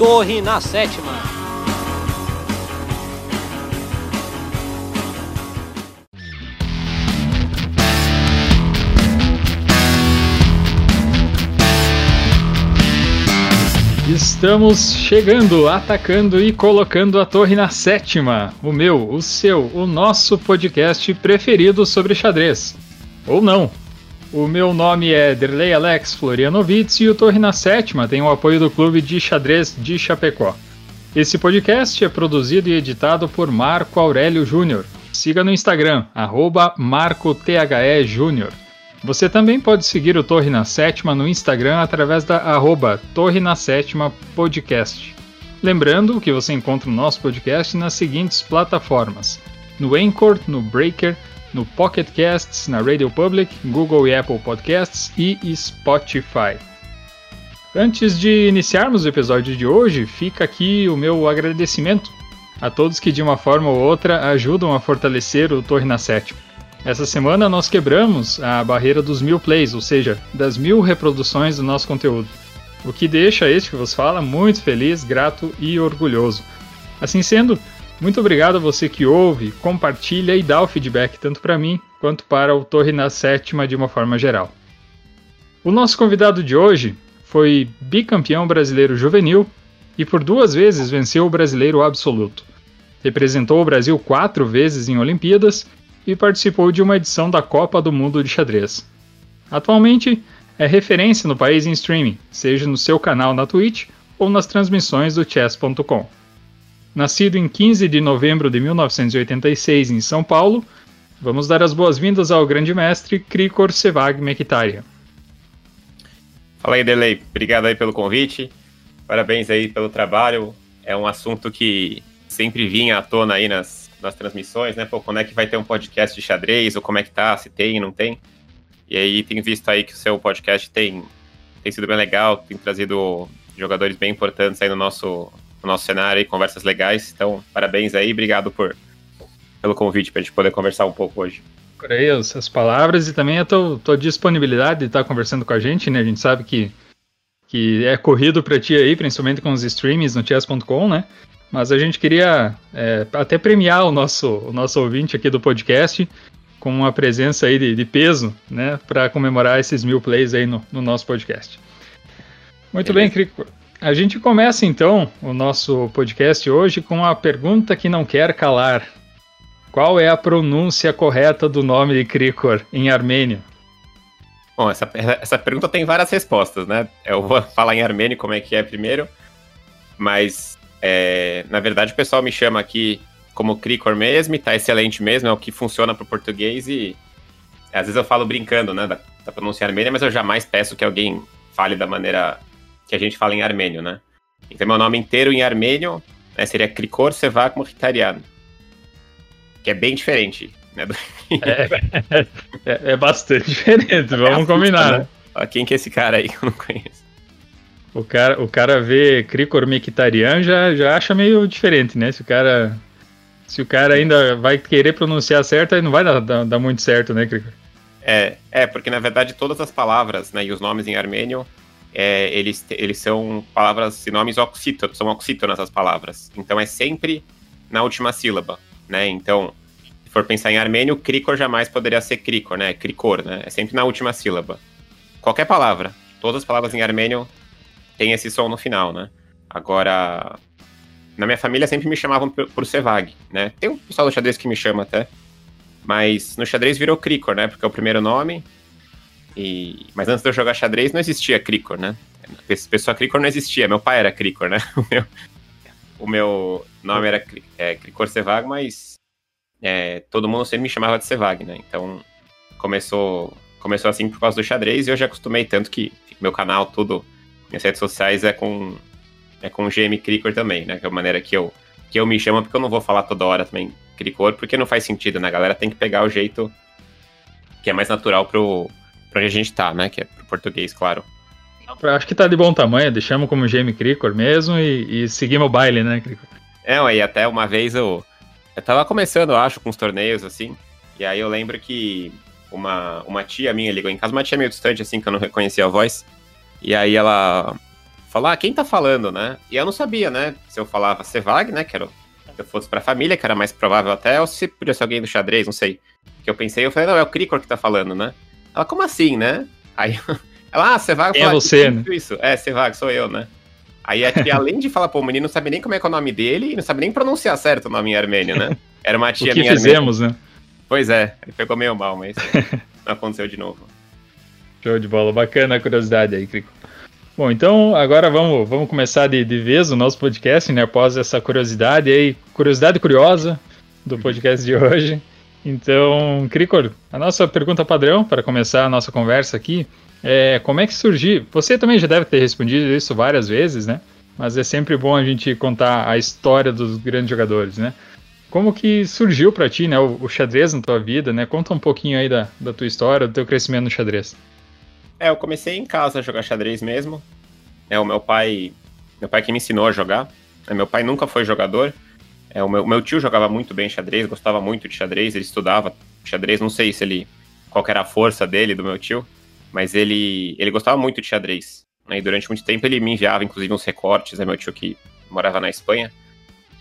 Torre na Sétima. Estamos chegando, atacando e colocando a torre na sétima. O meu, o seu, o nosso podcast preferido sobre xadrez. Ou não. O meu nome é Derlei Alex Florianovitz e o Torre na Sétima tem o apoio do Clube de Xadrez de Chapecó. Esse podcast é produzido e editado por Marco Aurélio Júnior. Siga no Instagram, arroba MarcoTHE Júnior. Você também pode seguir o Torre na Sétima no Instagram através da arroba Torre na Sétima Podcast. Lembrando que você encontra o nosso podcast nas seguintes plataformas: no Anchor, no Breaker, no Pocket Casts, na Radio Public, Google e Apple Podcasts e Spotify. Antes de iniciarmos o episódio de hoje, fica aqui o meu agradecimento a todos que de uma forma ou outra ajudam a fortalecer o Torre na Sétima. Essa semana nós quebramos a barreira dos mil plays, ou seja, das mil reproduções do nosso conteúdo. O que deixa este que vos fala muito feliz, grato e orgulhoso. Assim sendo, muito obrigado a você que ouve, compartilha e dá o feedback tanto para mim quanto para o Torre na Sétima de uma forma geral. O nosso convidado de hoje foi bicampeão brasileiro juvenil e por duas vezes venceu o brasileiro absoluto. Representou o Brasil quatro vezes em Olimpíadas e participou de uma edição da Copa do Mundo de Xadrez. Atualmente, é referência no país em streaming, seja no seu canal na Twitch ou nas transmissões do chess.com. Nascido em 15 de novembro de 1986 em São Paulo, vamos dar as boas-vindas ao grande mestre Krikor Sevag Mekitaria. Fala aí, Delay. Obrigado aí pelo convite. Parabéns aí pelo trabalho. É um assunto que sempre vinha à tona aí nas nas transmissões, né? Pô, quando é que vai ter um podcast de xadrez, ou como é que tá, se tem, não tem. E aí tem visto aí que o seu podcast tem, tem sido bem legal, tem trazido jogadores bem importantes aí no nosso, no nosso cenário e conversas legais. Então, parabéns aí, obrigado por, pelo convite para a gente poder conversar um pouco hoje. Por aí as, as palavras e também a tua, tua disponibilidade de estar conversando com a gente, né? A gente sabe que, que é corrido para ti aí, principalmente com os streams no chess.com, né? Mas a gente queria é, até premiar o nosso, o nosso ouvinte aqui do podcast com uma presença aí de, de peso, né, para comemorar esses mil plays aí no, no nosso podcast. Muito Beleza. bem, Crico. A gente começa então o nosso podcast hoje com a pergunta que não quer calar. Qual é a pronúncia correta do nome de Krikor em armênio? Bom, essa, essa pergunta tem várias respostas, né? Eu vou falar em armênio como é que é primeiro, mas é, na verdade, o pessoal me chama aqui como Cricor mesmo, e tá excelente mesmo, é o que funciona pro português e às vezes eu falo brincando, né, da, da pronúncia armênia, mas eu jamais peço que alguém fale da maneira que a gente fala em armênio, né? Então, meu nome inteiro em armênio né, seria Krikor Sevak Mokhtarian, que é bem diferente. Né? É, é, é, bastante diferente, vamos é combinar. Né? Quem que é esse cara aí que eu não conheço? O cara, o cara vê Cricor Mictarian já, já acha meio diferente, né? Se o cara. Se o cara ainda vai querer pronunciar certo, aí não vai dar, dar, dar muito certo, né, Cricor? É, é, porque na verdade todas as palavras né, e os nomes em armênio, é, eles, eles são palavras nomes oxítonos, são oxítonas as palavras. Então é sempre na última sílaba, né? Então, se for pensar em armênio, Krikor jamais poderia ser Krikor, né? Krikor, né? É sempre na última sílaba. Qualquer palavra, todas as palavras em armênio tem esse som no final, né? Agora, na minha família sempre me chamavam por, por Sevag, né? Tem um pessoal do xadrez que me chama até, mas no xadrez virou Cricor, né? Porque é o primeiro nome. E... Mas antes de eu jogar xadrez não existia Cricor, né? Pessoa Cricor não existia, meu pai era Cricor, né? O meu, o meu nome era é, Cricor Sevag, mas é, todo mundo sempre me chamava de Sevag, né? Então começou, começou assim por causa do xadrez e eu já acostumei tanto que meu canal, tudo minhas redes sociais é com é com GM Cricor também, né? Que é a maneira que eu, que eu me chamo, porque eu não vou falar toda hora também Cricor, porque não faz sentido, né? A galera tem que pegar o jeito que é mais natural pro, pra onde a gente tá, né? Que é pro português, claro. Acho que tá de bom tamanho, deixamos como GM Cricor mesmo e, e seguimos o baile, né, Cricor? É, e até uma vez eu, eu tava começando, eu acho, com os torneios, assim, e aí eu lembro que uma, uma tia minha ligou em casa, uma tia meio distante, assim, que eu não reconhecia a voz, e aí ela falou, ah, quem tá falando, né? E eu não sabia, né? Se eu falava Sevag, né? Que era, se eu fosse pra família, que era mais provável até, ou se podia ser alguém do xadrez, não sei. Que eu pensei, eu falei, não, é o Cricor que tá falando, né? Ela, como assim, né? Aí ela, ah, Sevag... É você, né? Isso, é, Sevag, sou eu, né? Aí a tia, além de falar, pô, o menino não sabe nem como é que é o nome dele e não sabe nem pronunciar certo o nome em armênio, né? Era uma tia o que minha fizemos, armênia. né? Pois é, ele pegou meio mal, mas não aconteceu de novo. Show de bola, bacana a curiosidade aí, Crico. Bom, então agora vamos, vamos começar de, de vez o nosso podcast, né? Após essa curiosidade aí, curiosidade curiosa do podcast de hoje. Então, Cricor, a nossa pergunta padrão para começar a nossa conversa aqui é como é que surgiu? Você também já deve ter respondido isso várias vezes, né? Mas é sempre bom a gente contar a história dos grandes jogadores, né? Como que surgiu para ti, né, o, o, xadrez na tua vida, né? Conta um pouquinho aí da, da tua história, do teu crescimento no xadrez. É, eu comecei em casa a jogar xadrez mesmo. É, o meu pai, meu pai que me ensinou a jogar. É, meu pai nunca foi jogador. É, o meu, meu tio jogava muito bem xadrez, gostava muito de xadrez, ele estudava xadrez, não sei se ele qual era a força dele, do meu tio, mas ele ele gostava muito de xadrez. Né, e durante muito tempo ele me enviava, inclusive, uns recortes, é meu tio que morava na Espanha,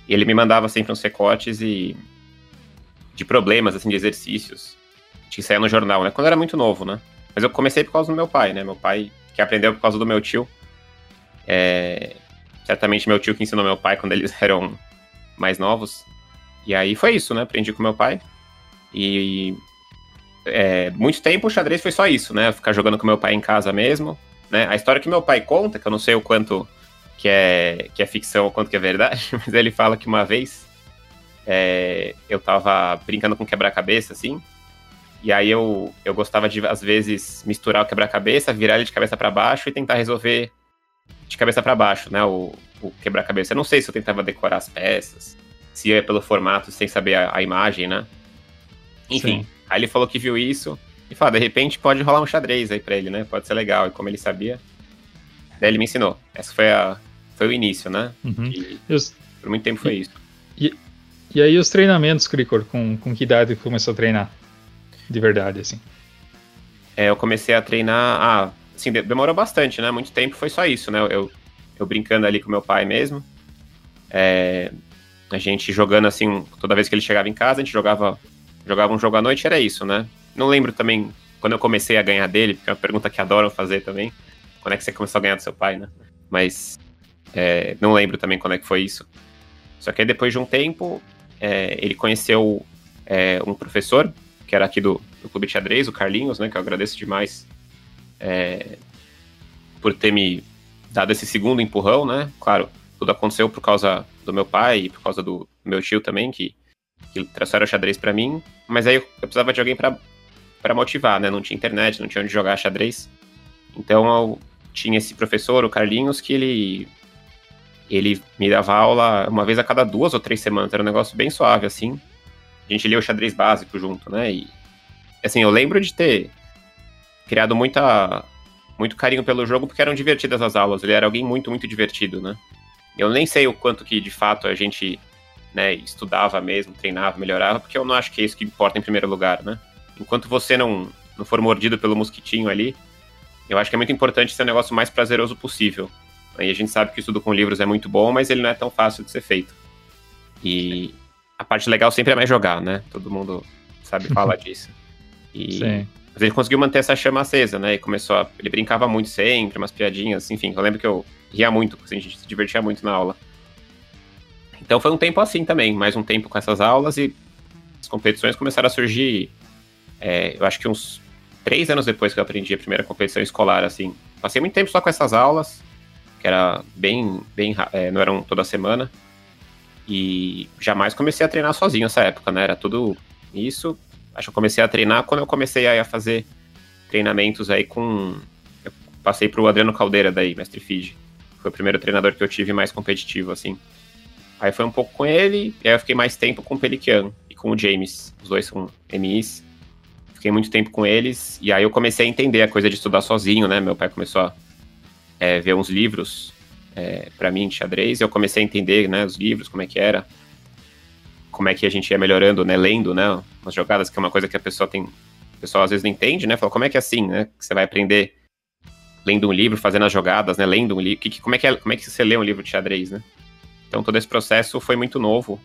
e ele me mandava sempre uns recortes e de problemas, assim, de exercícios, que saia no jornal, né, quando eu era muito novo, né. Mas eu comecei por causa do meu pai, né, meu pai que aprendeu por causa do meu tio, é, certamente meu tio que ensinou meu pai quando eles eram mais novos. E aí foi isso, né? Aprendi com meu pai. E é, muito tempo o xadrez foi só isso, né? Ficar jogando com meu pai em casa mesmo. Né? A história que meu pai conta, que eu não sei o quanto que é, que é ficção ou quanto que é verdade, mas ele fala que uma vez é, eu tava brincando com quebra-cabeça, assim, e aí eu, eu gostava de, às vezes, misturar o quebra-cabeça, virar ele de cabeça para baixo e tentar resolver de cabeça para baixo, né? O, o quebra-cabeça. Eu não sei se eu tentava decorar as peças, se ia pelo formato sem saber a, a imagem, né? Enfim, Sim. aí ele falou que viu isso e falou, ah, de repente pode rolar um xadrez aí pra ele, né? Pode ser legal. E como ele sabia, daí ele me ensinou. Essa foi, a, foi o início, né? Uhum. E, os... Por muito tempo foi isso. E, e aí os treinamentos, Cricor, com, com que idade começou a treinar? De verdade, assim. É, eu comecei a treinar. Ah, assim, demorou bastante, né? Muito tempo foi só isso, né? Eu, eu brincando ali com meu pai mesmo. É, a gente jogando assim, toda vez que ele chegava em casa, a gente jogava, jogava um jogo à noite, era isso, né? Não lembro também quando eu comecei a ganhar dele, porque é uma pergunta que adoram fazer também. Quando é que você começou a ganhar do seu pai, né? Mas é, não lembro também quando é que foi isso. Só que aí depois de um tempo, é, ele conheceu é, um professor, que era aqui do, do Clube de Xadrez, o Carlinhos, né? Que eu agradeço demais é, por ter me dado esse segundo empurrão, né? Claro, tudo aconteceu por causa do meu pai e por causa do meu tio também, que, que trouxeram o xadrez para mim. Mas aí eu, precisava de alguém para motivar, né? Não tinha internet, não tinha onde jogar xadrez. Então eu tinha esse professor, o Carlinhos, que ele ele me dava aula uma vez a cada duas ou três semanas. Era um negócio bem suave, assim. A gente lia o xadrez básico junto, né? E, assim, eu lembro de ter criado muita, muito carinho pelo jogo porque eram divertidas as aulas. Ele era alguém muito, muito divertido, né? Eu nem sei o quanto que de fato a gente né, estudava mesmo, treinava, melhorava, porque eu não acho que é isso que importa em primeiro lugar, né? Enquanto você não, não for mordido pelo mosquitinho ali, eu acho que é muito importante ser um negócio mais prazeroso possível. E a gente sabe que o estudo com livros é muito bom, mas ele não é tão fácil de ser feito. E a parte legal sempre é mais jogar, né? Todo mundo sabe falar disso. E Sim. Mas ele conseguiu manter essa chama acesa, né? E começou a. Ele brincava muito sempre, umas piadinhas, enfim. Eu lembro que eu ria muito, assim, a gente se divertia muito na aula. Então foi um tempo assim também, mais um tempo com essas aulas e as competições começaram a surgir. É, eu acho que uns três anos depois que eu aprendi a primeira competição escolar, assim. Passei muito tempo só com essas aulas, que era bem. bem é, não eram toda semana. E jamais comecei a treinar sozinho nessa época, né? Era tudo isso. Acho que eu comecei a treinar quando eu comecei a fazer treinamentos aí com. Eu passei pro Adriano Caldeira daí, Mestre Fiji. Foi o primeiro treinador que eu tive mais competitivo, assim. Aí foi um pouco com ele, e aí eu fiquei mais tempo com o Pelican e com o James. Os dois são MIs. Fiquei muito tempo com eles, e aí eu comecei a entender a coisa de estudar sozinho, né? Meu pai começou a é, ver uns livros é, para mim de xadrez, e eu comecei a entender, né, os livros, como é que era como é que a gente ia melhorando, né, lendo, né, umas jogadas, que é uma coisa que a pessoa tem, o pessoal às vezes não entende, né, fala, como é que é assim, né, que você vai aprender lendo um livro, fazendo as jogadas, né? Lendo um livro. como, é que é, como é que você lê um livro de xadrez, né? Então todo esse processo foi muito novo.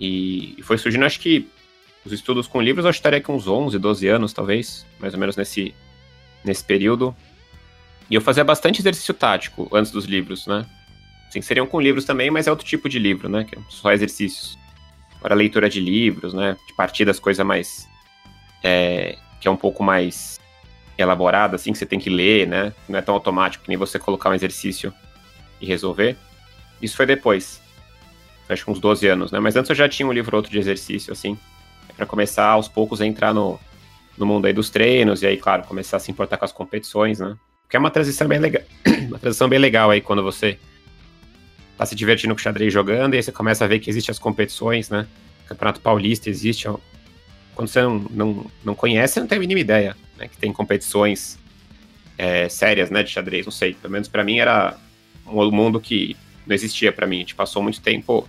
E, foi surgindo, acho que os estudos com livros eu estaria com uns 11, 12 anos, talvez, mais ou menos nesse, nesse período. E eu fazia bastante exercício tático antes dos livros, né? Sim, seriam com livros também, mas é outro tipo de livro, né? Que é só exercícios. Agora, leitura de livros, né? De partidas, coisa mais. É, que é um pouco mais elaborada, assim, que você tem que ler, né? Não é tão automático que nem você colocar um exercício e resolver. Isso foi depois. Acho que uns 12 anos, né? Mas antes eu já tinha um livro outro de exercício, assim. para começar aos poucos a entrar no, no mundo aí dos treinos, e aí, claro, começar a se importar com as competições, né? Que é uma transição bem legal. uma transição bem legal aí quando você tá se divertindo com xadrez jogando, e aí você começa a ver que existem as competições, né? Campeonato Paulista existe. Quando você não, não, não conhece, você não tem a mínima ideia, né? Que tem competições é, sérias, né? De xadrez, não sei. Pelo menos para mim era um mundo que não existia para mim. A gente passou muito tempo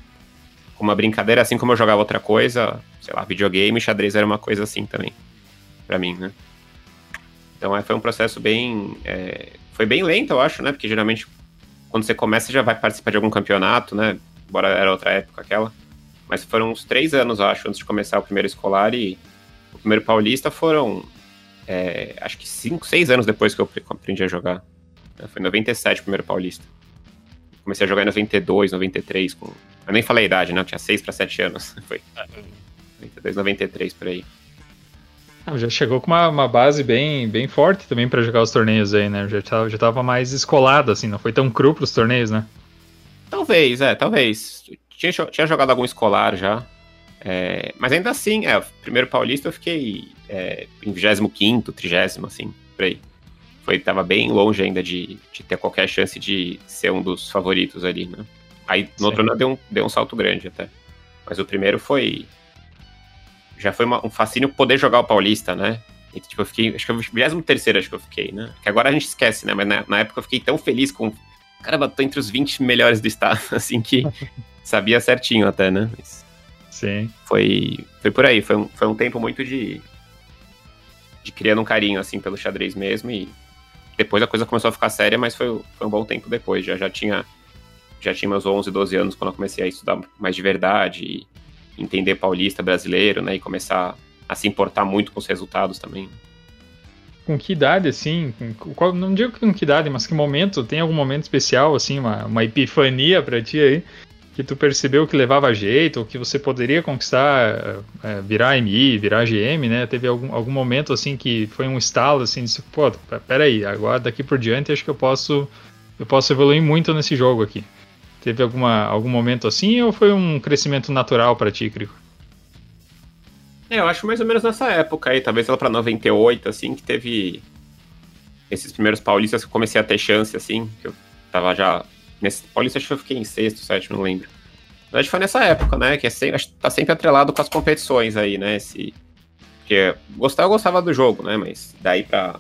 com uma brincadeira, assim como eu jogava outra coisa, sei lá, videogame, xadrez era uma coisa assim também, para mim, né? Então é, foi um processo bem. É, foi bem lento, eu acho, né? Porque geralmente quando você começa, você já vai participar de algum campeonato, né? Embora era outra época aquela. Mas foram uns três anos, acho, antes de começar o primeiro escolar e o primeiro paulista foram, é, acho que cinco, seis anos depois que eu aprendi a jogar. Foi em 97 o primeiro paulista. Comecei a jogar em 92, 93. Com... Eu nem falei a idade, né? Eu tinha 6 para 7 anos. Foi 92, 93 por aí. Ah, já chegou com uma, uma, base bem, bem forte também para jogar os torneios aí, né? Já tava, já tava mais escolado, assim, não foi tão cru pros torneios, né? Talvez, é, talvez. Tinha, tinha jogado algum escolar já. É, mas ainda assim, é, o primeiro paulista eu fiquei é, em 25, 30, assim, por aí. Foi, tava bem longe ainda de, de ter qualquer chance de ser um dos favoritos ali, né? Aí no Sim. outro ano deu um, deu um salto grande até. Mas o primeiro foi, já foi uma, um fascínio poder jogar o Paulista, né? E, tipo, eu fiquei, acho que foi o 23 acho que eu fiquei, né? Que agora a gente esquece, né? Mas na, na época eu fiquei tão feliz com. Caramba, tô entre os 20 melhores do estado, assim que sabia certinho até, né? Mas Sim. Foi, foi por aí, foi um, foi um tempo muito de. de criando um carinho, assim, pelo xadrez mesmo. E depois a coisa começou a ficar séria, mas foi, foi um bom tempo depois. Já, já tinha. Já tinha meus 11, 12 anos quando eu comecei a estudar mais de verdade. E, entender paulista brasileiro, né? E começar a se importar muito com os resultados também. Com que idade, assim? Qual, não digo com que idade, mas que momento? Tem algum momento especial, assim, uma, uma epifania pra ti aí? Que tu percebeu que levava jeito, ou que você poderia conquistar, é, virar MI, virar GM, né? Teve algum, algum momento, assim, que foi um estalo, assim, de pô, peraí, agora daqui por diante acho que eu posso, eu posso evoluir muito nesse jogo aqui. Teve alguma, algum momento assim ou foi um crescimento natural para ti, Crico? É, eu acho mais ou menos nessa época aí, talvez lá pra 98, assim, que teve esses primeiros paulistas que eu comecei a ter chance, assim, que eu tava já. Nesse paulista acho que eu fiquei em sexto, sétimo, não lembro. Mas acho que foi nessa época, né? Que é sempre, tá sempre atrelado com as competições aí, né? Esse, porque gostar eu gostava do jogo, né? Mas daí pra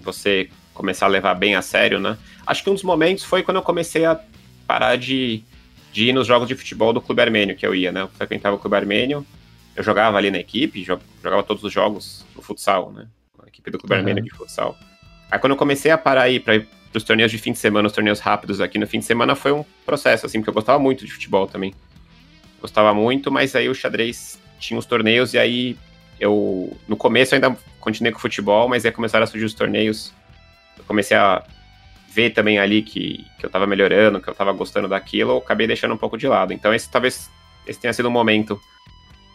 você começar a levar bem a sério, né? Acho que um dos momentos foi quando eu comecei a parar de, de ir nos jogos de futebol do Clube Armênio que eu ia, né? Eu frequentava o Clube Armênio, eu jogava ali na equipe, jogava todos os jogos no futsal, né? A equipe do Clube uhum. Armênio de futsal. Aí quando eu comecei a parar aí para ir pros torneios de fim de semana, os torneios rápidos aqui no fim de semana, foi um processo, assim, porque eu gostava muito de futebol também. Gostava muito, mas aí o xadrez tinha os torneios e aí eu, no começo eu ainda continuei com o futebol, mas aí começaram a surgir os torneios. Eu comecei a ver também ali que, que eu tava melhorando, que eu tava gostando daquilo, eu acabei deixando um pouco de lado. Então esse talvez esse tenha sido um momento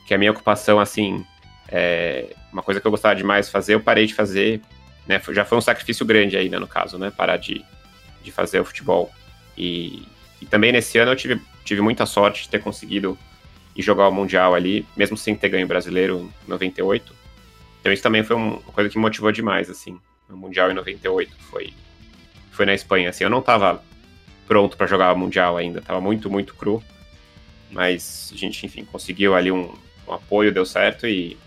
que a minha ocupação, assim, é uma coisa que eu gostava demais de fazer, eu parei de fazer, né? Já foi um sacrifício grande né, no caso, né? Parar de, de fazer o futebol. E, e também nesse ano eu tive, tive muita sorte de ter conseguido ir jogar o Mundial ali, mesmo sem ter ganho brasileiro em 98. Então isso também foi uma coisa que me motivou demais, assim. O Mundial em 98 foi foi na Espanha. Assim, eu não tava pronto para jogar Mundial ainda, tava muito, muito cru. Mas a gente, enfim, conseguiu ali um, um apoio, deu certo e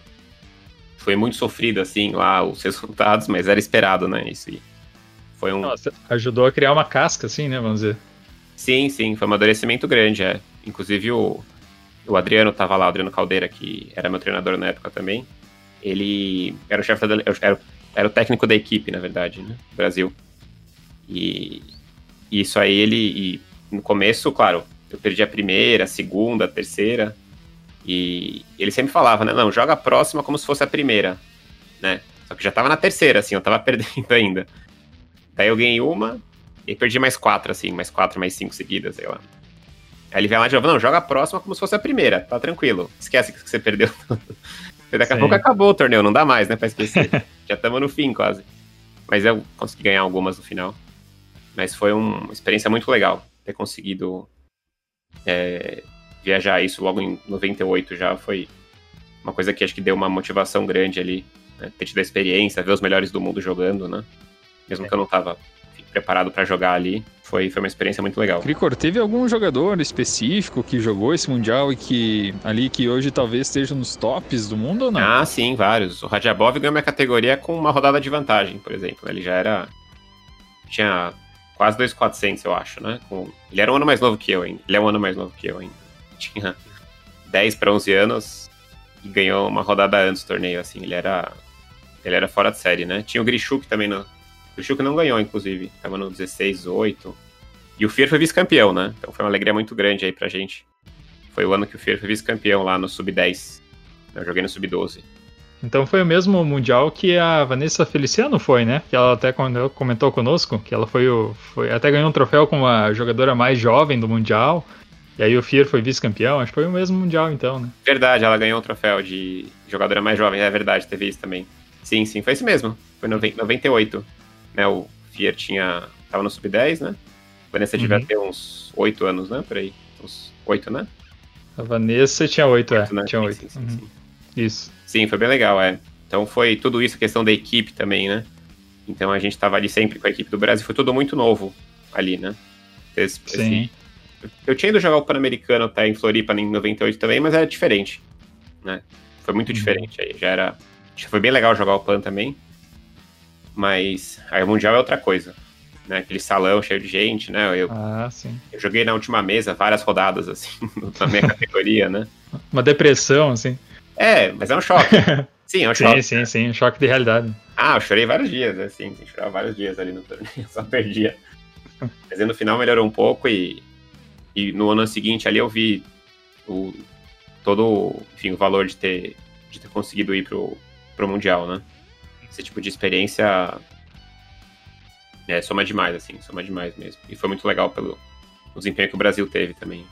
foi muito sofrido, assim, lá os resultados, mas era esperado, né? Isso foi um. Nossa, ajudou a criar uma casca, assim, né? Vamos dizer. Sim, sim, foi um amadurecimento grande, é. Inclusive o, o Adriano tava lá, o Adriano Caldeira, que era meu treinador na época também. Ele era o chefe da. Era, era o técnico da equipe, na verdade, né? Brasil. E isso aí ele. E no começo, claro, eu perdi a primeira, a segunda, a terceira. E ele sempre falava, né? Não, joga a próxima como se fosse a primeira, né? Só que já tava na terceira, assim, eu tava perdendo ainda. Daí eu ganhei uma e perdi mais quatro, assim, mais quatro, mais cinco seguidas, sei lá. Aí ele vem lá de novo, não, joga a próxima como se fosse a primeira, tá tranquilo. Esquece que você perdeu. Daqui a pouco acabou o torneio, não dá mais, né, pra esquecer. Já estamos no fim, quase. Mas eu consegui ganhar algumas no final. Mas foi uma experiência muito legal ter conseguido é, viajar isso logo em 98 já foi uma coisa que acho que deu uma motivação grande ali. Né? Ter tido a experiência, ver os melhores do mundo jogando, né? Mesmo é. que eu não estava preparado para jogar ali, foi, foi uma experiência muito legal. Cricor, teve algum jogador específico que jogou esse Mundial e que ali que hoje talvez esteja nos tops do mundo ou não? Ah, sim, vários. O Radjabov ganhou minha categoria com uma rodada de vantagem, por exemplo. Ele já era. Tinha quase 2,400, eu acho, né? Com... Ele era um ano mais novo que eu ainda. Ele é um ano mais novo que eu ainda. Tinha 10 para 11 anos e ganhou uma rodada antes do torneio, assim. Ele era. Ele era fora de série, né? Tinha o Grishuk também no, o Chico não ganhou, inclusive. Tava no 16, 8. E o Fier foi vice-campeão, né? Então foi uma alegria muito grande aí pra gente. Foi o ano que o Fier foi vice-campeão lá no Sub-10. Eu joguei no Sub-12. Então foi o mesmo Mundial que a Vanessa Feliciano foi, né? Que ela até comentou conosco, que ela foi o. Foi, até ganhou um troféu como a jogadora mais jovem do Mundial. E aí o Fier foi vice-campeão, acho que foi o mesmo Mundial então, né? Verdade, ela ganhou um troféu de jogadora mais jovem, é verdade, teve isso também. Sim, sim, foi isso mesmo. Foi em 98 né? O Fier tinha. tava no sub-10, né? A Vanessa uhum. devia ter uns 8 anos, né? Por aí. Uns 8, né? A Vanessa tinha 8, 8 é. Né? Tinha 8. Sim, sim, uhum. sim, Isso. Sim, foi bem legal, é. Então foi tudo isso, questão da equipe também, né? Então a gente tava ali sempre com a equipe do Brasil, foi tudo muito novo ali, né? Esse, Sim. Esse... Eu tinha ido jogar o Pan-Americano até em Floripa em 98 também, mas era diferente, né? Foi muito uhum. diferente aí, já era... Foi bem legal jogar o Pan também, mas aí o Mundial é outra coisa. Né, aquele salão cheio de gente, né? Eu, ah, sim. eu joguei na última mesa várias rodadas, assim, na minha categoria, né? Uma depressão, assim. É, mas é um choque. Sim, é um choque. Sim, sim, sim, um choque de realidade. Ah, eu chorei vários dias, assim, chorava vários dias ali no torneio, só perdia. Mas aí no final melhorou um pouco e, e no ano seguinte ali eu vi o, todo enfim, o valor de ter, de ter conseguido ir pro, pro Mundial, né? esse tipo de experiência é, soma demais, assim, soma demais mesmo. E foi muito legal pelo desempenho que o Brasil teve também.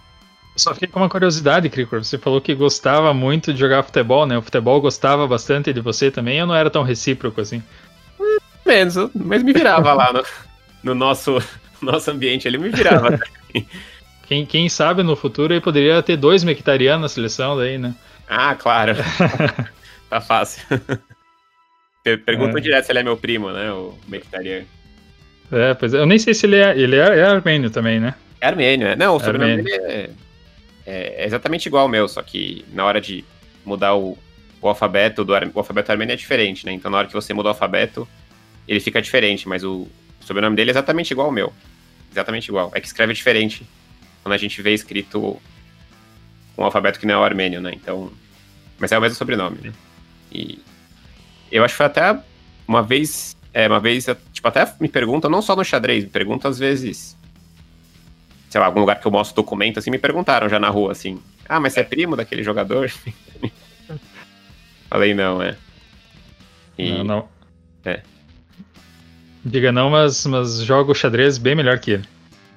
Só fiquei com uma curiosidade, Cricor. Você falou que gostava muito de jogar futebol, né? O futebol gostava bastante de você também, ou não era tão recíproco assim? Menos, mas me virava lá no, no nosso, nosso ambiente, ele me virava. quem, quem sabe no futuro ele poderia ter dois mectarianos na seleção daí, né? Ah, claro. tá fácil. Pergunta é. direto se ele é meu primo, né? O Mectarian. É, pois é. Eu nem sei se ele é. Ele é, é armênio também, né? É armênio, é. Não, o sobrenome dele é, é, é, exatamente igual ao meu, só que na hora de mudar o, o alfabeto do o alfabeto armênio é diferente, né? Então na hora que você muda o alfabeto, ele fica diferente, mas o sobrenome dele é exatamente igual ao meu. Exatamente igual. É que escreve diferente quando a gente vê escrito um alfabeto que não é o armênio, né? Então. Mas é o mesmo sobrenome, né? E eu acho que foi até uma vez. É, uma vez, tipo, até me perguntam, não só no xadrez, me perguntam às vezes. Sei lá, algum lugar que eu mostro documento, assim, me perguntaram já na rua, assim. Ah, mas você é primo daquele jogador? Falei, não, é. E... Não, não. É. Diga não, mas, mas jogo xadrez bem melhor que ele.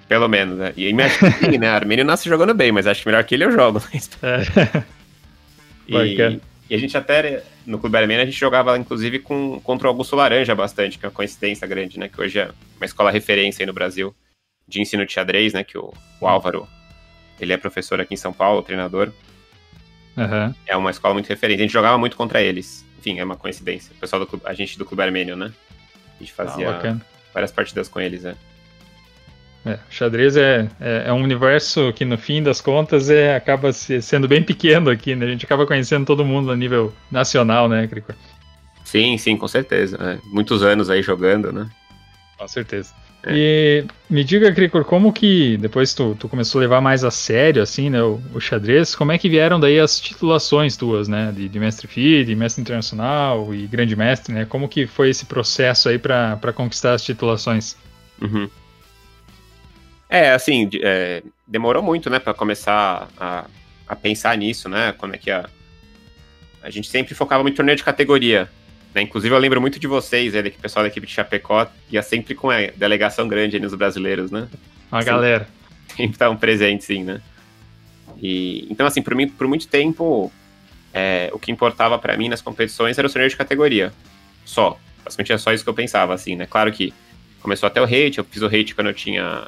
Pelo menos, né? E me acho que sim, né? Armênio nasce jogando bem, mas acho que melhor que ele eu jogo. É. e, e a gente até, no Clube Armênio, a gente jogava, inclusive, com, contra o Augusto Laranja bastante, que é uma coincidência grande, né? Que hoje é uma escola referência aí no Brasil de ensino de xadrez, né? Que o, o Álvaro, ele é professor aqui em São Paulo, treinador. Uhum. É uma escola muito referente. A gente jogava muito contra eles. Enfim, é uma coincidência. O pessoal do clube, a gente do Clube Armênio, né? A gente fazia ah, várias partidas com eles, né? É, xadrez é, é, é, um universo que, no fim das contas, é, acaba se, sendo bem pequeno aqui, né? A gente acaba conhecendo todo mundo a nível nacional, né, Cricor? Sim, sim, com certeza. É, muitos anos aí jogando, né? Com certeza. É. E me diga, Cricor, como que depois tu, tu, começou a levar mais a sério, assim, né, o, o, xadrez, como é que vieram daí as titulações tuas, né, de, de mestre FI, de mestre internacional e grande mestre, né? Como que foi esse processo aí para conquistar as titulações? Uhum. É, assim, é, demorou muito, né, para começar a, a pensar nisso, né? Como é que a. A gente sempre focava muito em torneio de categoria. Né? Inclusive, eu lembro muito de vocês, ele, que o pessoal da equipe de Chapecó ia sempre com a delegação grande nos brasileiros, né? A galera. Sempre estavam presentes, sim, né? E, então, assim, por, mim, por muito tempo, é, o que importava para mim nas competições era o torneio de categoria. Só. Basicamente é só isso que eu pensava, assim, né? Claro que começou até o hate, eu fiz o hate quando eu tinha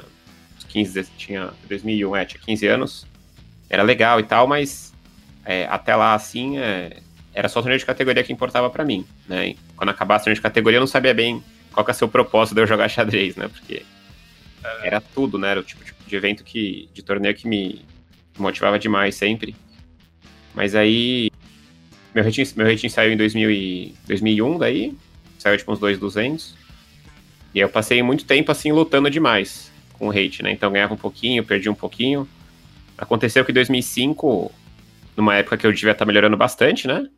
15, tinha 2001, é, tinha 15 anos. Era legal e tal, mas é, até lá, assim, é, era só o torneio de categoria que importava para mim, né? E quando acabasse o torneio de categoria, eu não sabia bem qual que é o seu propósito de eu jogar xadrez, né? Porque é. era tudo, né? Era o tipo de evento que, de torneio que me motivava demais sempre. Mas aí, meu rating, meu rating saiu em 2000 e, 2001, daí, saiu tipo uns 2,200. E aí eu passei muito tempo, assim, lutando demais com o hate, né? Então ganhava um pouquinho, perdi um pouquinho. Aconteceu que em 2005, numa época que eu devia estar melhorando bastante, né?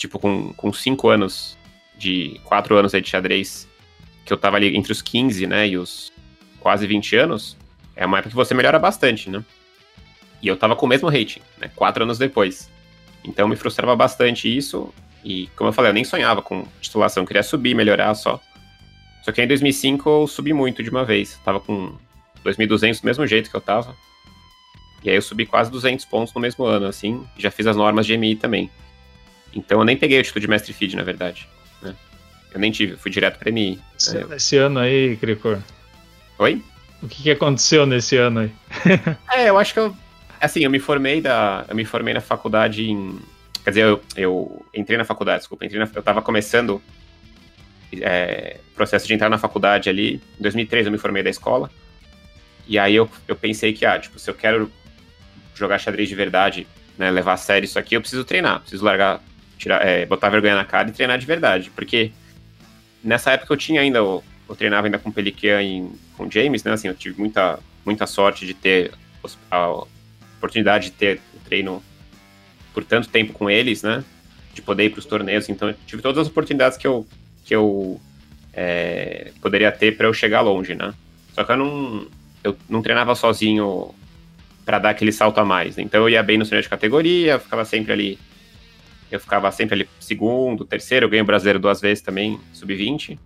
Tipo, com, com cinco anos, de quatro anos aí de xadrez, que eu tava ali entre os 15, né, e os quase 20 anos, é uma época que você melhora bastante, né? E eu tava com o mesmo rating, né, quatro anos depois. Então me frustrava bastante isso, e como eu falei, eu nem sonhava com titulação, queria subir, melhorar só. Só que em 2005 eu subi muito de uma vez, eu tava com 2.200 do mesmo jeito que eu tava. E aí eu subi quase 200 pontos no mesmo ano, assim, já fiz as normas de MI também. Então eu nem peguei o título de mestre feed, na verdade. Né? Eu nem tive, fui direto pra MI. Esse, é. esse ano aí, Cricor. Oi? O que, que aconteceu nesse ano aí? é, eu acho que eu. Assim, eu me formei da. Eu me formei na faculdade em. Quer dizer, eu, eu entrei na faculdade, desculpa. Entrei na, eu tava começando é, processo de entrar na faculdade ali. Em 2003 eu me formei da escola. E aí eu, eu pensei que, ah, tipo, se eu quero jogar xadrez de verdade, né, levar a sério isso aqui, eu preciso treinar, preciso largar, tirar, é, botar vergonha na cara e treinar de verdade, porque nessa época eu tinha ainda, eu, eu treinava ainda com Pelican e com James, né, assim, eu tive muita, muita sorte de ter a oportunidade de ter o treino por tanto tempo com eles, né, de poder ir para os torneios, então eu tive todas as oportunidades que eu, que eu é, poderia ter para eu chegar longe, né, só que eu não, eu não treinava sozinho para dar aquele salto a mais. Então eu ia bem no torneio de categoria, ficava sempre ali. Eu ficava sempre ali segundo, terceiro, eu ganhei o brasileiro duas vezes também, sub-20.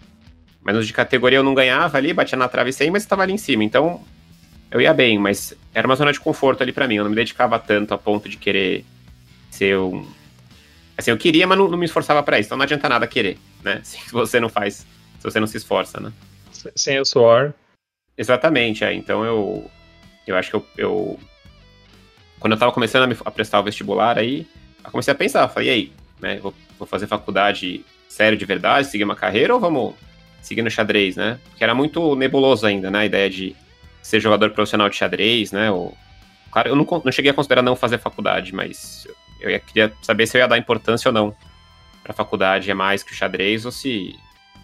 Mas nos de categoria eu não ganhava ali, batia na trave sem, mas estava ali em cima. Então eu ia bem, mas era uma zona de conforto ali para mim. Eu não me dedicava tanto a ponto de querer ser um. Assim, eu queria, mas não, não me esforçava para isso. Então não adianta nada querer, né? Se você não faz, se você não se esforça, né? Sem o suor. Exatamente, é. Então eu, eu acho que eu, eu quando eu tava começando a, me, a, prestar o vestibular aí, eu comecei a pensar, falei, e aí, né, vou, vou, fazer faculdade sério de verdade, seguir uma carreira ou vamos seguir no xadrez, né? Porque era muito nebuloso ainda, né, a ideia de ser jogador profissional de xadrez, né, ou... Claro, eu não, não cheguei a considerar não fazer faculdade, mas eu ia, queria saber se eu ia dar importância ou não pra faculdade, é mais que o xadrez, ou se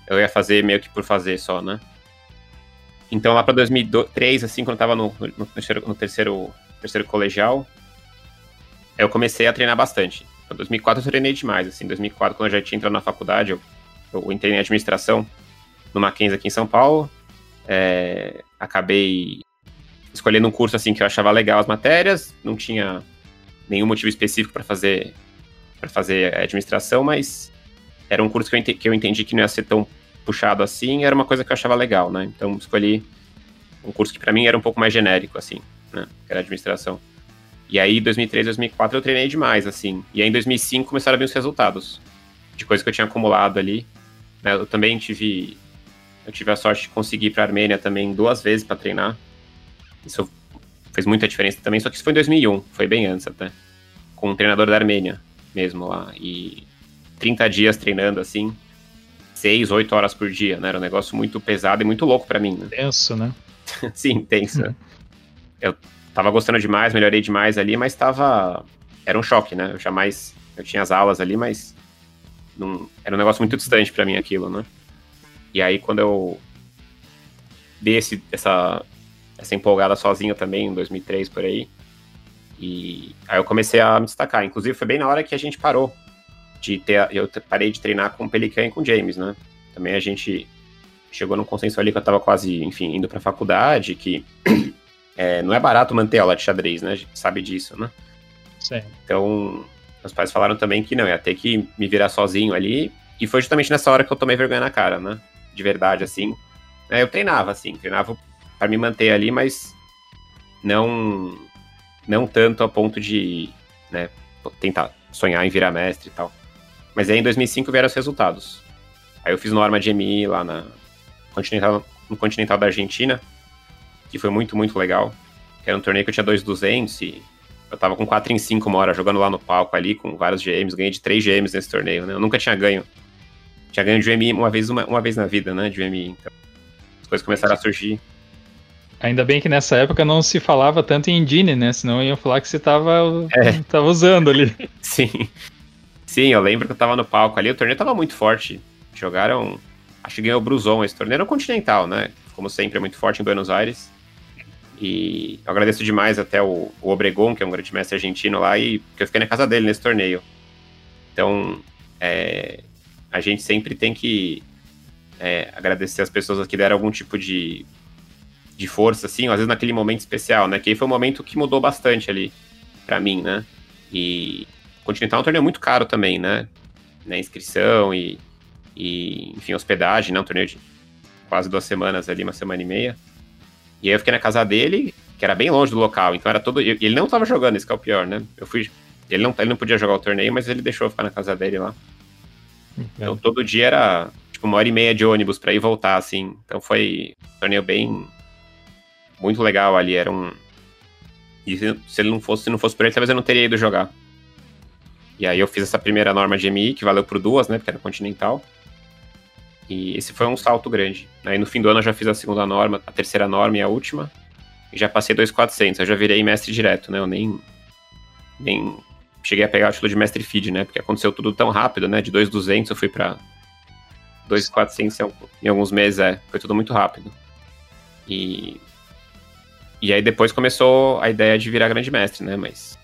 eu ia fazer meio que por fazer só, né? Então, lá para 2003, assim, quando eu tava no, no, terceiro, no terceiro, terceiro colegial, eu comecei a treinar bastante. Em 2004 eu treinei demais, assim. Em 2004, quando eu já tinha entrado na faculdade, eu, eu entrei em administração no Mackenzie aqui em São Paulo. É, acabei escolhendo um curso, assim, que eu achava legal as matérias. Não tinha nenhum motivo específico para fazer para fazer administração, mas era um curso que eu, que eu entendi que não ia ser tão puxado assim, era uma coisa que eu achava legal, né? Então escolhi um curso que para mim era um pouco mais genérico, assim, né? Que era administração. E aí, 2003, 2004, eu treinei demais, assim. E aí, em 2005, começaram a vir os resultados de coisas que eu tinha acumulado ali. Né? Eu também tive... Eu tive a sorte de conseguir ir pra Armênia também duas vezes para treinar. Isso fez muita diferença também, só que isso foi em 2001, foi bem antes até. Com um treinador da Armênia mesmo lá. E 30 dias treinando, assim, seis, oito horas por dia, né? Era um negócio muito pesado e muito louco para mim, né? Tenso, né? Sim, tenso. Uhum. eu tava gostando demais, melhorei demais ali, mas tava... Era um choque, né? Eu jamais... Eu tinha as aulas ali, mas... Não... Era um negócio muito distante para mim aquilo, né? E aí, quando eu dei esse, essa, essa empolgada sozinho também, em 2003, por aí, e aí eu comecei a me destacar. Inclusive, foi bem na hora que a gente parou de ter. Eu parei de treinar com o Pelican e com o James, né? Também a gente chegou num consenso ali que eu tava quase, enfim, indo pra faculdade, que é, não é barato manter aula de xadrez, né? A gente sabe disso, né? Sim. Então, meus pais falaram também que não, ia ter que me virar sozinho ali. E foi justamente nessa hora que eu tomei vergonha na cara, né? De verdade, assim. É, eu treinava, assim, treinava para me manter ali, mas não não tanto a ponto de né, tentar sonhar em virar mestre e tal. Mas aí em 2005 vieram os resultados. Aí eu fiz norma de MI lá na Continental, no Continental da Argentina, que foi muito, muito legal. Era um torneio que eu tinha 2,200 e eu tava com 4 em 5 uma hora jogando lá no palco ali, com vários GMs. Ganhei de 3 GMs nesse torneio, né? Eu nunca tinha ganho. Tinha ganho de MI uma vez, uma, uma vez na vida, né? De MI. Então, as coisas começaram a surgir. Ainda bem que nessa época não se falava tanto em engine, né? Senão iam falar que você tava, é. tava usando ali. Sim. Sim, eu lembro que eu tava no palco ali, o torneio tava muito forte. Jogaram. Acho que ganhou o Bruzon esse torneio. Era o Continental, né? Como sempre, é muito forte em Buenos Aires. E eu agradeço demais até o, o Obregon, que é um grande mestre argentino lá, e que eu fiquei na casa dele nesse torneio. Então, é, a gente sempre tem que é, agradecer as pessoas que deram algum tipo de de força, assim, às vezes naquele momento especial, né? Que aí foi um momento que mudou bastante ali para mim, né? E Continental é um torneio muito caro também, né? né? Inscrição e, e, enfim, hospedagem, né? Um torneio de quase duas semanas ali, uma semana e meia. E aí eu fiquei na casa dele, que era bem longe do local, então era todo. Ele não tava jogando, esse que é o pior, né? Eu fui. Ele não, ele não podia jogar o torneio, mas ele deixou eu ficar na casa dele lá. Então todo dia era tipo uma hora e meia de ônibus para ir voltar, assim. Então foi um torneio bem, muito legal ali. Era um. E se ele não fosse, se não fosse por ele, talvez eu não teria ido jogar. E aí eu fiz essa primeira norma de MI, que valeu por duas, né? Porque era continental. E esse foi um salto grande. Aí no fim do ano eu já fiz a segunda norma, a terceira norma e a última. E já passei 2,400. Eu já virei mestre direto, né? Eu nem. Nem cheguei a pegar o título de mestre feed, né? Porque aconteceu tudo tão rápido, né? De 2,200 eu fui pra 2,400 em alguns meses, é. Foi tudo muito rápido. E e aí depois começou a ideia de virar grande mestre, né? Mas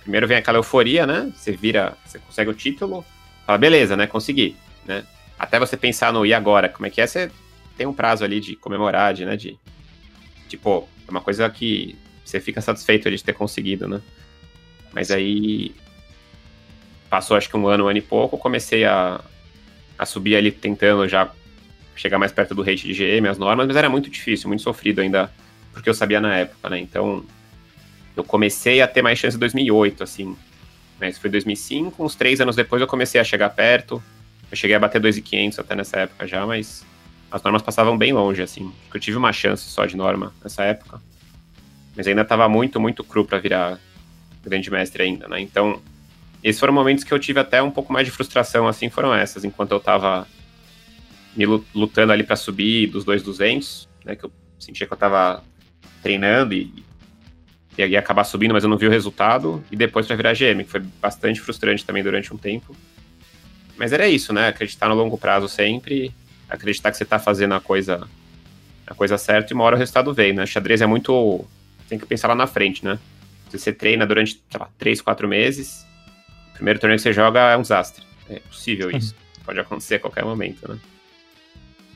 primeiro vem aquela euforia, né? Você vira, você consegue o título, fala, beleza, né? Consegui, né? Até você pensar no e agora, como é que é, você tem um prazo ali de comemorar, de, né? De, tipo, é uma coisa que você fica satisfeito de ter conseguido, né? Mas aí passou acho que um ano, um ano e pouco, comecei a, a subir ali tentando já chegar mais perto do rate de GM, as normas, mas era muito difícil, muito sofrido ainda porque eu sabia na época, né? Então, eu comecei a ter mais chance em 2008, assim. Né? Isso foi 2005, uns três anos depois eu comecei a chegar perto. Eu cheguei a bater 2.500 até nessa época já, mas as normas passavam bem longe, assim. Eu tive uma chance só de norma nessa época. Mas ainda estava muito, muito cru para virar grande mestre ainda, né? Então, esses foram momentos que eu tive até um pouco mais de frustração, assim, foram essas, enquanto eu estava me lutando ali para subir dos 2.200, né? Que eu sentia que eu estava treinando e, e ia acabar subindo, mas eu não vi o resultado. E depois para virar GM, que foi bastante frustrante também durante um tempo. Mas era isso, né? Acreditar no longo prazo sempre, acreditar que você está fazendo a coisa a coisa certa e uma hora o resultado vem, né? Xadrez é muito. Tem que pensar lá na frente, né? Se você treina durante, sei lá, 3, 4 meses, o primeiro torneio que você joga é um desastre. É possível isso. Pode acontecer a qualquer momento, né?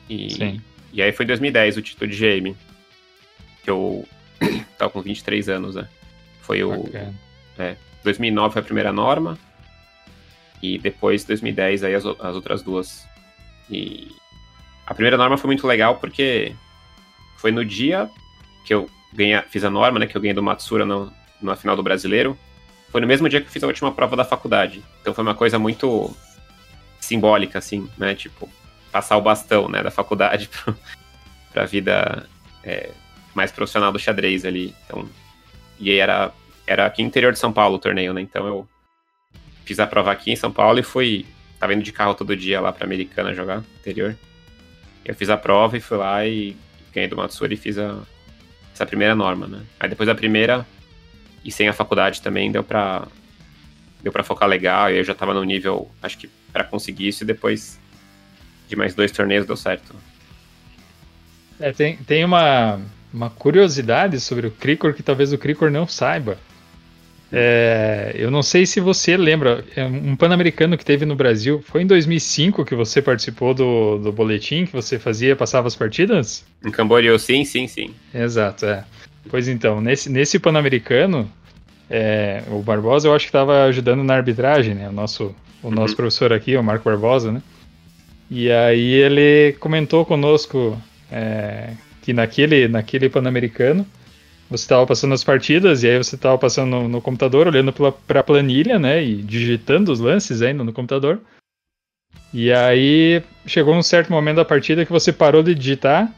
E, Sim. e aí foi em 2010 o título de GM que eu tava com 23 anos, né? Foi o. É, 2009 foi a primeira norma. E depois, 2010, aí as, as outras duas. E a primeira norma foi muito legal porque foi no dia que eu ganhei, fiz a norma, né? Que eu ganhei do Matsura no, na final do brasileiro. Foi no mesmo dia que eu fiz a última prova da faculdade. Então foi uma coisa muito simbólica, assim, né? Tipo, passar o bastão, né? Da faculdade para a vida é, mais profissional do xadrez ali. Então, e era, era aqui no interior de São Paulo o torneio, né? Então eu fiz a prova aqui em São Paulo e fui. Tava indo de carro todo dia lá pra Americana jogar, interior. Eu fiz a prova e fui lá e ganhei do Matsuri e fiz a, essa primeira norma, né? Aí depois da primeira, e sem a faculdade também, deu pra, deu pra focar legal. E eu já tava no nível, acho que para conseguir isso, e depois de mais dois torneios deu certo. É, tem, tem uma, uma curiosidade sobre o Cricor que talvez o Cricor não saiba. É, eu não sei se você lembra, é um Pan-Americano que teve no Brasil, foi em 2005 que você participou do, do boletim que você fazia, passava as partidas? Em Camboriú, sim, sim, sim. Exato, é. Pois então, nesse, nesse Pan-Americano, é, o Barbosa eu acho que estava ajudando na arbitragem, né? O nosso, o nosso uhum. professor aqui, o Marco Barbosa, né? E aí ele comentou conosco é, que naquele, naquele Pan-Americano você estava passando as partidas e aí você estava passando no, no, computador, olhando para a planilha, né, e digitando os lances ainda no computador. E aí chegou um certo momento da partida que você parou de digitar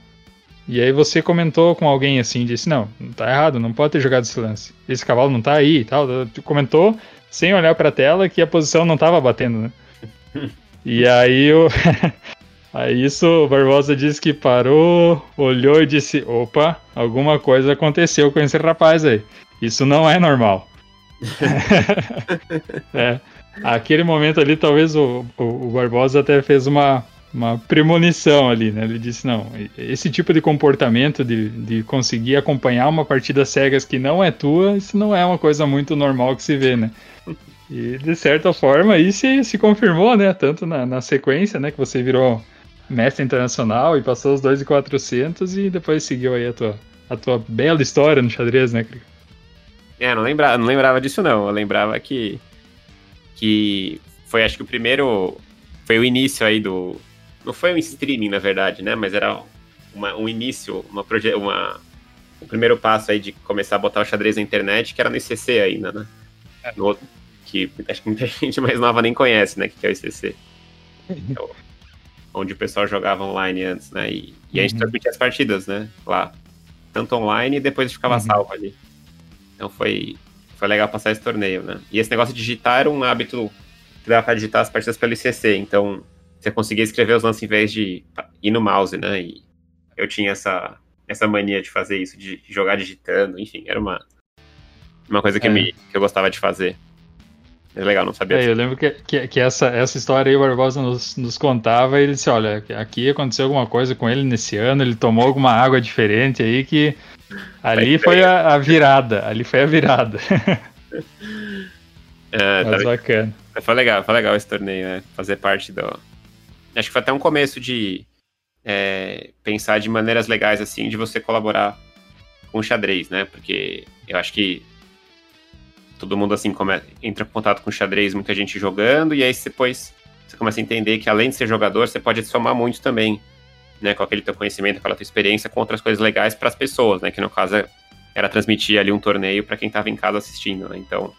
e aí você comentou com alguém assim, disse, não, tá errado, não pode ter jogado esse lance. Esse cavalo não tá aí e tal. Comentou sem olhar para a tela que a posição não tava batendo, né? E aí o Aí isso, o Barbosa disse que parou, olhou e disse: opa, alguma coisa aconteceu com esse rapaz aí. Isso não é normal. é, aquele momento ali, talvez o, o, o, Barbosa até fez uma, uma premonição ali, né? Ele disse: não, esse tipo de comportamento de, de conseguir acompanhar uma partida cegas que não é tua, isso não é uma coisa muito normal que se vê, né? E de certa forma aí se, se confirmou, né? Tanto na, na sequência, né? Que você virou mestre internacional e passou os 2,400 e depois seguiu aí a tua, a tua bela história no xadrez, né, Crico? É, não lembrava, não lembrava disso não. Eu lembrava que que foi acho que o primeiro foi o início aí do não foi um streaming na verdade, né, mas era uma, um início, uma proje uma o primeiro passo aí de começar a botar o xadrez na internet, que era no ICC ainda, né? É. No, que acho que muita gente mais nova nem conhece, né, que é o ICC. Então, onde o pessoal jogava online antes, né? E, e a gente uhum. transmitia as partidas, né? Lá. Tanto online e depois ficava uhum. salvo ali. Então foi, foi legal passar esse torneio, né? E esse negócio de digitar era um hábito que dava pra digitar as partidas pelo ICC. Então você conseguia escrever os lances em vez de ir no mouse, né? E eu tinha essa, essa mania de fazer isso, de jogar digitando, enfim, era uma, uma coisa que, é. me, que eu gostava de fazer. É legal, não sabia. É, eu lembro que, que, que, essa, essa história aí o Barbosa nos, nos contava e ele disse, olha, aqui aconteceu alguma coisa com ele nesse ano, ele tomou alguma água diferente aí que ali foi a, a virada, ali foi a virada. É, Mas tá bacana. Foi legal, foi legal esse torneio, né? Fazer parte do... Acho que foi até um começo de é, pensar de maneiras legais, assim, de você colaborar com o xadrez, né? Porque eu acho que todo mundo assim come, entra em contato com xadrez, muita gente jogando, e aí depois você começa a entender que além de ser jogador, você pode somar muito também, né, com aquele teu conhecimento, aquela tua experiência com outras coisas legais para as pessoas, né, que no caso era transmitir ali um torneio para quem estava em casa assistindo, né? Então,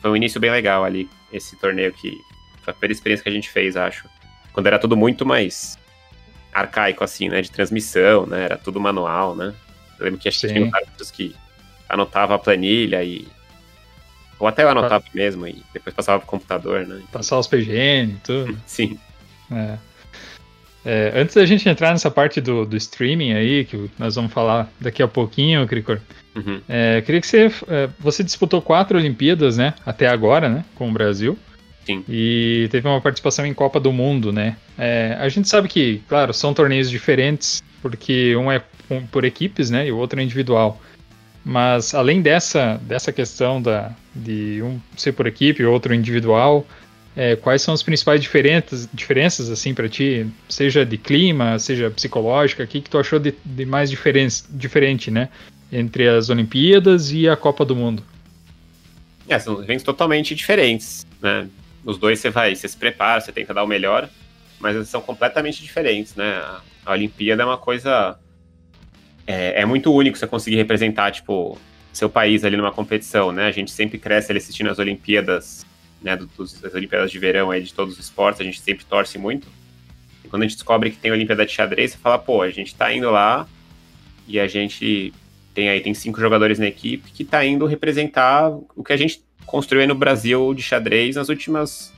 foi um início bem legal ali esse torneio que foi a primeira experiência que a gente fez, acho. Quando era tudo muito mais arcaico assim, né, de transmissão, né, era tudo manual, né? Eu lembro que a gente tinha árbitros que anotava a planilha e ou até eu anotava pra... mesmo e depois passava pro computador, né? Então... Passar os PGN e tudo. Sim. É. É, antes da gente entrar nessa parte do, do, streaming aí, que nós vamos falar daqui a pouquinho, Cricor, uhum. é, queria que você, é, você disputou quatro Olimpíadas, né, até agora, né, com o Brasil. Sim. E teve uma participação em Copa do Mundo, né. É, a gente sabe que, claro, são torneios diferentes, porque um é por equipes, né, e o outro é individual. Mas além dessa, dessa questão da, de um ser por equipe outro individual, é, quais são as principais diferenças, diferenças assim para ti, seja de clima, seja psicológica, o que, que tu achou de, de mais diferen diferente, né, entre as Olimpíadas e a Copa do Mundo? É, são eventos totalmente diferentes, né? Os dois você vai, você se prepara, você tenta dar o melhor, mas eles são completamente diferentes, né? A Olimpíada é uma coisa é, é muito único você conseguir representar, tipo, seu país ali numa competição, né? A gente sempre cresce ali assistindo as Olimpíadas, né? Dos, as Olimpíadas de verão aí de todos os esportes, a gente sempre torce muito. E quando a gente descobre que tem a Olimpíada de xadrez, você fala, pô, a gente tá indo lá e a gente tem aí, tem cinco jogadores na equipe que tá indo representar o que a gente construiu aí no Brasil de xadrez nas últimas.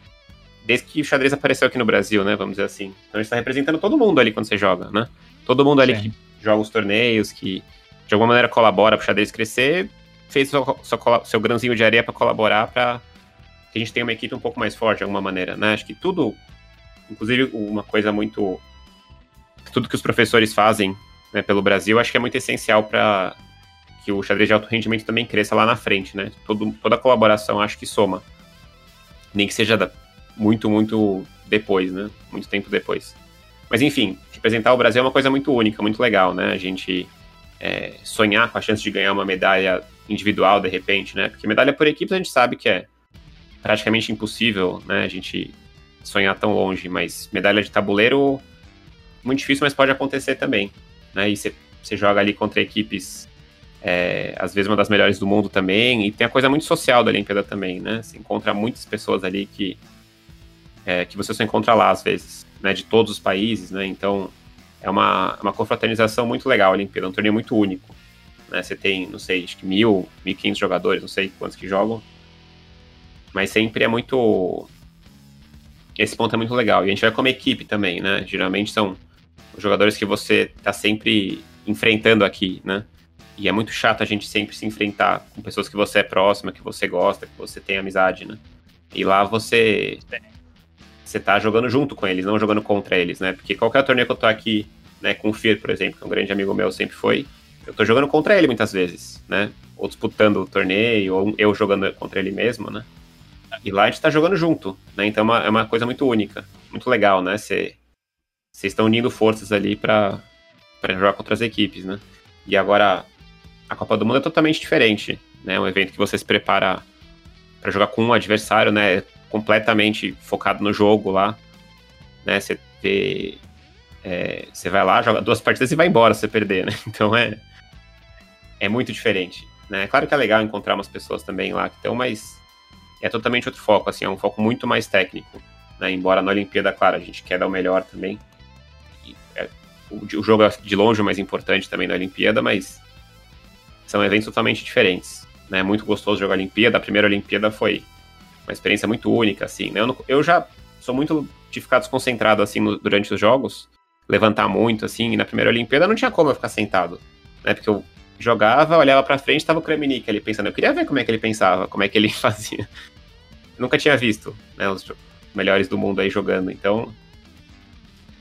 Desde que o xadrez apareceu aqui no Brasil, né? Vamos dizer assim. Então a gente tá representando todo mundo ali quando você joga, né? Todo mundo ali Sim. que joga os torneios, que de alguma maneira colabora para o xadrez crescer, fez seu, seu, grãozinho de areia para colaborar para que a gente tenha uma equipe um pouco mais forte de alguma maneira, né? Acho que tudo, inclusive uma coisa muito tudo que os professores fazem né, pelo Brasil, acho que é muito essencial para que que o xadrez de alto rendimento também cresça lá na frente, né? Todo, toda colaboração acho que soma. Nem que seja da, muito, muito depois, né? Muito tempo depois. Mas enfim, representar o Brasil é uma coisa muito única, muito legal, né? A gente é, sonhar com a chance de ganhar uma medalha individual de repente, né? Porque medalha por equipe a gente sabe que é praticamente impossível, né? A gente sonhar tão longe, mas medalha de tabuleiro muito difícil, mas pode acontecer também, né? E você joga ali contra equipes é, às vezes uma das melhores do mundo também, e tem a coisa muito social da Olimpíada também, né? Você encontra muitas pessoas ali que, é, que você só encontra lá às vezes, né? De todos os países, né? Então é uma, uma confraternização muito legal a Olimpíada, é um torneio muito único. Né? Você tem, não sei, acho que mil, mil quinhentos jogadores, não sei quantos que jogam, mas sempre é muito. Esse ponto é muito legal. E a gente vai como equipe também, né? Geralmente são os jogadores que você tá sempre enfrentando aqui, né? E é muito chato a gente sempre se enfrentar com pessoas que você é próxima, que você gosta, que você tem amizade, né? E lá você você tá jogando junto com eles, não jogando contra eles, né? Porque qualquer torneio que eu tô aqui, né, com o Fear, por exemplo, que é um grande amigo meu, sempre foi, eu tô jogando contra ele muitas vezes, né? Ou disputando o torneio, ou eu jogando contra ele mesmo, né? E lá a gente tá jogando junto, né? Então é uma, é uma coisa muito única, muito legal, né? Vocês estão unindo forças ali para jogar contra as equipes, né? E agora a Copa do Mundo é totalmente diferente, né? É um evento que você se prepara para jogar com um adversário, né? Completamente focado no jogo lá, né? Você vê, é, você vai lá, joga duas partidas e vai embora se você perder, né? Então é é muito diferente, né? Claro que é legal encontrar umas pessoas também lá que estão, mas é totalmente outro foco, assim, é um foco muito mais técnico, né? Embora na Olimpíada, claro, a gente quer dar o melhor também. É, o, o jogo é de longe o mais importante também na Olimpíada, mas são eventos totalmente diferentes. Né? É muito gostoso jogar a Olimpíada. A primeira Olimpíada foi uma experiência muito única, assim. Né? Eu, não, eu já sou muito de ficar desconcentrado, assim, no, durante os jogos, levantar muito, assim. E na primeira Olimpíada não tinha como eu ficar sentado, né? Porque eu jogava, olhava pra frente, tava o Kramnik ali pensando. Eu queria ver como é que ele pensava, como é que ele fazia. Eu nunca tinha visto, né? Os melhores do mundo aí jogando. Então,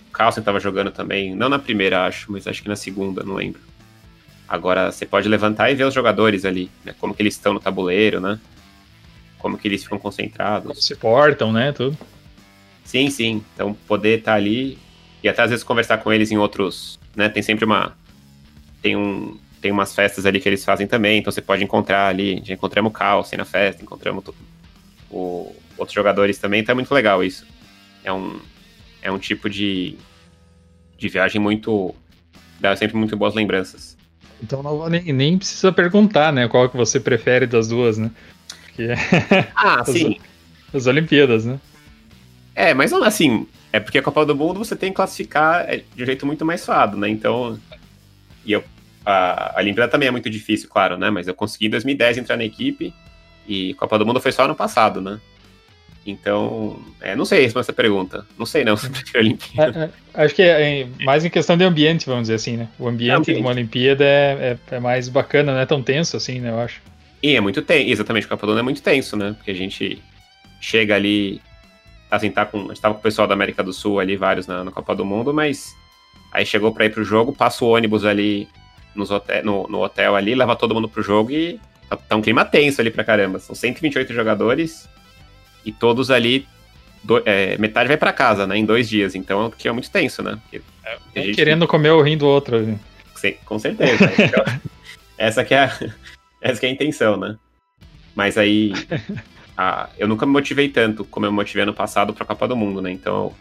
o Carlsen tava jogando também. Não na primeira, acho, mas acho que na segunda, não lembro. Agora você pode levantar e ver os jogadores ali, né? Como que eles estão no tabuleiro, né? Como que eles ficam concentrados. Como se portam, né? Tudo. Sim, sim. Então poder estar tá ali e até às vezes conversar com eles em outros, né? Tem sempre uma tem um tem umas festas ali que eles fazem também, então você pode encontrar ali, já encontramos o Carlsen na festa, encontramos o, outros jogadores também, então é muito legal isso. É um é um tipo de de viagem muito dá sempre muito boas lembranças. Então não, nem, nem precisa perguntar, né? Qual que você prefere das duas, né? Que é ah, as, sim. As Olimpíadas, né? É, mas assim, é porque a Copa do Mundo você tem que classificar é, de um jeito muito mais suado, né? Então. E eu, a, a Olimpíada também é muito difícil, claro, né? Mas eu consegui em 2010 entrar na equipe e Copa do Mundo foi só ano passado, né? Então, é, não sei responder essa pergunta. Não sei não se prefiro a Olimpíada. É, é, acho que é, é, mais em questão de ambiente, vamos dizer assim, né? O ambiente, ambiente. de uma Olimpíada é, é, é, mais bacana, não é tão tenso assim, né? Eu acho. E é muito tenso, exatamente, o Copa do Mundo é muito tenso, né? Porque a gente chega ali, assim, tá com, a gente tava com o pessoal da América do Sul ali, vários na, na Copa do Mundo, mas aí chegou pra ir pro jogo, passa o ônibus ali nos hotel, no, no hotel ali, leva todo mundo pro jogo e tá, tá um clima tenso ali pra caramba. São 128 jogadores e todos ali, do, é, metade vai para casa, né, em dois dias, então que é muito tenso, né? É, gente... querendo comer o rim do outro. Sim, com certeza. então, essa que é a, essa que é a intenção, né? Mas aí, a, eu nunca me motivei tanto como eu me motivei ano passado para a Copa do Mundo, né? Então,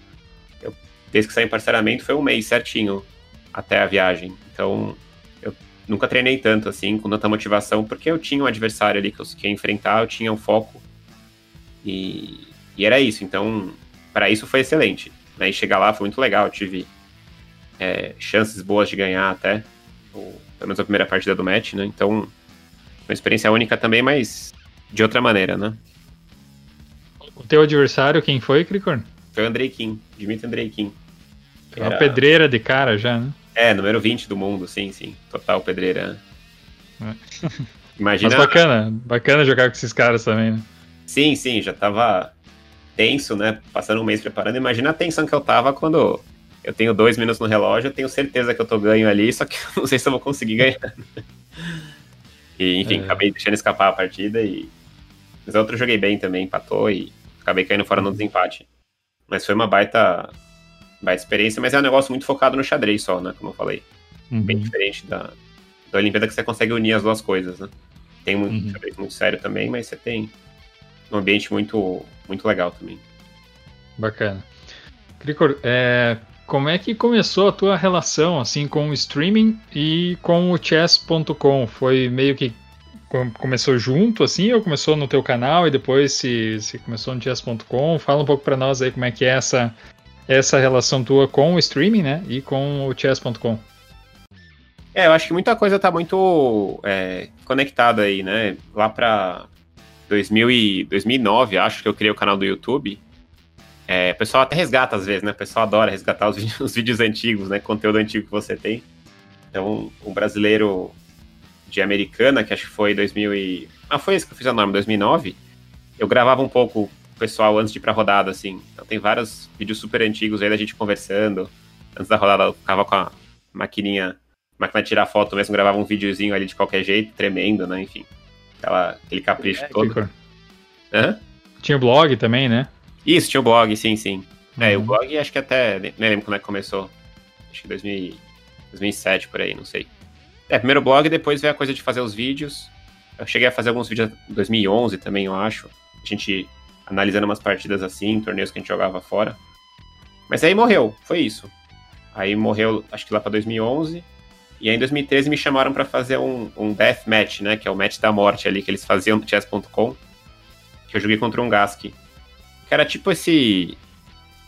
eu, desde que saí em parceramento foi um mês certinho até a viagem. Então, eu nunca treinei tanto assim, com tanta motivação, porque eu tinha um adversário ali que eu queria enfrentar, eu tinha um foco e, e era isso. Então, para isso foi excelente. Né? E chegar lá foi muito legal. Eu tive é, chances boas de ganhar até, ou, pelo menos a primeira partida do match, né? Então, uma experiência única também, mas de outra maneira, né? O teu adversário, quem foi, Cricorn? Foi o Andrei Kim, Dimitri Andrei Kim. Era... Uma pedreira de cara já, né? É, número 20 do mundo, sim, sim. Total pedreira. É. Imagina. Mas bacana, bacana jogar com esses caras também, né? Sim, sim, já tava tenso, né? Passando um mês preparando. Imagina a tensão que eu tava quando eu tenho dois minutos no relógio, eu tenho certeza que eu tô ganho ali, só que eu não sei se eu vou conseguir ganhar. E, enfim, é. acabei deixando escapar a partida e. Mas outro joguei bem também, empatou e acabei caindo fora no desempate. Mas foi uma baita, baita experiência, mas é um negócio muito focado no xadrez só, né? Como eu falei. Uhum. Bem diferente da, da Olimpíada que você consegue unir as duas coisas, né? Tem muito uhum. xadrez muito sério também, mas você tem um ambiente muito, muito legal também. Bacana. Cricor, é, como é que começou a tua relação assim com o streaming e com o chess.com? Foi meio que começou junto assim ou começou no teu canal e depois se, se começou no chess.com? Fala um pouco para nós aí como é que é essa essa relação tua com o streaming, né, e com o chess.com. É, eu acho que muita coisa tá muito é, conectada aí, né? Lá para 2009, acho que eu criei o canal do YouTube. É, o pessoal até resgata às vezes, né? O pessoal adora resgatar os vídeos, os vídeos antigos, né? Conteúdo antigo que você tem. Então, um brasileiro de Americana, que acho que foi 2000 e... Ah, foi esse que eu fiz a norma, 2009. Eu gravava um pouco o pessoal antes de ir pra rodada, assim. Então tem vários vídeos super antigos aí da gente conversando. Antes da rodada eu ficava com a maquininha, máquina de tirar foto mesmo, gravava um videozinho ali de qualquer jeito, tremendo, né? Enfim, aquela, aquele capricho é, todo. Hã? Tinha blog também, né? Isso, tinha o blog, sim, sim. Uhum. É, o blog acho que até, nem lembro quando é que começou. Acho que 2000, 2007, por aí, não sei. É, primeiro o blog, depois veio a coisa de fazer os vídeos. Eu cheguei a fazer alguns vídeos em 2011 também, eu acho. A gente analisando umas partidas assim, torneios que a gente jogava fora. Mas aí morreu, foi isso. Aí morreu, acho que lá pra 2011. E aí em 2013 me chamaram para fazer um, um death match, né? Que é o match da morte ali que eles faziam no chess.com. Que eu joguei contra um Gask. Que era tipo esse.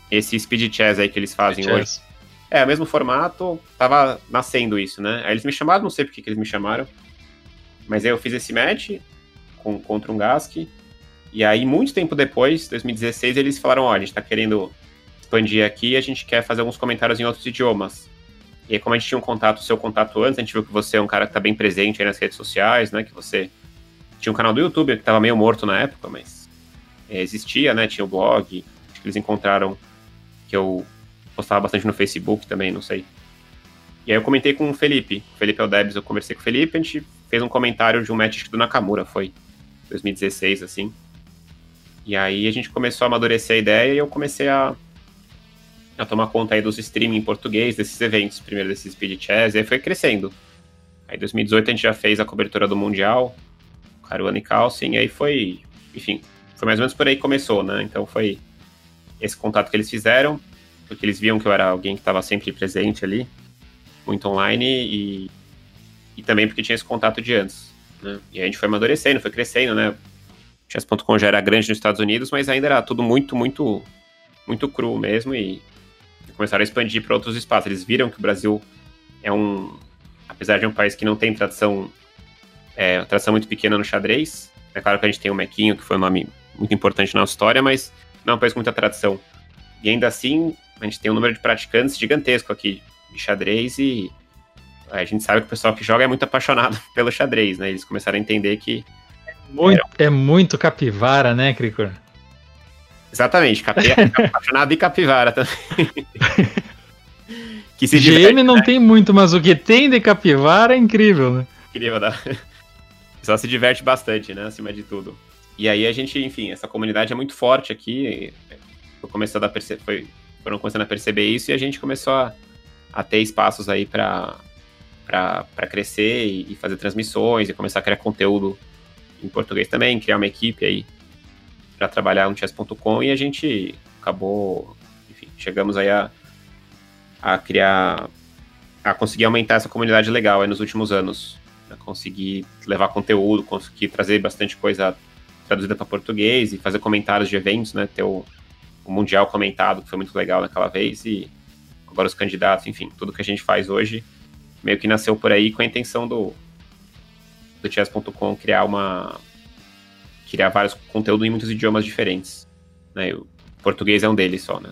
Esse speed chess aí que eles fazem speed hoje. Chess. É, o mesmo formato, tava nascendo isso, né? Aí eles me chamaram, não sei por que eles me chamaram. Mas aí eu fiz esse match com, contra um Gask. E aí, muito tempo depois, 2016, eles falaram: ó, a gente tá querendo expandir aqui a gente quer fazer alguns comentários em outros idiomas. E aí, como a gente tinha um contato, o seu contato antes, a gente viu que você é um cara que tá bem presente aí nas redes sociais, né? Que você tinha um canal do YouTube que tava meio morto na época, mas existia, né? Tinha o blog. Acho que eles encontraram que eu postava bastante no Facebook também, não sei. E aí eu comentei com o Felipe. O Felipe é o Debs, eu conversei com o Felipe, a gente fez um comentário de um match do Nakamura, foi 2016, assim. E aí a gente começou a amadurecer a ideia e eu comecei a, a tomar conta aí dos streaming em português, desses eventos, primeiro desses Speed Chess, e aí foi crescendo. Aí em 2018 a gente já fez a cobertura do Mundial, Caruana e Calcin, e aí foi, enfim, foi mais ou menos por aí que começou, né? Então foi esse contato que eles fizeram, porque eles viam que eu era alguém que estava sempre presente ali, muito online, e, e também porque tinha esse contato de antes. Né? E a gente foi amadurecendo, foi crescendo, né? Chess.com já era grande nos Estados Unidos, mas ainda era tudo muito, muito, muito cru mesmo e começaram a expandir para outros espaços. Eles viram que o Brasil é um, apesar de um país que não tem tradição, é, tradição muito pequena no xadrez. É claro que a gente tem o Mequinho, que foi um nome muito importante na história, mas não é um país com muita tradição. E ainda assim, a gente tem um número de praticantes gigantesco aqui de xadrez e a gente sabe que o pessoal que joga é muito apaixonado pelo xadrez, né? Eles começaram a entender que muito, é muito capivara, né, Cricor? Exatamente, capi... apaixonado e capivara também. que se GM diverte, não né? tem muito, mas o que tem de capivara é incrível, né? Incrível, né? Só se diverte bastante, né, acima de tudo. E aí a gente, enfim, essa comunidade é muito forte aqui. Foi começando a perceber, foi, foram começando a perceber isso e a gente começou a, a ter espaços aí para para crescer e, e fazer transmissões e começar a criar conteúdo em português também, criar uma equipe aí para trabalhar no chess.com e a gente acabou, enfim, chegamos aí a, a criar, a conseguir aumentar essa comunidade legal aí nos últimos anos, a conseguir levar conteúdo, conseguir trazer bastante coisa traduzida para português e fazer comentários de eventos, né, ter o, o Mundial comentado, que foi muito legal naquela vez, e agora os candidatos, enfim, tudo que a gente faz hoje meio que nasceu por aí com a intenção do, do chess.com criar uma criar vários conteúdos em muitos idiomas diferentes. Né? O português é um deles só, né?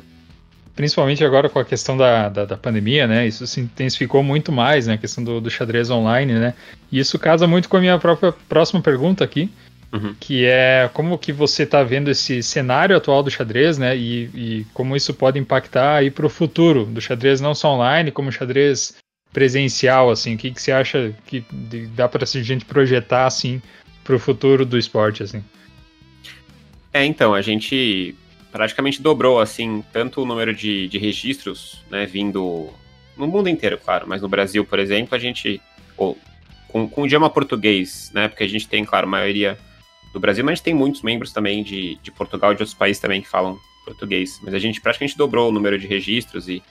Principalmente agora com a questão da, da, da, pandemia, né? Isso se intensificou muito mais, né? A questão do, do xadrez online, né? E isso casa muito com a minha própria próxima pergunta aqui, uhum. que é como que você está vendo esse cenário atual do xadrez, né? E, e como isso pode impactar aí para o futuro do xadrez não só online, como xadrez presencial, assim? O que, que você acha que dá para a gente projetar, assim, para o futuro do esporte, assim? É, então, a gente praticamente dobrou, assim, tanto o número de, de registros, né, vindo no mundo inteiro, claro, mas no Brasil, por exemplo, a gente, ou, com, com o idioma português, né, porque a gente tem, claro, a maioria do Brasil, mas a gente tem muitos membros também de, de Portugal e de outros países também que falam português, mas a gente praticamente dobrou o número de registros e,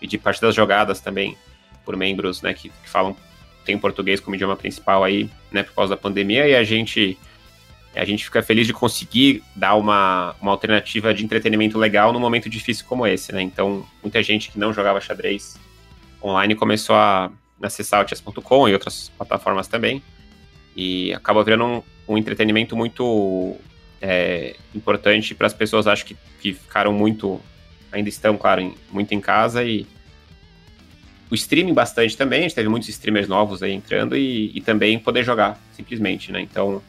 e de partidas jogadas também por membros, né, que, que falam, tem português como idioma principal aí, né, por causa da pandemia, e a gente a gente fica feliz de conseguir dar uma, uma alternativa de entretenimento legal num momento difícil como esse, né? Então, muita gente que não jogava xadrez online começou a acessar o chess.com e outras plataformas também, e acaba virando um, um entretenimento muito é, importante para as pessoas, acho que, que ficaram muito, ainda estão, claro, em, muito em casa e o streaming bastante também, a gente teve muitos streamers novos aí entrando e, e também poder jogar, simplesmente, né? Então,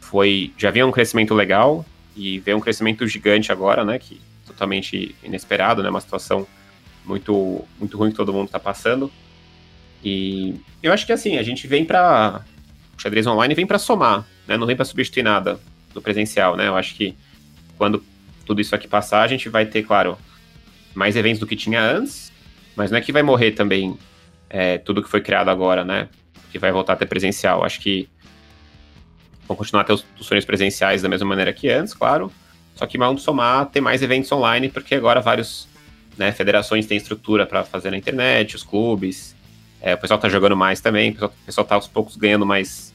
foi já havia um crescimento legal e veio um crescimento gigante agora, né? Que totalmente inesperado, né? Uma situação muito muito ruim que todo mundo está passando. E eu acho que assim a gente vem para o xadrez online vem para somar, né? Não vem para substituir nada do presencial, né? Eu acho que quando tudo isso aqui passar, a gente vai ter, claro, mais eventos do que tinha antes, mas não é que vai morrer também é, tudo que foi criado agora, né? Que vai voltar a ter presencial. Acho que vão continuar a ter os, os sonhos presenciais da mesma maneira que antes, claro. Só que vão somar, ter mais eventos online, porque agora vários né, federações têm estrutura para fazer na internet, os clubes. É, o pessoal está jogando mais também, o pessoal, está aos poucos ganhando mais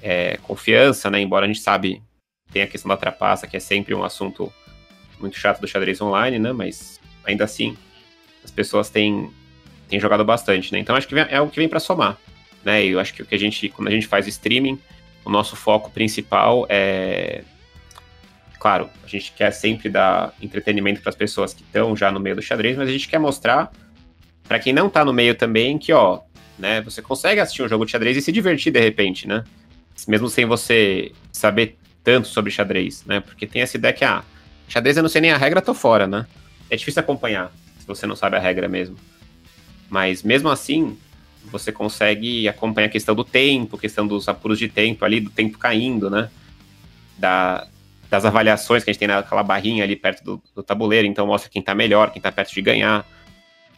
é, confiança, né? Embora a gente sabe tem a questão da trapaça, que é sempre um assunto muito chato do xadrez online, né? Mas ainda assim, as pessoas têm, têm jogado bastante, né? Então acho que é o que vem para somar, né? E eu acho que o que a gente, quando a gente faz streaming, o nosso foco principal é. Claro, a gente quer sempre dar entretenimento para as pessoas que estão já no meio do xadrez, mas a gente quer mostrar para quem não está no meio também que, ó, né, você consegue assistir um jogo de xadrez e se divertir de repente, né? Mesmo sem você saber tanto sobre xadrez, né? Porque tem essa ideia que, ah, xadrez eu não sei nem a regra, tô fora, né? É difícil acompanhar se você não sabe a regra mesmo. Mas mesmo assim, você consegue acompanhar a questão do tempo, questão dos apuros de tempo ali, do tempo caindo, né? Da, das avaliações que a gente tem naquela barrinha ali perto do, do tabuleiro, então mostra quem tá melhor, quem tá perto de ganhar.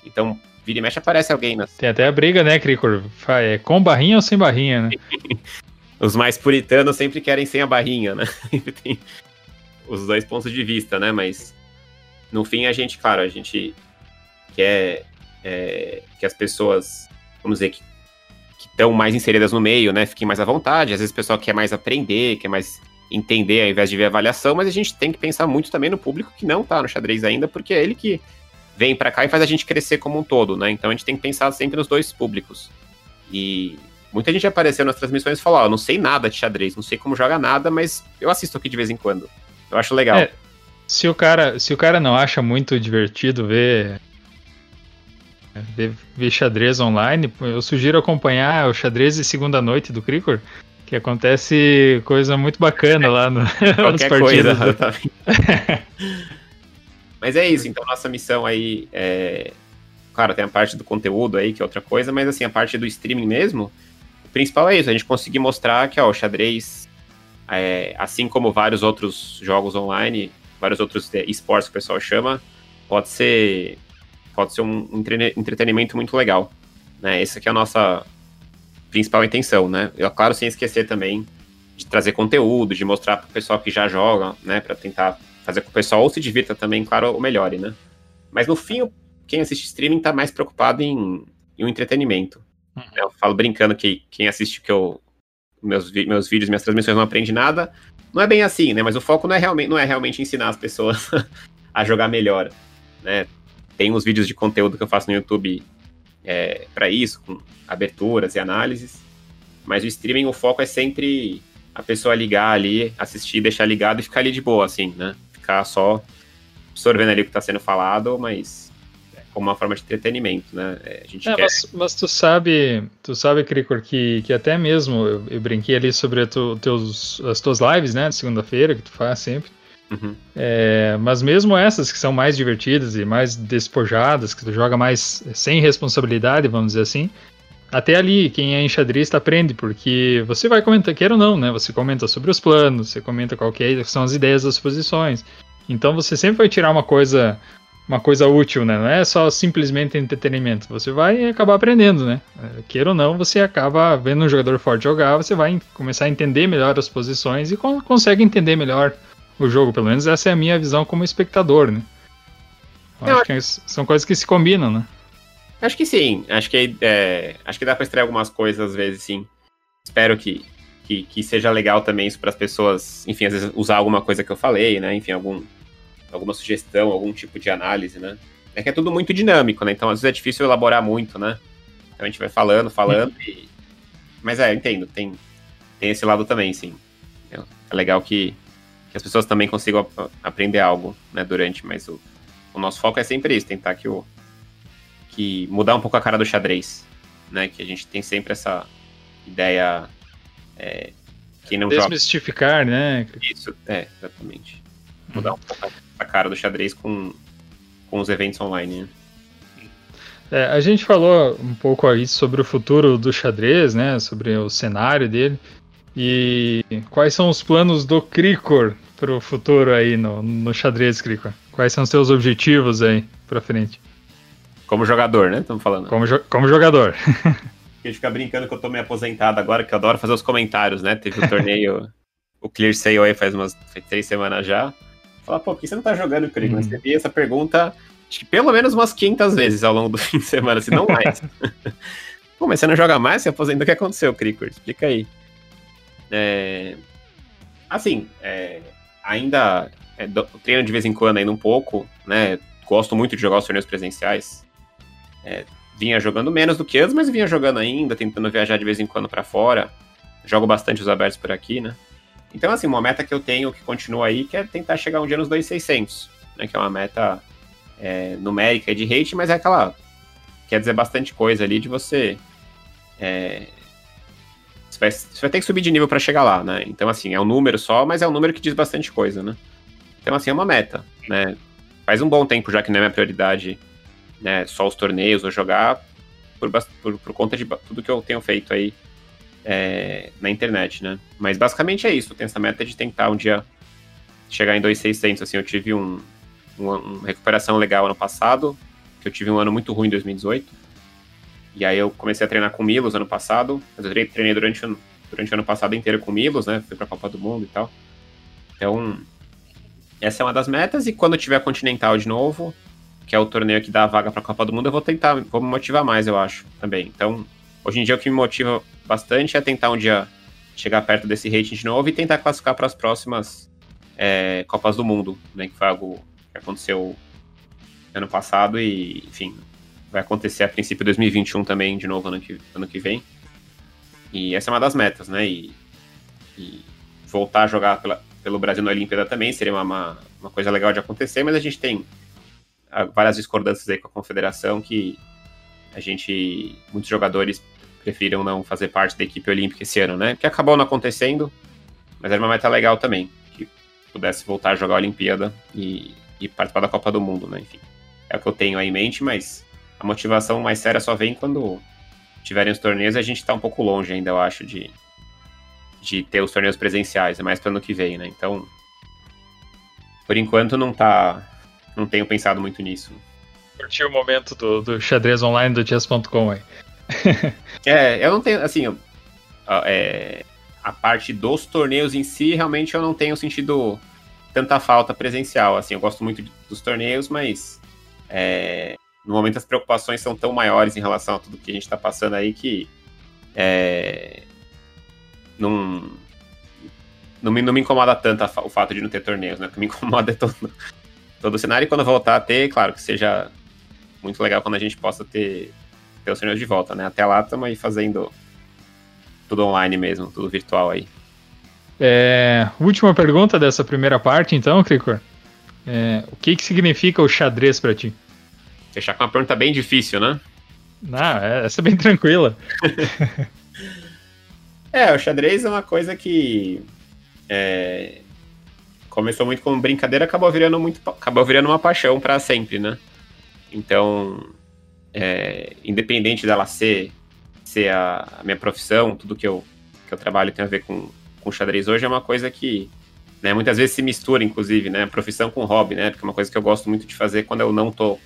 Então, vira e mexe aparece alguém, né? Tem até a briga, né, Cricor? É com barrinha ou sem barrinha, né? Os mais puritanos sempre querem sem a barrinha, né? tem os dois pontos de vista, né? Mas no fim a gente, claro, a gente quer é, que as pessoas vamos dizer, que estão mais inseridas no meio, né? Fiquem mais à vontade. Às vezes o pessoal quer mais aprender, quer mais entender ao invés de ver avaliação, mas a gente tem que pensar muito também no público que não tá no xadrez ainda, porque é ele que vem para cá e faz a gente crescer como um todo, né? Então a gente tem que pensar sempre nos dois públicos. E muita gente apareceu nas transmissões e falou: Ó, oh, eu não sei nada de xadrez, não sei como joga nada, mas eu assisto aqui de vez em quando. Eu acho legal. É, se o cara, se o cara não acha muito divertido ver ver, ver xadrez online, eu sugiro acompanhar o xadrez de segunda noite do Cricor, que acontece coisa muito bacana lá no, nas partidas. Coisa, mas é isso, então nossa missão aí é. Claro, tem a parte do conteúdo aí, que é outra coisa, mas assim, a parte do streaming mesmo, o principal é isso, a gente conseguir mostrar que ó, o xadrez, é, assim como vários outros jogos online, vários outros esportes que o pessoal chama, pode ser pode ser um entretenimento muito legal. Né? Essa aqui é a nossa principal intenção, né? Eu, claro, sem esquecer também de trazer conteúdo, de mostrar para o pessoal que já joga, né? Para tentar fazer com que o pessoal ou se divirta também, claro, ou melhore, né? Mas no fim, quem assiste streaming está mais preocupado em, em um entretenimento. Uhum. Eu falo brincando que quem assiste que eu, meus, meus vídeos, minhas transmissões não aprende nada. Não é bem assim, né? Mas o foco não é realmente, não é realmente ensinar as pessoas a jogar melhor, né? Tem uns vídeos de conteúdo que eu faço no YouTube é, para isso, com aberturas e análises. Mas o streaming, o foco é sempre a pessoa ligar ali, assistir, deixar ligado e ficar ali de boa, assim, né? Ficar só absorvendo ali o que está sendo falado, mas é como uma forma de entretenimento, né? É, a gente é, quer... mas, mas, tu sabe, tu sabe, Cricor, que, que até mesmo eu, eu brinquei ali sobre tu, teus, as tuas lives, né, de segunda-feira, que tu faz sempre. Uhum. É, mas mesmo essas que são mais divertidas e mais despojadas, que tu joga mais sem responsabilidade, vamos dizer assim, até ali, quem é enxadrista aprende, porque você vai comentar, quer ou não, né? Você comenta sobre os planos, você comenta qual que é, são as ideias das posições. Então você sempre vai tirar uma coisa uma coisa útil, né? Não é só simplesmente entretenimento. Você vai acabar aprendendo, né? É, queira ou não, você acaba vendo um jogador forte jogar, você vai começar a entender melhor as posições e consegue entender melhor o jogo. Pelo menos essa é a minha visão como espectador, né? Eu acho que são coisas que se combinam, né? Acho que sim. Acho que, é, acho que dá pra estrear algumas coisas às vezes, sim. Espero que, que, que seja legal também isso para as pessoas, enfim, às vezes usar alguma coisa que eu falei, né? Enfim, algum, alguma sugestão, algum tipo de análise, né? É que é tudo muito dinâmico, né? Então às vezes é difícil elaborar muito, né? Então a gente vai falando, falando e... Mas é, entendo, tem, tem esse lado também, sim. É legal que, que as pessoas também consigam aprender algo, né, durante, mas o, o nosso foco é sempre isso, tentar que o, que mudar um pouco a cara do xadrez, né? Que a gente tem sempre essa ideia é, quem não Desmistificar, joga... né? Isso, é, exatamente. Mudar uhum. um pouco a cara do xadrez com, com os eventos online, né? É, a gente falou um pouco aí sobre o futuro do xadrez, né? Sobre o cenário dele. E quais são os planos do Cricor para o futuro aí no, no xadrez, Cricor? Quais são os seus objetivos aí para frente? Como jogador, né? Estamos falando. Como, jo como jogador. a gente fica brincando que eu tô meio aposentado agora, que eu adoro fazer os comentários, né? Teve o torneio, o Clear Sale aí faz umas faz três semanas já. Fala, pô, por que você não tá jogando, Craig? Uhum. recebi essa pergunta, acho que pelo menos umas 500 vezes ao longo do fim de semana, se não mais. pô, mas você não joga mais? Você aposenta? O que aconteceu, Cricor? Explica aí. É... Assim, é... ainda é, treino de vez em quando ainda um pouco, né? Gosto muito de jogar os torneios presenciais. É, vinha jogando menos do que antes, mas vinha jogando ainda, tentando viajar de vez em quando para fora. Jogo bastante os abertos por aqui, né? Então, assim, uma meta que eu tenho que continua aí, que é tentar chegar um dia nos 2,600, né? Que é uma meta é, numérica de rate, mas é aquela. Quer dizer bastante coisa ali de você. É, você, vai, você vai ter que subir de nível para chegar lá, né? Então, assim, é um número só, mas é um número que diz bastante coisa, né? Então, assim, é uma meta, né? Faz um bom tempo já que não é minha prioridade né, só os torneios ou jogar por, por, por conta de tudo que eu tenho feito aí é, na internet, né? Mas basicamente é isso. Eu tenho essa meta de tentar um dia chegar em 2,600. Assim, eu tive um, uma, uma, recuperação legal ano passado, que eu tive um ano muito ruim em 2018. E aí eu comecei a treinar com Milos ano passado. Eu treinei durante, durante o ano passado inteiro com Milos, né? Fui pra Copa do Mundo e tal. Então, essa é uma das metas. E quando tiver Continental de novo, que é o torneio que dá a vaga para a Copa do Mundo, eu vou tentar, vou me motivar mais, eu acho, também. Então, hoje em dia o que me motiva bastante é tentar um dia chegar perto desse rating de novo e tentar classificar para as próximas é, Copas do Mundo, né, que foi algo que aconteceu ano passado e, enfim, vai acontecer a princípio de 2021 também, de novo, ano que, ano que vem. E essa é uma das metas, né, e, e voltar a jogar pela, pelo Brasil na Olimpíada também seria uma, uma, uma coisa legal de acontecer, mas a gente tem várias discordâncias aí com a confederação que a gente, muitos jogadores preferiram não fazer parte da equipe olímpica esse ano, né? Que acabou não acontecendo, mas era uma meta legal também, que pudesse voltar a jogar a Olimpíada e, e participar da Copa do Mundo, né? Enfim, é o que eu tenho aí em mente, mas a motivação mais séria só vem quando tiverem os torneios e a gente está um pouco longe ainda, eu acho, de, de ter os torneios presenciais, é mais para ano que vem, né? Então, por enquanto não tá não tenho pensado muito nisso. Curti o momento do, do xadrez online do chess.com aí. é, eu não tenho, assim, é, a parte dos torneios em si, realmente eu não tenho sentido tanta falta presencial, assim, eu gosto muito dos torneios, mas é, no momento as preocupações são tão maiores em relação a tudo que a gente está passando aí que é, não, não, me, não me incomoda tanto o fato de não ter torneios, né? O que me incomoda é todo, todo o cenário. E quando voltar a ter, claro, que seja muito legal quando a gente possa ter, ter os torneios de volta, né? Até lá estamos aí fazendo tudo online mesmo, tudo virtual aí. É, última pergunta dessa primeira parte, então, Cricor. É, o que, que significa o xadrez para ti? Fechar com uma pergunta bem difícil, né? Não, é, essa é bem tranquila. é, o xadrez é uma coisa que é, começou muito como brincadeira, acabou virando muito, acabou virando uma paixão para sempre, né? Então, é, independente dela ser, ser a, a, minha profissão, tudo que eu, que eu trabalho tem a ver com, com xadrez hoje é uma coisa que né, muitas vezes se mistura, inclusive, né? Profissão com hobby, né? Porque é uma coisa que eu gosto muito de fazer quando eu não tô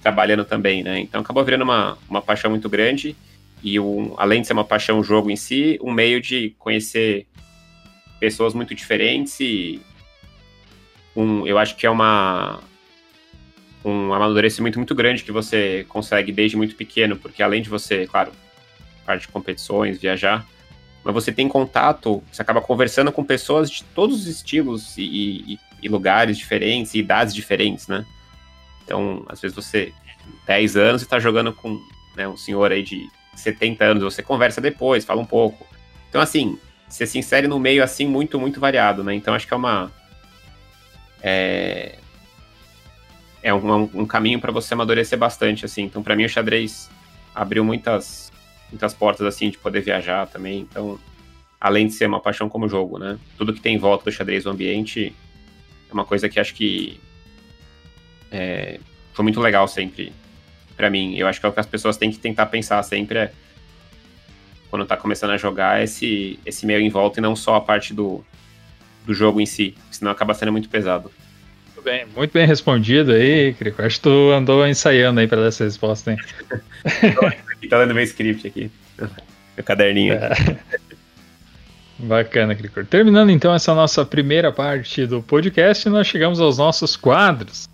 trabalhando também, né? Então acabou virando uma, uma paixão muito grande e um, além de ser uma paixão o jogo em si, um meio de conhecer pessoas muito diferentes e um, eu acho que é uma um amadurecimento muito grande que você consegue desde muito pequeno, porque além de você, claro, parte de competições, viajar, mas você tem contato, você acaba conversando com pessoas de todos os estilos e, e, e lugares diferentes e idades diferentes, né? Então, às vezes você, 10 anos, está jogando com né, um senhor aí de 70 anos, você conversa depois, fala um pouco. Então, assim, você se insere no meio, assim, muito, muito variado, né? Então, acho que é uma... É, é um, um caminho para você amadurecer bastante, assim. Então, para mim, o xadrez abriu muitas, muitas portas, assim, de poder viajar também. Então, além de ser uma paixão como jogo, né? Tudo que tem em volta do xadrez, o ambiente, é uma coisa que acho que é, foi muito legal sempre para mim. Eu acho que é o que as pessoas têm que tentar pensar sempre é quando tá começando a jogar esse, esse meio em volta e não só a parte do, do jogo em si, senão acaba sendo muito pesado. Muito bem, muito bem respondido aí, Crico. Acho que tu andou ensaiando aí para dar essa resposta, hein? tá lendo meu script aqui, meu caderninho. É. Bacana, Cricor. Terminando então essa nossa primeira parte do podcast, nós chegamos aos nossos quadros.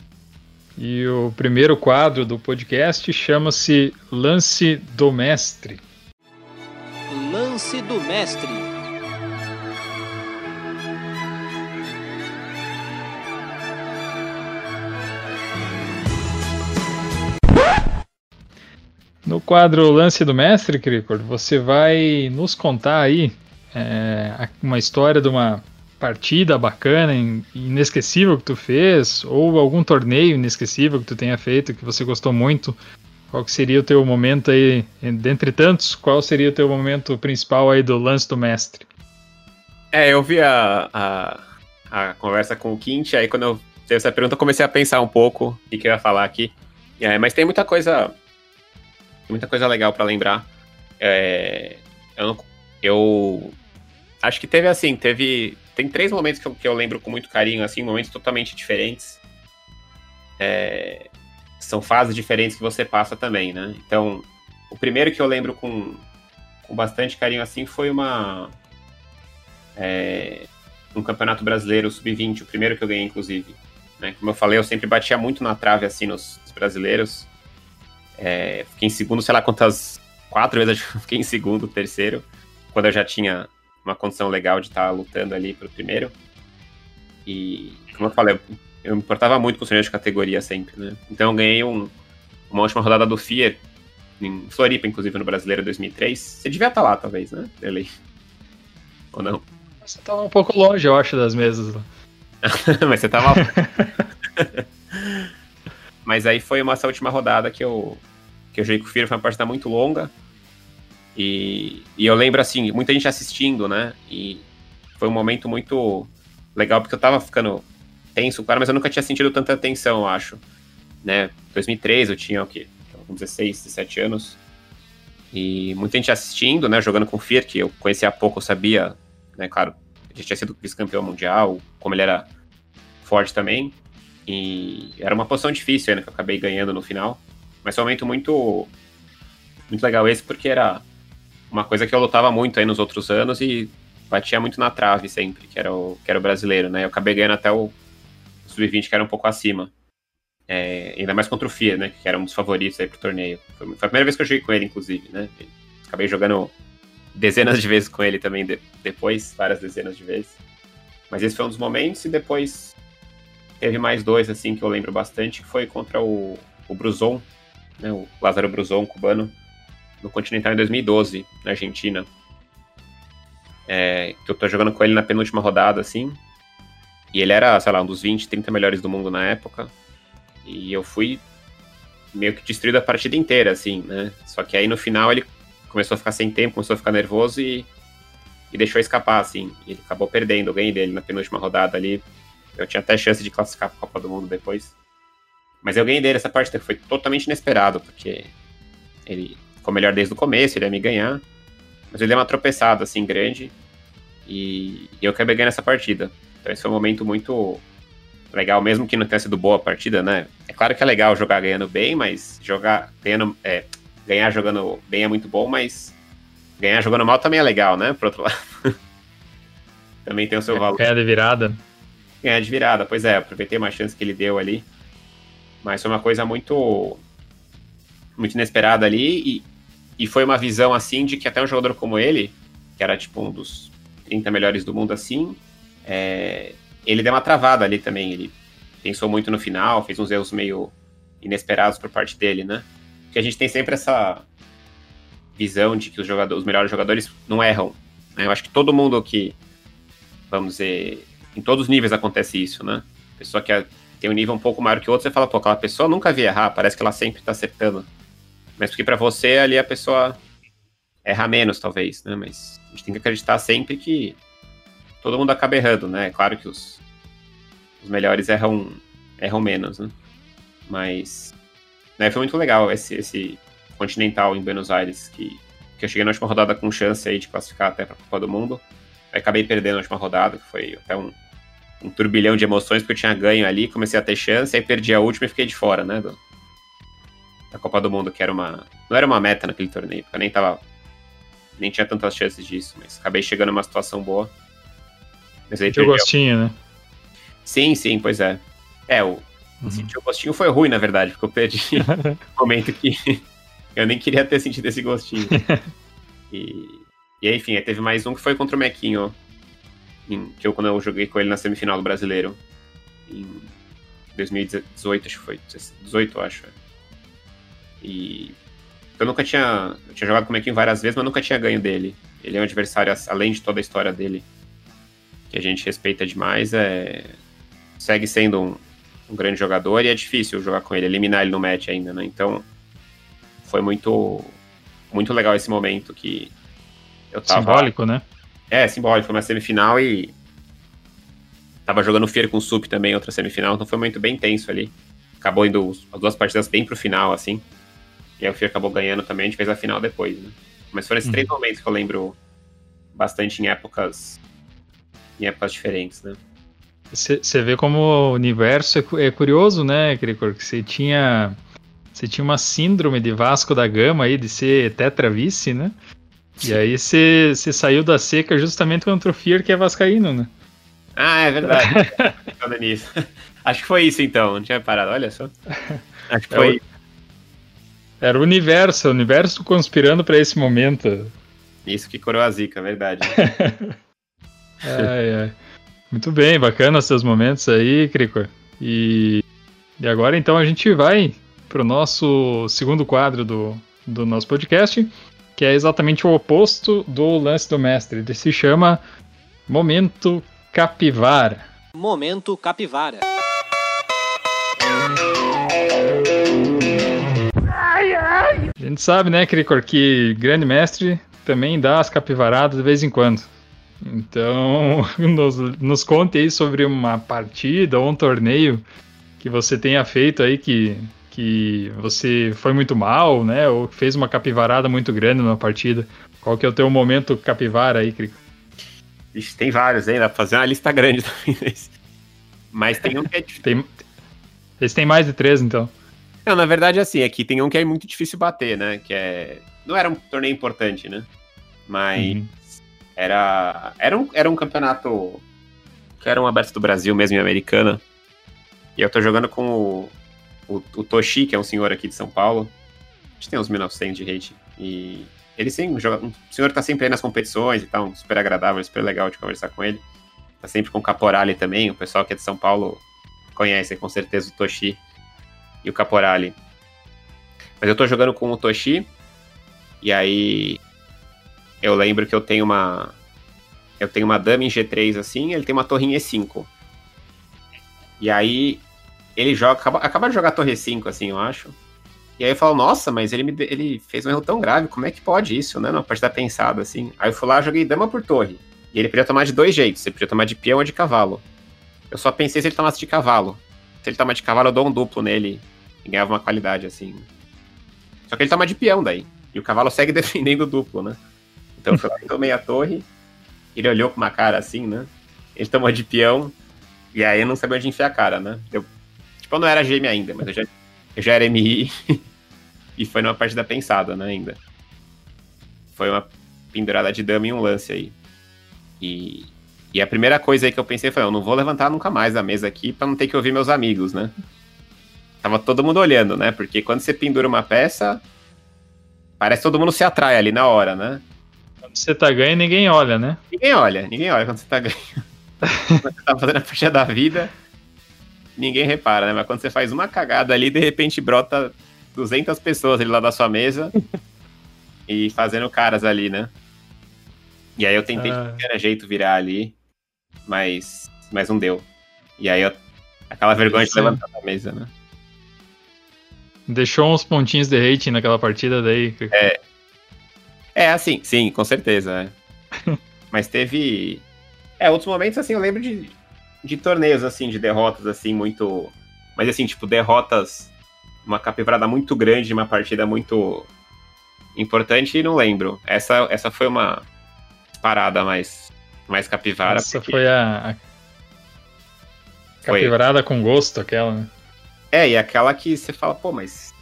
E o primeiro quadro do podcast chama-se Lance do Mestre. Lance do Mestre. No quadro Lance do Mestre, Cricor, você vai nos contar aí é, uma história de uma partida bacana, inesquecível que tu fez, ou algum torneio inesquecível que tu tenha feito que você gostou muito, qual seria o teu momento aí, dentre tantos, qual seria o teu momento principal aí do lance do mestre? É, eu vi a, a, a conversa com o Quint, aí quando eu fiz essa pergunta eu comecei a pensar um pouco o que, que eu ia falar aqui. É, mas tem muita coisa muita coisa legal para lembrar. É, eu, eu acho que teve assim, teve tem três momentos que eu, que eu lembro com muito carinho, assim, momentos totalmente diferentes. É, são fases diferentes que você passa também, né? Então, o primeiro que eu lembro com, com bastante carinho, assim, foi uma... É, um campeonato brasileiro sub-20, o primeiro que eu ganhei, inclusive. Né? Como eu falei, eu sempre batia muito na trave, assim, nos, nos brasileiros. É, fiquei em segundo, sei lá quantas... Quatro vezes eu fiquei em segundo, terceiro, quando eu já tinha uma condição legal de estar tá lutando ali pro primeiro. E, como eu falei, eu me importava muito com os torneios de categoria sempre, né? Então eu ganhei um, uma última rodada do FIA, em Floripa, inclusive, no Brasileiro 2003. Você devia estar tá lá, talvez, né, Derlei? Ou não? Você estava tá um pouco longe, eu acho, das mesas. Mas você estava Mas aí foi uma, essa última rodada que eu, que eu joguei com o FIA, foi uma partida muito longa. E, e eu lembro, assim, muita gente assistindo, né? E foi um momento muito legal, porque eu tava ficando tenso, claro, mas eu nunca tinha sentido tanta tensão, eu acho. Né? 2003 eu tinha o quê? 16, 17 anos. E muita gente assistindo, né? Jogando com o Fier, que eu conhecia há pouco, eu sabia, né? Claro, ele tinha sido vice-campeão mundial, como ele era forte também. E era uma posição difícil, né? Que eu acabei ganhando no final. Mas foi um momento muito, muito legal esse, porque era uma coisa que eu lutava muito aí nos outros anos e batia muito na trave sempre, que era o, que era o brasileiro, né? Eu acabei ganhando até o sub-20, que era um pouco acima. É, ainda mais contra o FIA, né? Que era um dos favoritos aí pro torneio. Foi, foi, a primeira vez que eu joguei com ele, inclusive, né? Acabei jogando dezenas de vezes com ele também de, depois, várias dezenas de vezes. Mas esse foi um dos momentos, e depois teve mais dois, assim, que eu lembro bastante, que foi contra o, o Bruzon, né? O Lázaro Bruzon, cubano no Continental em 2012, na Argentina. É, que eu tô jogando com ele na penúltima rodada, assim. E ele era, sei lá, um dos 20, 30 melhores do mundo na época. E eu fui meio que destruído a partida inteira, assim, né? Só que aí no final ele começou a ficar sem tempo, começou a ficar nervoso e, e deixou escapar, assim. E ele acabou perdendo, eu ganhei dele na penúltima rodada ali. Eu tinha até chance de classificar para a Copa do Mundo depois. Mas eu ganhei dele essa partida, que foi totalmente inesperado, porque ele ficou melhor desde o começo, ele ia me ganhar. Mas ele deu uma tropeçada, assim, grande. E eu acabei ganhando essa partida. Então esse foi um momento muito legal, mesmo que não tenha sido boa a partida, né? É claro que é legal jogar ganhando bem, mas jogar ganhando, é, ganhar jogando bem é muito bom, mas ganhar jogando mal também é legal, né? Por outro lado. também tem o seu valor. Ganhar de virada. Ganhar de virada, pois é, aproveitei uma chance que ele deu ali. Mas foi uma coisa muito muito inesperada ali e, e foi uma visão assim de que até um jogador como ele, que era tipo um dos 30 melhores do mundo assim, é, ele deu uma travada ali também. Ele pensou muito no final, fez uns erros meio inesperados por parte dele, né? Porque a gente tem sempre essa visão de que os, jogadores, os melhores jogadores não erram. Né? Eu acho que todo mundo que, vamos dizer, em todos os níveis acontece isso, né? Pessoa que é, tem um nível um pouco maior que outro, você fala, pô, aquela pessoa nunca vi errar, parece que ela sempre tá acertando. Mas porque para você ali a pessoa erra menos, talvez, né? Mas a gente tem que acreditar sempre que todo mundo acaba errando, né? É claro que os, os melhores erram, erram menos, né? Mas né, foi muito legal esse, esse Continental em Buenos Aires, que, que eu cheguei na última rodada com chance aí de classificar até para a Copa do Mundo. Aí acabei perdendo na última rodada, que foi até um, um turbilhão de emoções, porque eu tinha ganho ali, comecei a ter chance, aí perdi a última e fiquei de fora, né? Do, da Copa do Mundo, que era uma. Não era uma meta naquele torneio, porque eu nem tava. Nem tinha tantas chances disso, mas acabei chegando numa situação boa. Mas aí Tinha gostinho, né? Sim, sim, pois é. É, o uhum. sentir o gostinho foi ruim, na verdade, porque eu perdi um momento que eu nem queria ter sentido esse gostinho. e, e aí, enfim, aí teve mais um que foi contra o Mequinho, que eu quando eu joguei com ele na semifinal do Brasileiro, em 2018, acho que foi, 18, acho. É. E eu nunca tinha, eu tinha jogado com o Mequinho várias vezes, mas nunca tinha ganho dele. Ele é um adversário, além de toda a história dele, que a gente respeita demais, é segue sendo um, um, grande jogador e é difícil jogar com ele, eliminar ele no match ainda, né? Então foi muito muito legal esse momento que eu tava simbólico, né? É, simbólico, foi uma semifinal e tava jogando Fier com o Sup também, outra semifinal, então foi um momento bem tenso ali. Acabou indo as duas partidas bem pro final, assim. E aí o Fier acabou ganhando também, a gente fez a final depois, né? Mas foram esses uhum. três momentos que eu lembro bastante em épocas em épocas diferentes, né? Você vê como o universo é, é curioso, né, Cricor? Que você tinha, você tinha uma síndrome de Vasco da Gama aí, de ser tetravice, né? E aí você saiu da seca justamente contra o Fier, que é vascaíno, né? Ah, é verdade. nisso. Acho que foi isso então, não tinha parado, olha só. Acho que foi. Era o universo, o universo conspirando para esse momento. Isso que coroa a zica, verdade. Ai, ai. Muito bem, bacana seus momentos aí, Crico. E, e agora então a gente vai para o nosso segundo quadro do, do nosso podcast, que é exatamente o oposto do lance do mestre. Ele se chama Momento Capivara. Momento Capivara. A gente sabe, né, Cricor, que grande mestre também dá as capivaradas de vez em quando. Então, nos, nos conte aí sobre uma partida ou um torneio que você tenha feito aí que, que você foi muito mal, né? Ou fez uma capivarada muito grande numa partida. Qual que é o teu momento capivara aí, Crico? Ixi, tem vários, hein? Dá pra fazer uma lista grande também. Mas tem um que é difícil. Tem... Esse tem mais de três, então. Não, na verdade, assim, aqui tem um que é muito difícil bater, né? Que é. Não era um torneio importante, né? Mas. Uhum. Era, era, um, era um campeonato que era um aberto do Brasil mesmo, em Americana. E eu tô jogando com o, o, o, Toshi, que é um senhor aqui de São Paulo. A gente tem uns 1900 de rate. E ele joga. Um senhor tá sempre aí nas competições e tal, super agradável, super legal de conversar com ele. Tá sempre com o Caporali também. O pessoal que é de São Paulo conhece com certeza o Toshi e o Caporali. Mas eu tô jogando com o Toshi. E aí eu lembro que eu tenho uma. Eu tenho uma dama em G3 assim, ele tem uma torre em E5. E aí ele joga. Acaba, acaba de jogar torre 5, assim, eu acho. E aí eu falo, nossa, mas ele, me, ele fez um erro tão grave, como é que pode isso, né? Não pode estar pensado assim. Aí eu fui lá joguei dama por torre. E ele podia tomar de dois jeitos, ele podia tomar de peão ou de cavalo. Eu só pensei se ele tomasse de cavalo. Se ele tomar de cavalo, eu dou um duplo nele e ganhava uma qualidade, assim. Só que ele toma de peão daí. E o cavalo segue defendendo o duplo, né? Então eu fui lá e tomei a torre. Ele olhou com uma cara assim, né? Ele tomou de peão. E aí eu não sabia onde enfiar a cara, né? Eu, tipo, eu não era gêmeo ainda, mas eu já, eu já era MI. e foi numa partida pensada, né, ainda. Foi uma pendurada de dama e um lance aí. E, e a primeira coisa aí que eu pensei foi, eu não vou levantar nunca mais da mesa aqui para não ter que ouvir meus amigos, né? Tava todo mundo olhando, né? Porque quando você pendura uma peça, parece que todo mundo se atrai ali na hora, né? Quando você tá ganho, ninguém olha, né? Ninguém olha, ninguém olha quando você tá ganho. quando você tá fazendo a partida da vida, ninguém repara, né? Mas quando você faz uma cagada ali, de repente brota 200 pessoas ali lá da sua mesa e fazendo caras ali, né? E aí eu tentei ah. de qualquer jeito virar ali mas, mas não deu. E aí eu, aquela vergonha de levantar da mesa, né? Deixou uns pontinhos de rating naquela partida daí. É. É, assim, sim, com certeza. É. mas teve. É, outros momentos, assim, eu lembro de, de torneios, assim, de derrotas, assim, muito. Mas, assim, tipo, derrotas. Uma capivrada muito grande, uma partida muito importante, e não lembro. Essa, essa foi uma parada mais mais capivara. Essa porque... foi a, a... capivarada com gosto, aquela, né? É, e aquela que você fala, pô, mas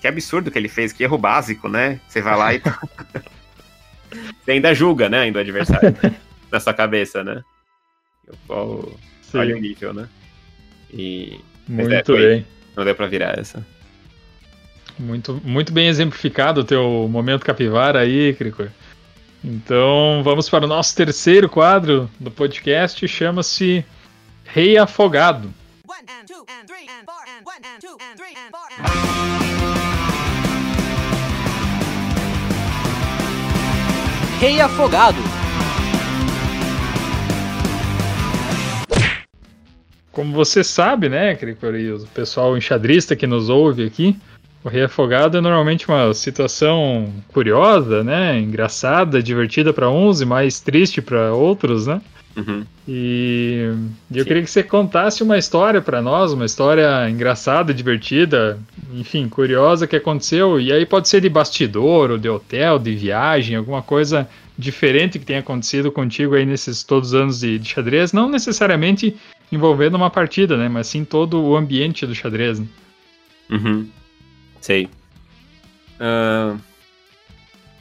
que absurdo que ele fez, que erro básico, né? Você vai lá e. você ainda julga, né? Ainda o adversário na sua cabeça, né? Qual... Olha o nível, né? E. É, muito é, foi... bem. Não deu pra virar essa. Muito, muito bem exemplificado o teu momento capivara aí, Cricor. Então vamos para o nosso terceiro quadro do podcast, chama-se Rei Afogado. Rei Afogado. Como você sabe, né, Cricori, o pessoal enxadrista que nos ouve aqui, o Rei Afogado é normalmente uma situação curiosa, né? Engraçada, divertida para uns e mais triste para outros, né? Uhum. E, e eu Sim. queria que você contasse uma história para nós, uma história engraçada, divertida, enfim, curiosa que aconteceu. E aí pode ser de bastidor, ou de hotel, de viagem, alguma coisa diferente que tenha acontecido contigo aí nesses todos os anos de, de xadrez, não necessariamente envolvendo uma partida, né? Mas sim todo o ambiente do xadrez. Né? Uhum. Sei. Uh,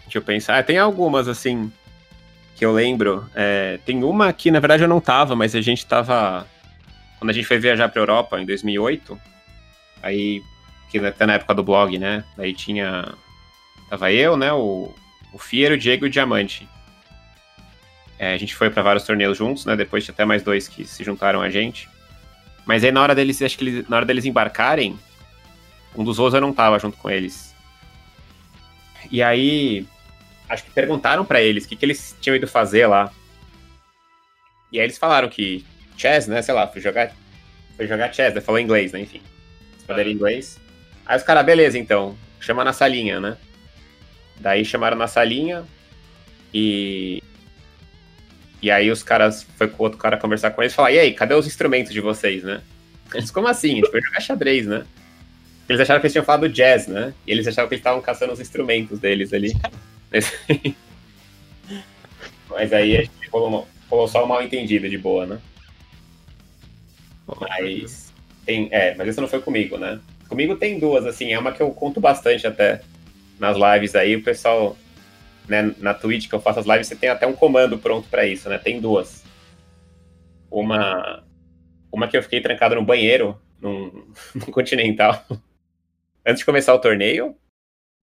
deixa eu pensar. Ah, tem algumas, assim, que eu lembro. É, tem uma que, na verdade, eu não tava, mas a gente tava. Quando a gente foi viajar pra Europa, em 2008, aí. Que até na época do blog, né? Daí tinha. Tava eu, né? O, o Fiero, o Diego e o Diamante. É, a gente foi para vários torneios juntos, né? Depois tinha até mais dois que se juntaram a gente. Mas aí na hora deles, acho que eles, na hora deles embarcarem, um dos Oza não tava junto com eles. E aí, acho que perguntaram para eles o que, que eles tinham ido fazer lá. E aí eles falaram que chess, né, sei lá, foi jogar, foi jogar chess, né, falou inglês, né, enfim. Eles inglês. Aí os caras, beleza, então, chama na salinha, né. Daí chamaram na salinha e... E aí os caras, foi com o outro cara conversar com eles e falar, e aí, cadê os instrumentos de vocês, né? Eles, como assim? A gente foi jogar xadrez, né? Eles acharam que eles tinham falado jazz, né? E eles acharam que eles estavam caçando os instrumentos deles ali. Mas aí a gente rolou, rolou só um mal entendido de boa, né? Mas. Tem, é, mas isso não foi comigo, né? Comigo tem duas, assim, é uma que eu conto bastante até nas lives aí, o pessoal, né, na Twitch que eu faço as lives, você tem até um comando pronto para isso, né? Tem duas. Uma. Uma que eu fiquei trancado no banheiro, num, num continental antes de começar o torneio.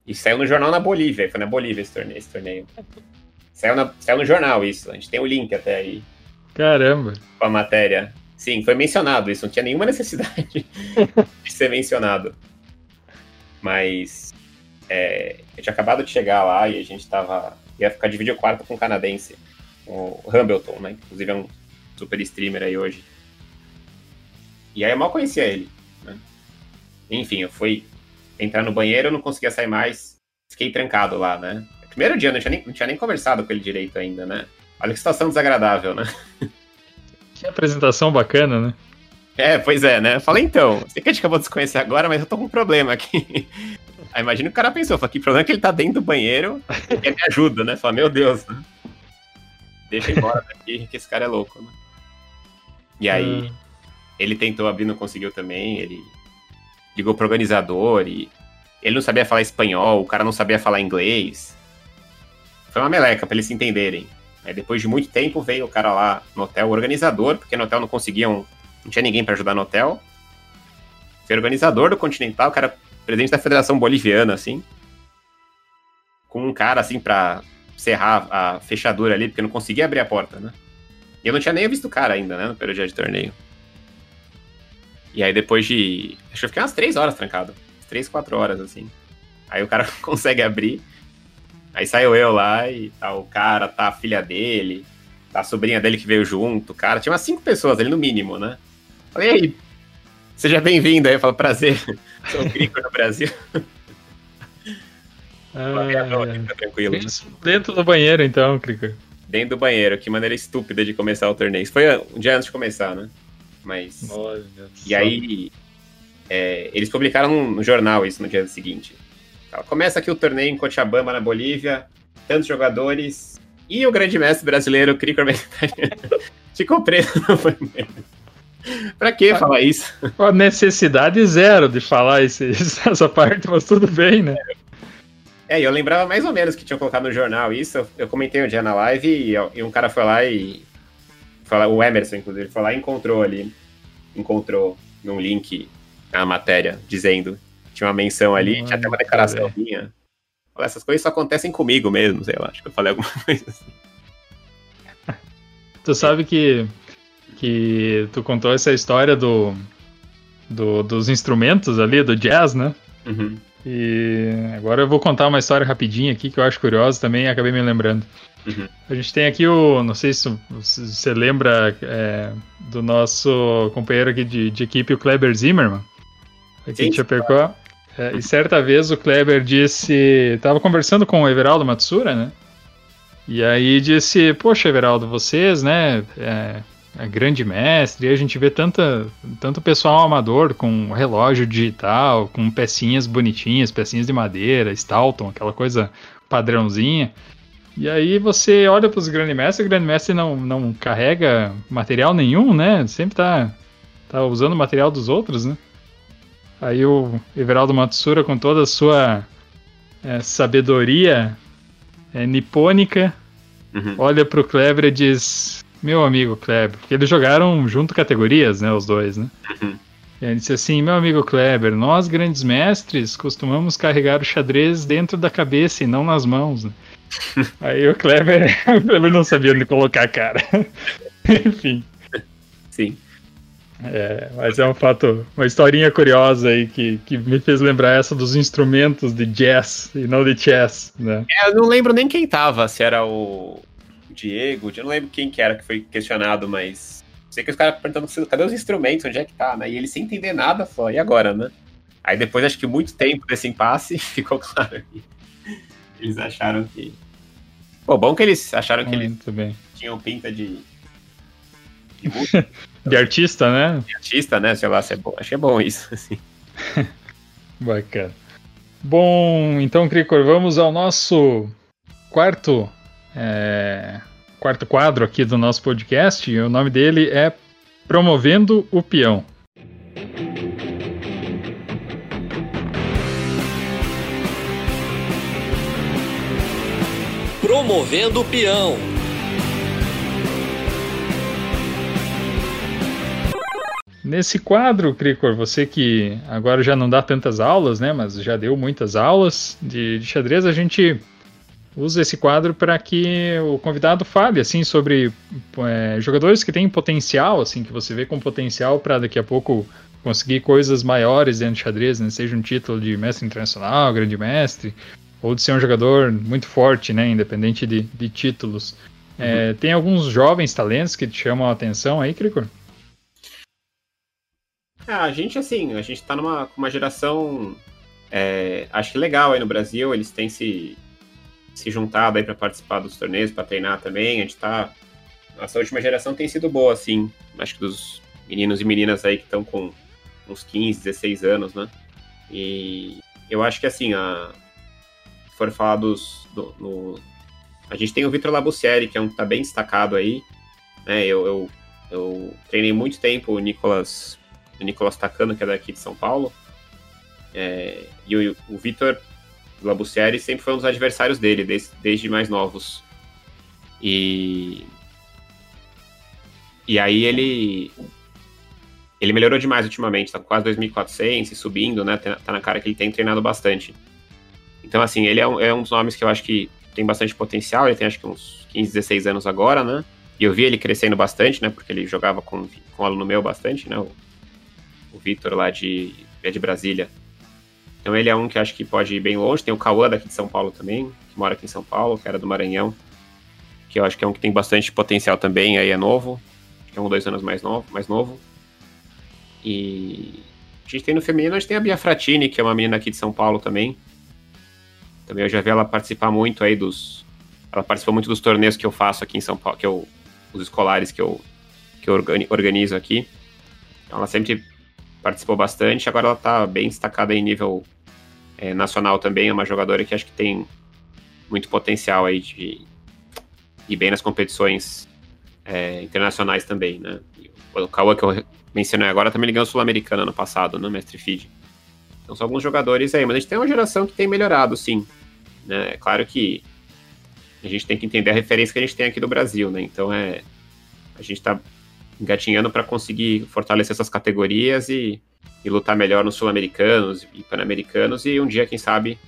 E saiu no jornal na Bolívia. Foi na Bolívia esse torneio. Esse torneio. Saiu, na, saiu no jornal isso. A gente tem o um link até aí. Caramba. Com a matéria. Sim, foi mencionado isso. Não tinha nenhuma necessidade de ser mencionado. Mas é, eu tinha acabado de chegar lá e a gente tava. ia ficar de vídeo quarto com um canadense. O Hambleton, né? Inclusive é um super streamer aí hoje. E aí eu mal conhecia ele. Né? Enfim, eu fui entrar no banheiro, eu não conseguia sair mais. Fiquei trancado lá, né? Primeiro dia, não tinha nem, não tinha nem conversado com ele direito ainda, né? Olha que situação desagradável, né? Que apresentação bacana, né? É, pois é, né? Falei, então, sei que a gente acabou de se conhecer agora, mas eu tô com um problema aqui. Aí imagina o cara pensou, fala, que problema é que ele tá dentro do banheiro e quer me ajuda, né? Fala, meu Deus, né? Deixa embora daqui, que esse cara é louco, né? E aí, hum. ele tentou abrir, não conseguiu também, ele ligou pro organizador e ele não sabia falar espanhol, o cara não sabia falar inglês. Foi uma meleca pra eles se entenderem. Aí depois de muito tempo veio o cara lá no hotel, o organizador, porque no hotel não conseguiam não tinha ninguém para ajudar no hotel. Foi organizador do Continental, cara presidente da Federação Boliviana, assim. Com um cara, assim, pra serrar a fechadura ali, porque não conseguia abrir a porta, né? E eu não tinha nem visto o cara ainda, né, no período de torneio. E aí depois de. Acho que eu fiquei umas três horas trancado. três, quatro horas, assim. Aí o cara consegue abrir. Aí saiu eu lá e tá o cara, tá a filha dele, tá a sobrinha dele que veio junto, cara. Tinha umas cinco pessoas ali no mínimo, né? Falei, e aí, seja bem-vindo aí. Eu falo, prazer, sou o Crico no Brasil. Ah, é. tá tranquilo. Dentro do banheiro, então, Crico. Dentro do banheiro, que maneira estúpida de começar o torneio. Isso foi um dia antes de começar, né? Mas. Olha e aí, é, eles publicaram no jornal isso no dia seguinte. Começa aqui o torneio em Cochabamba, na Bolívia, tantos jogadores, e o grande mestre brasileiro, Crico Ficou preso no banheiro. Pra que falar isso? A necessidade zero de falar esse, essa parte, mas tudo bem, né? É, eu lembrava mais ou menos que tinha colocado no jornal isso. Eu comentei um dia na live e, e um cara foi lá e. Foi lá, o Emerson, inclusive, foi lá e encontrou ali. Encontrou num link a matéria dizendo. Tinha uma menção ali, tinha até uma declaração minha. Essas coisas só acontecem comigo mesmo, sei lá. Acho que eu falei alguma coisa assim. Tu sabe que que tu contou essa história do, do dos instrumentos ali, do jazz, né? Uhum. E agora eu vou contar uma história rapidinha aqui que eu acho curiosa também e acabei me lembrando. Uhum. A gente tem aqui o. Não sei se você lembra é, do nosso companheiro aqui de, de, equipe, o Kleber Zimmermann. Aqui Sim, em Chapecó. É, e certa vez o Kleber disse. Tava conversando com o Everaldo Matsura, né? E aí disse: Poxa, Everaldo, vocês, né? É grande mestre, e a gente vê tanta, tanto pessoal amador com relógio digital, com pecinhas bonitinhas, pecinhas de madeira, Stalton, aquela coisa padrãozinha. E aí você olha para os grande mestres, o grande mestre não, não carrega material nenhum, né? Sempre tá, tá usando material dos outros, né? Aí o Everaldo Matsura, com toda a sua é, sabedoria é, nipônica, uhum. olha pro Kleber e diz: meu amigo Kleber, porque eles jogaram junto categorias, né, os dois, né? Uhum. E ele disse assim, meu amigo Kleber, nós grandes mestres costumamos carregar o xadrez dentro da cabeça e não nas mãos. Né? Aí o Kleber, o Kleber não sabia onde colocar a cara. Enfim. Sim. É, mas é um fato, uma historinha curiosa aí que, que me fez lembrar essa dos instrumentos de jazz e não de chess, né? É, eu não lembro nem quem tava, se era o, Diego, eu não lembro quem que era que foi questionado, mas sei que os caras perguntando cadê os instrumentos, onde é que tá, né? E ele sem entender nada, falou, e agora, né? Aí depois, acho que muito tempo desse impasse, ficou claro que eles acharam que. Pô, bom que eles acharam que eles bem. tinham pinta de. De, de artista, né? De artista, né? Sei lá, se é bom. Acho que é bom isso, assim. Bacana. Bom, então, Cricor, vamos ao nosso quarto é, quarto quadro aqui do nosso podcast. E o nome dele é Promovendo o Peão. Promovendo o Peão. Nesse quadro, Cricor, você que agora já não dá tantas aulas, né, mas já deu muitas aulas de, de xadrez, a gente usa esse quadro para que o convidado fale assim sobre é, jogadores que têm potencial, assim que você vê com potencial para daqui a pouco conseguir coisas maiores dentro de xadrez, né? seja um título de mestre internacional, grande mestre, ou de ser um jogador muito forte, né? independente de, de títulos. É, uhum. tem alguns jovens talentos que te chamam a atenção aí, Cricor? É, a gente, assim, a gente tá numa uma geração, é, acho que legal aí no Brasil, eles têm se se juntado aí para participar dos torneios, para treinar também. A gente está essa última geração tem sido boa, assim. Acho que dos meninos e meninas aí que estão com uns 15, 16 anos, né? E eu acho que, assim, a, se for falar dos. Do, no, a gente tem o Vitor Labussieri, que é um que tá bem destacado aí. Né? Eu, eu, eu treinei muito tempo o Nicolas, o Nicolas Tacano, que é daqui de São Paulo. É, e o, o Vitor Labussieri sempre foi um dos adversários dele, desde, desde mais novos. E. E aí ele. Ele melhorou demais ultimamente, tá com quase 2.400 e subindo, né? Tá, tá na cara que ele tem treinado bastante. Então, assim, ele é um, é um dos nomes que eu acho que tem bastante potencial. Ele tem acho que uns 15, 16 anos agora, né? E eu vi ele crescendo bastante, né? Porque ele jogava com, com um aluno meu bastante, né? O, o Vitor lá de, é de Brasília. Então ele é um que acho que pode ir bem longe. Tem o Cauã daqui de São Paulo também, que mora aqui em São Paulo, que era do Maranhão que eu acho que é um que tem bastante potencial também, aí é novo, é um dois anos mais novo, mais novo. E a gente tem no feminino, a gente tem a Bia Fratini, que é uma menina aqui de São Paulo também. Também eu já vi ela participar muito aí dos. Ela participou muito dos torneios que eu faço aqui em São Paulo, que eu, os escolares que eu, que eu organizo aqui. Então ela sempre participou bastante, agora ela tá bem destacada em nível é, nacional também, é uma jogadora que acho que tem muito potencial aí de, e bem nas competições é, internacionais também, né? O Kawa que eu mencionei agora também ligando Sul-Americana no passado, né? Mestre Feed. Então são alguns jogadores aí, mas a gente tem uma geração que tem melhorado, sim. Né? É claro que a gente tem que entender a referência que a gente tem aqui do Brasil, né? Então é. A gente tá engatinhando para conseguir fortalecer essas categorias e, e lutar melhor nos sul-americanos e pan-americanos e um dia, quem sabe,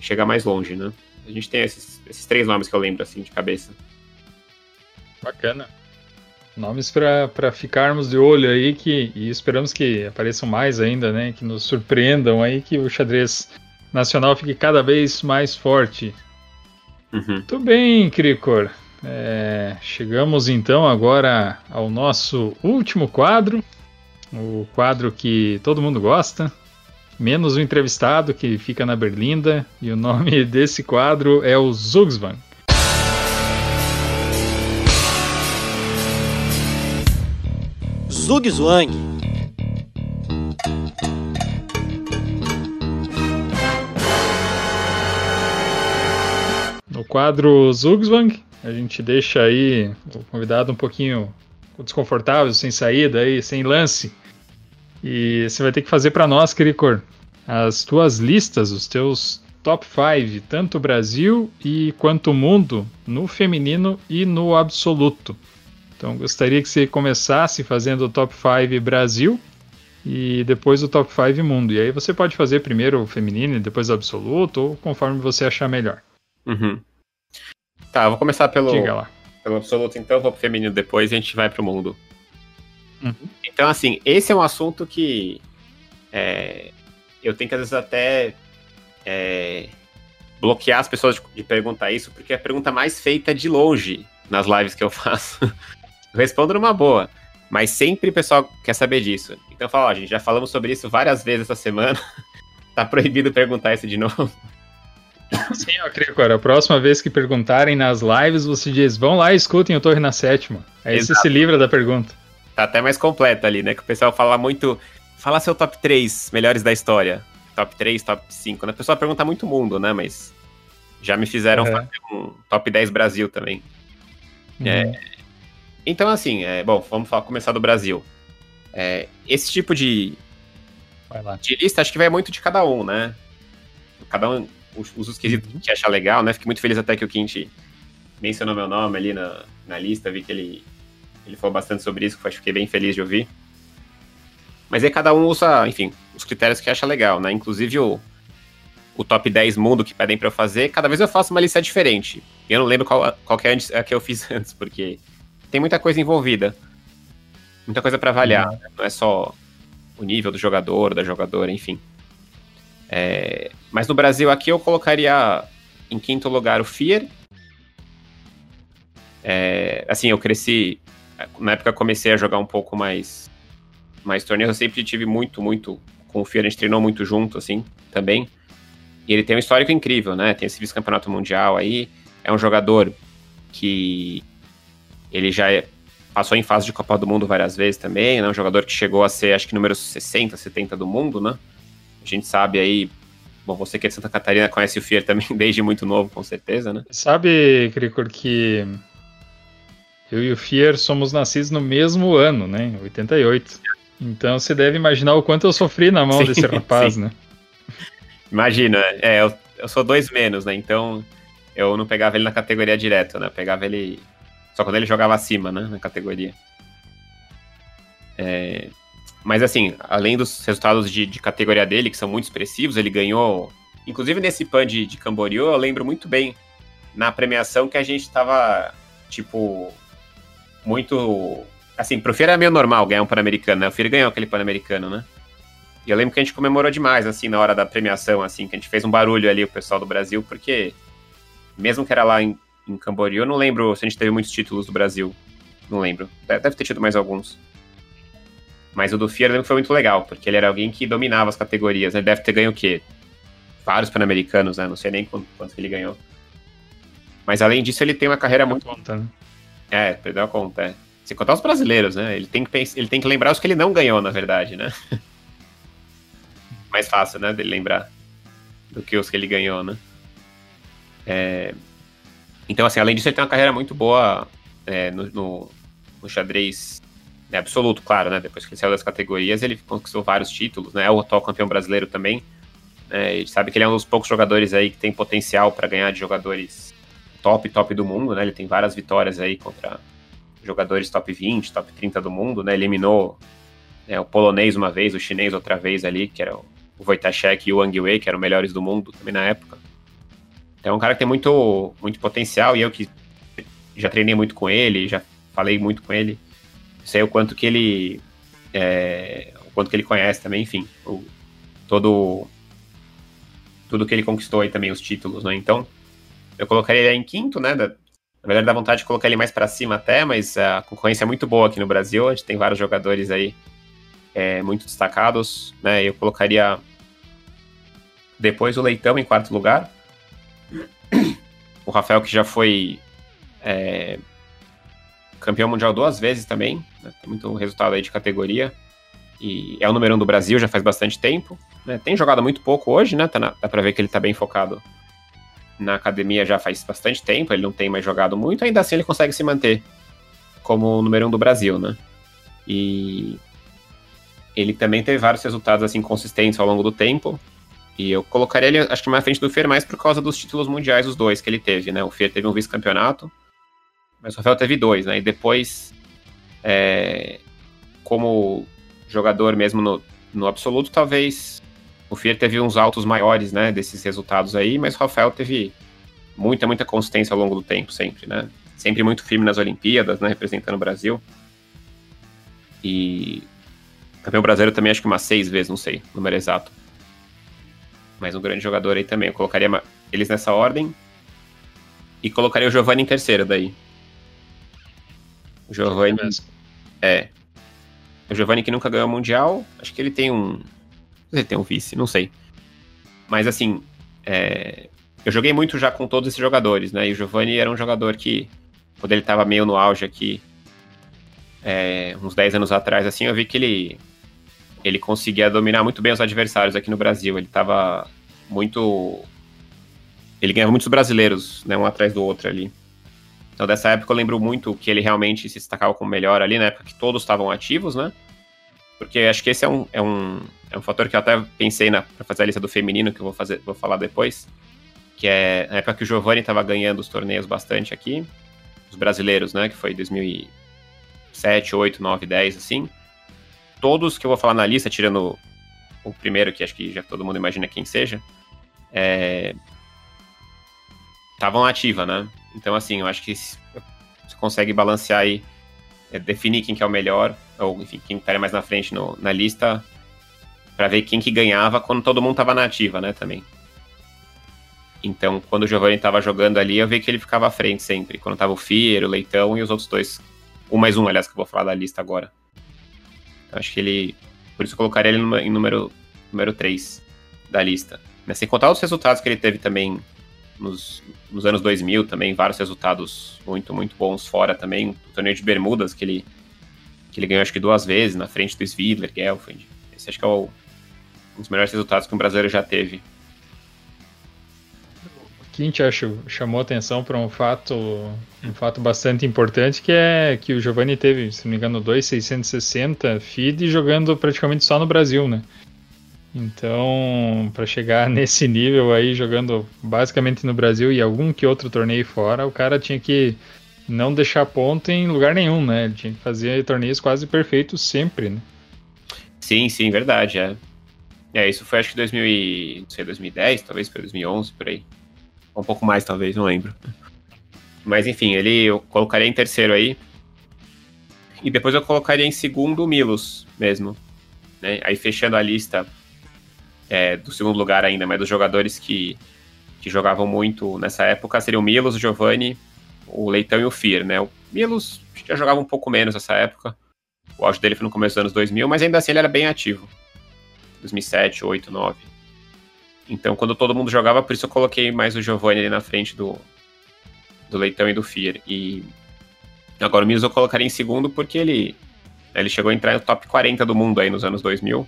chegar mais longe, né? A gente tem esses, esses três nomes que eu lembro, assim, de cabeça. Bacana. Nomes para ficarmos de olho aí que, e esperamos que apareçam mais ainda, né? Que nos surpreendam aí, que o xadrez nacional fique cada vez mais forte. Uhum. Muito bem, Cricor. É, chegamos então agora ao nosso último quadro, o quadro que todo mundo gosta, menos o entrevistado que fica na Berlinda, e o nome desse quadro é o Zugzwang. Zugzwang. No quadro Zugzwang, a gente deixa aí o convidado um pouquinho desconfortável, sem saída, aí, sem lance e você vai ter que fazer para nós, Cricor, as tuas listas, os teus top 5, tanto Brasil e quanto mundo, no feminino e no absoluto. Então gostaria que você começasse fazendo o top 5 Brasil e depois o top 5 mundo. E aí você pode fazer primeiro o feminino e depois o absoluto, ou conforme você achar melhor. Uhum. Tá, vou começar pelo, pelo absoluto então, vou pro feminino depois e a gente vai pro mundo. Uhum. Então, assim, esse é um assunto que é, eu tenho que às vezes até é, bloquear as pessoas de, de, perguntar isso, porque é a pergunta mais feita de longe nas lives que eu faço. eu respondo numa boa, mas sempre o pessoal quer saber disso. Então, eu falo, ó, gente, já falamos sobre isso várias vezes essa semana, tá proibido perguntar isso de novo. Sim, eu creio, agora. A próxima vez que perguntarem nas lives, você diz: vão lá e escutem o Torre na Sétima. Aí Exato. você se livra da pergunta. Tá até mais completa ali, né? Que o pessoal fala muito. Fala seu top 3 melhores da história. Top 3, top 5, né? O pessoal pergunta muito mundo, né? Mas já me fizeram uhum. fazer um top 10 Brasil também. Uhum. É, então, assim, é, bom, vamos falar, começar do Brasil. É, esse tipo de, de lista, acho que vai muito de cada um, né? Cada um usa os quesitos uhum. que acha legal, né? Fiquei muito feliz até que o Quinte mencionou meu nome ali na, na lista, vi que ele ele falou bastante sobre isso, que fiquei bem feliz de ouvir. Mas aí cada um usa, enfim, os critérios que acha legal, né? Inclusive o, o top 10 mundo que pedem para eu fazer, cada vez eu faço uma lista diferente. E eu não lembro qual, qual que é a que eu fiz antes, porque tem muita coisa envolvida. Muita coisa para avaliar. Uhum. Não é só o nível do jogador, da jogadora, enfim. É, mas no Brasil aqui eu colocaria em quinto lugar o Fear. É, assim, eu cresci na época comecei a jogar um pouco mais mais torneios, eu sempre tive muito, muito com o Fio, a gente treinou muito junto, assim, também. E ele tem um histórico incrível, né? Tem esse vice-campeonato mundial aí, é um jogador que Ele já é, passou em fase de Copa do Mundo várias vezes também, né? Um jogador que chegou a ser, acho que, número 60, 70 do mundo, né? A gente sabe aí. Bom, você que é de Santa Catarina conhece o Fier também desde muito novo, com certeza, né? Sabe, Cricor, que eu e o Fier somos nascidos no mesmo ano, né? 88. Então você deve imaginar o quanto eu sofri na mão sim, desse rapaz, sim. né? Imagina, é, eu, eu sou dois menos, né? Então eu não pegava ele na categoria direto, né? Eu pegava ele só quando ele jogava acima, né? Na categoria. É, mas assim, além dos resultados de, de, categoria dele, que são muito expressivos, ele ganhou. Inclusive nesse PAN de, de Camboriú, eu lembro muito bem na premiação que a gente tava, tipo, muito. Assim, pro Fier era meio normal ganhar um Pan-Americano, né? O Fier ganhou aquele Pan-Americano, né? E eu lembro que a gente comemorou demais, assim, na hora da premiação, assim, que a gente fez um barulho ali, o pessoal do Brasil, porque mesmo que era lá em, em Camboriú, eu não lembro se a gente teve muitos títulos do Brasil. Não lembro. Deve ter tido mais alguns. Mas o do Fier eu lembro que foi muito legal, porque ele era alguém que dominava as categorias. Né? Ele deve ter ganho o quê? Vários Pan-Americanos, né? Não sei nem quanto, quanto ele ganhou. Mas além disso, ele tem uma carreira muito. Conta, né? É, perdeu a conta, é. Se contar os brasileiros, né? Ele tem, que ele tem que lembrar os que ele não ganhou, na verdade, né? Mais fácil, né? Dele lembrar do que os que ele ganhou, né? É... Então, assim, além disso, ele tem uma carreira muito boa é, no, no, no, xadrez né, absoluto, claro, né? Depois que ele saiu das categorias, ele conquistou vários títulos, né? É o atual campeão brasileiro também. É, a gente sabe que ele é um dos poucos jogadores aí que tem potencial para ganhar de jogadores top, top do mundo, né? Ele tem várias vitórias aí contra jogadores top 20, top 30 do mundo, né? Eliminou né, o polonês uma vez, o chinês outra vez ali, que era o Wojtaszek e o Wang Wei, que eram melhores do mundo também na época. Então é um cara que tem muito, muito potencial e eu que já treinei muito com ele, já falei muito com ele, sei o quanto que ele é, o quanto que ele conhece também, enfim, o, todo tudo que ele conquistou aí também os títulos, né? Então eu colocaria ele em quinto, né? Da, na verdade, dá vontade de colocar ele mais para cima até, mas a concorrência é muito boa aqui no Brasil. A gente tem vários jogadores aí é, muito destacados, né? Eu colocaria depois o Leitão em quarto lugar. O Rafael, que já foi é, campeão mundial duas vezes também, né? tem muito resultado aí de categoria. E é o número um do Brasil já faz bastante tempo. Né? Tem jogado muito pouco hoje, né? Tá na, dá pra ver que ele tá bem focado na academia já faz bastante tempo, ele não tem mais jogado muito, ainda assim ele consegue se manter como o número um do Brasil, né? E ele também teve vários resultados assim consistentes ao longo do tempo. E eu colocaria ele, acho que mais à frente do Fer mais por causa dos títulos mundiais, os dois que ele teve, né? O Fer teve um vice-campeonato, mas o Rafael teve dois, né? E depois, é, como jogador mesmo no, no absoluto, talvez o Fier teve uns altos maiores, né, desses resultados aí, mas o Rafael teve muita, muita consistência ao longo do tempo, sempre, né? Sempre muito firme nas Olimpíadas, né, representando o Brasil. E campeão brasileiro também acho que umas seis vezes, não sei, número exato. Mas um grande jogador aí também. Eu colocaria eles nessa ordem. E colocaria o Giovanni em terceiro daí. O Giovanni. É. O Giovanni que nunca ganhou o Mundial. Acho que ele tem um, ele tem um vice, não sei. Mas assim, é... eu joguei muito já com todos esses jogadores, né? E o Giovanni era um jogador que, quando ele tava meio no auge aqui, é... uns 10 anos atrás, assim, eu vi que ele ele conseguia dominar muito bem os adversários aqui no Brasil. Ele tava muito. Ele ganhava muitos brasileiros, né? Um atrás do outro ali. Então, dessa época, eu lembro muito que ele realmente se destacava como melhor ali, na época que todos estavam ativos, né? Porque acho que esse é um, é um, é um fator que eu até pensei para fazer a lista do feminino, que eu vou, fazer, vou falar depois. Que é na época que o Giovanni estava ganhando os torneios bastante aqui, os brasileiros, né? Que foi 2007, 8, 9, 10, assim. Todos que eu vou falar na lista, tirando o primeiro, que acho que já todo mundo imagina quem seja, estavam é, ativa, né? Então, assim, eu acho que você consegue balancear aí é, definir quem que é o melhor, ou enfim, quem estaria mais na frente no, na lista, para ver quem que ganhava quando todo mundo estava na ativa, né, também. Então, quando o Giovanni estava jogando ali, eu vi que ele ficava à frente sempre. Quando tava o Fier, o Leitão e os outros dois. Um mais um, aliás, que eu vou falar da lista agora. Então, acho que ele. Por isso eu colocaria ele em número, número 3 da lista. Mas sem contar os resultados que ele teve também nos, nos anos 2000 também, vários resultados muito, muito bons fora também. O torneio de Bermudas, que ele, que ele ganhou acho que duas vezes, na frente do Svidler, Gelfand. Esse acho que é o, um dos melhores resultados que um brasileiro já teve. Quint acho chamou atenção para um fato um fato bastante importante que é que o Giovanni teve, se não me engano, 2,660 feed jogando praticamente só no Brasil, né? Então, para chegar nesse nível aí, jogando basicamente no Brasil e algum que outro torneio fora, o cara tinha que não deixar ponto em lugar nenhum, né? Ele tinha que fazer torneios quase perfeitos sempre, né? Sim, sim, verdade, é. É, isso foi acho que 2000 e, não sei, 2010, talvez foi 2011, por aí. Um pouco mais, talvez, não lembro. Mas enfim, ele eu colocaria em terceiro aí. E depois eu colocaria em segundo o Milos mesmo. Né? Aí fechando a lista é, do segundo lugar ainda, mas dos jogadores que, que jogavam muito nessa época, seriam o Milos, o Giovanni, o Leitão e o Fir, né? O Milos já jogava um pouco menos nessa época. O auge dele foi no começo dos anos 2000, mas ainda assim ele era bem ativo. 2007, 8, 9. Então, quando todo mundo jogava, por isso eu coloquei mais o Giovanni ali na frente do, do Leitão e do Fear. E agora o Milos eu colocaria em segundo porque ele, ele chegou a entrar no top 40 do mundo aí nos anos 2000.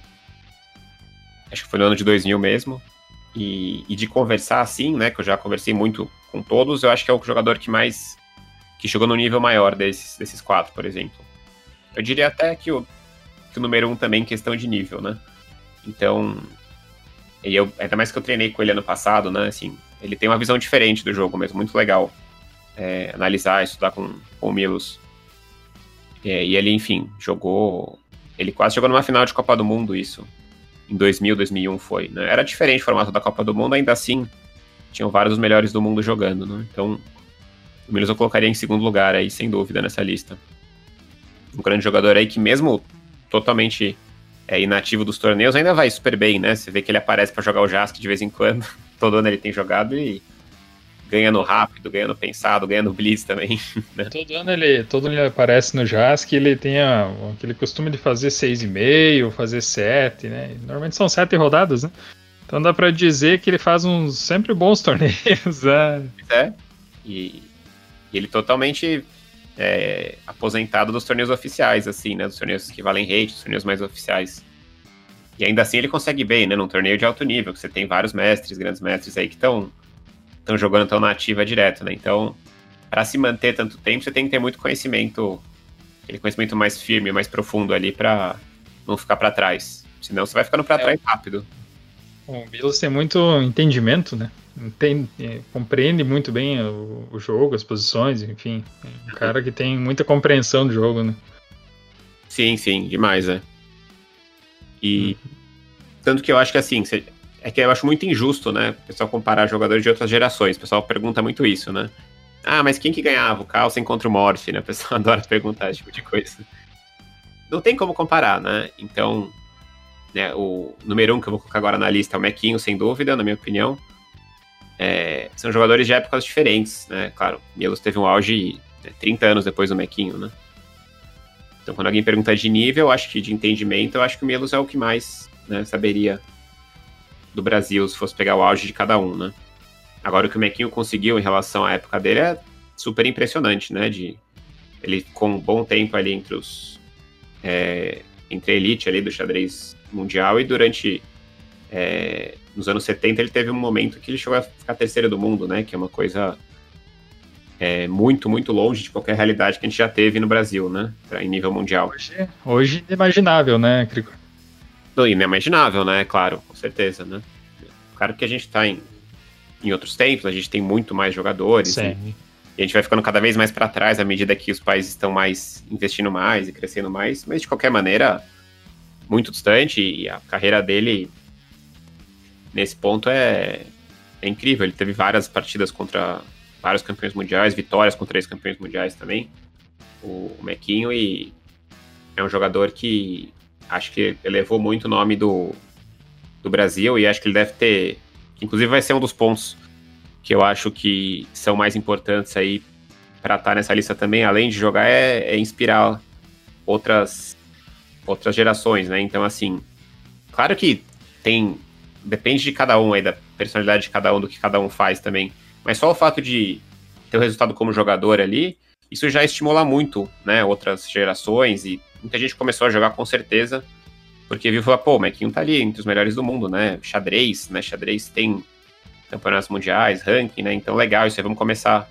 Acho que foi no ano de 2000 mesmo. E, e de conversar assim, né, que eu já conversei muito com todos, eu acho que é o jogador que mais que chegou no nível maior desses, desses quatro, por exemplo. Eu diria até que o, que o número um também questão de nível, né? Então, e eu, ainda mais que eu treinei com ele ano passado, né? Assim, ele tem uma visão diferente do jogo mesmo, muito legal. É, analisar, estudar com, com o Milos. É, e ele, enfim, jogou. Ele quase chegou numa final de Copa do Mundo, isso. Em 2000, 2001 foi. Né? Era diferente o formato da Copa do Mundo, ainda assim, tinham vários dos melhores do mundo jogando, né? Então, o Milos eu colocaria em segundo lugar aí, sem dúvida, nessa lista. Um grande jogador aí que, mesmo totalmente é, inativo dos torneios, ainda vai super bem, né? Você vê que ele aparece para jogar o Jask de vez em quando. Todo ano ele tem jogado e ganha no rápido, ganha no pensado, ganha no blitz também. Né? Todo ano ele, todo ano ele aparece no Jask ele tem a, aquele costume de fazer 6,5, fazer 7, né? Normalmente são 7 rodadas, né? Então dá para dizer que ele faz uns sempre bons torneios. Né? É. E, e ele totalmente é, aposentado dos torneios oficiais, assim, né? Dos torneios que valem rate, dos torneios mais oficiais. E ainda assim ele consegue bem, né? Num torneio de alto nível, que você tem vários mestres, grandes mestres aí que estão estão jogando tão na ativa direto, né? Então, para se manter tanto tempo, você tem que ter muito conhecimento, aquele conhecimento mais firme, mais profundo ali para não ficar para trás. Senão você vai ficando para é. trás rápido. O Milos tem muito entendimento, né? Entende, é, compreende muito bem o, o, jogo, as posições, enfim. É um cara que tem muita compreensão do jogo, né? Sim, sim, demais, né? E uhum. tanto que eu acho que assim, é que eu acho muito injusto, né? O pessoal comparar jogadores de outras gerações. O pessoal pergunta muito isso, né? Ah, mas quem que ganhava? O Carlsen contra o Morph, né? O pessoal adora perguntar esse tipo de coisa. Não tem como comparar, né? Então, né, o número um que eu vou colocar agora na lista é o Mequinho, sem dúvida, na minha opinião. É, são jogadores de épocas diferentes, né? Claro, Mielos teve um auge né, 30 anos depois do Mequinho, né? Então, quando alguém pergunta de nível, acho que de entendimento, eu acho que o Mielos é o que mais né, saberia do Brasil se fosse pegar o auge de cada um, né? Agora, o que o Mequinho conseguiu em relação à época dele é super impressionante, né? De, ele com um bom tempo ali entre os... É, entre a elite ali do xadrez mundial e durante é, nos anos 70 ele teve um momento que ele chegou a ficar terceiro do mundo, né? Que é uma coisa é, muito, muito longe de qualquer realidade que a gente já teve no Brasil, né? Em nível mundial. Hoje, hoje inimaginável, né, Crico? Inimaginável, né? Claro, com certeza, né? Claro que a gente tá em, em outros tempos, a gente tem muito mais jogadores. Sim. E, e a gente vai ficando cada vez mais para trás à medida que os países estão mais investindo mais e crescendo mais, mas de qualquer maneira, muito distante e a carreira dele nesse ponto é, é incrível. Ele teve várias partidas contra vários campeões mundiais, vitórias contra três campeões mundiais também, o, o Mequinho, e é um jogador que acho que elevou muito o nome do, do Brasil e acho que ele deve ter. Inclusive, vai ser um dos pontos que eu acho que são mais importantes aí para estar tá nessa lista também, além de jogar, é, é inspirar outras outras gerações, né? Então, assim, claro que tem depende de cada um aí, da personalidade de cada um, do que cada um faz também. Mas só o fato de ter o resultado como jogador ali, isso já estimula muito, né, outras gerações e muita gente começou a jogar com certeza, porque viu falou, pô, o Mequinho tá ali entre os melhores do mundo, né, xadrez, né, xadrez tem campeonatos mundiais, ranking, né, então legal, isso aí vamos começar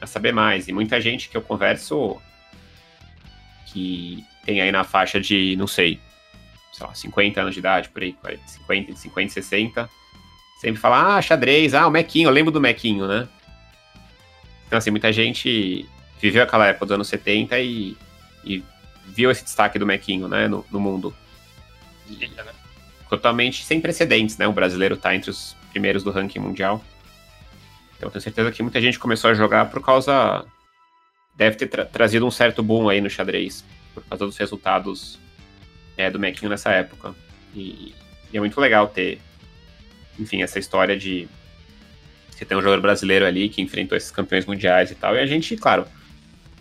a saber mais. E muita gente que eu converso que tem aí na faixa de, não sei, sei lá, 50 anos de idade, por aí, 50, 50, 60, sempre fala, ah, xadrez, ah, o Mequinho, eu lembro do Mequinho, né? Então, assim, muita gente viveu aquela época dos anos 70 e, e viu esse destaque do Mequinho, né, no, no mundo. Totalmente sem precedentes, né? O brasileiro tá entre os primeiros do ranking mundial. Então, tenho certeza que muita gente começou a jogar por causa. Deve ter tra trazido um certo boom aí no xadrez, por causa dos resultados é, do Mequinho nessa época. E, e, é muito legal ter, enfim, essa história de você ter um jogador brasileiro ali que enfrentou esses campeões mundiais e tal. E a gente, claro,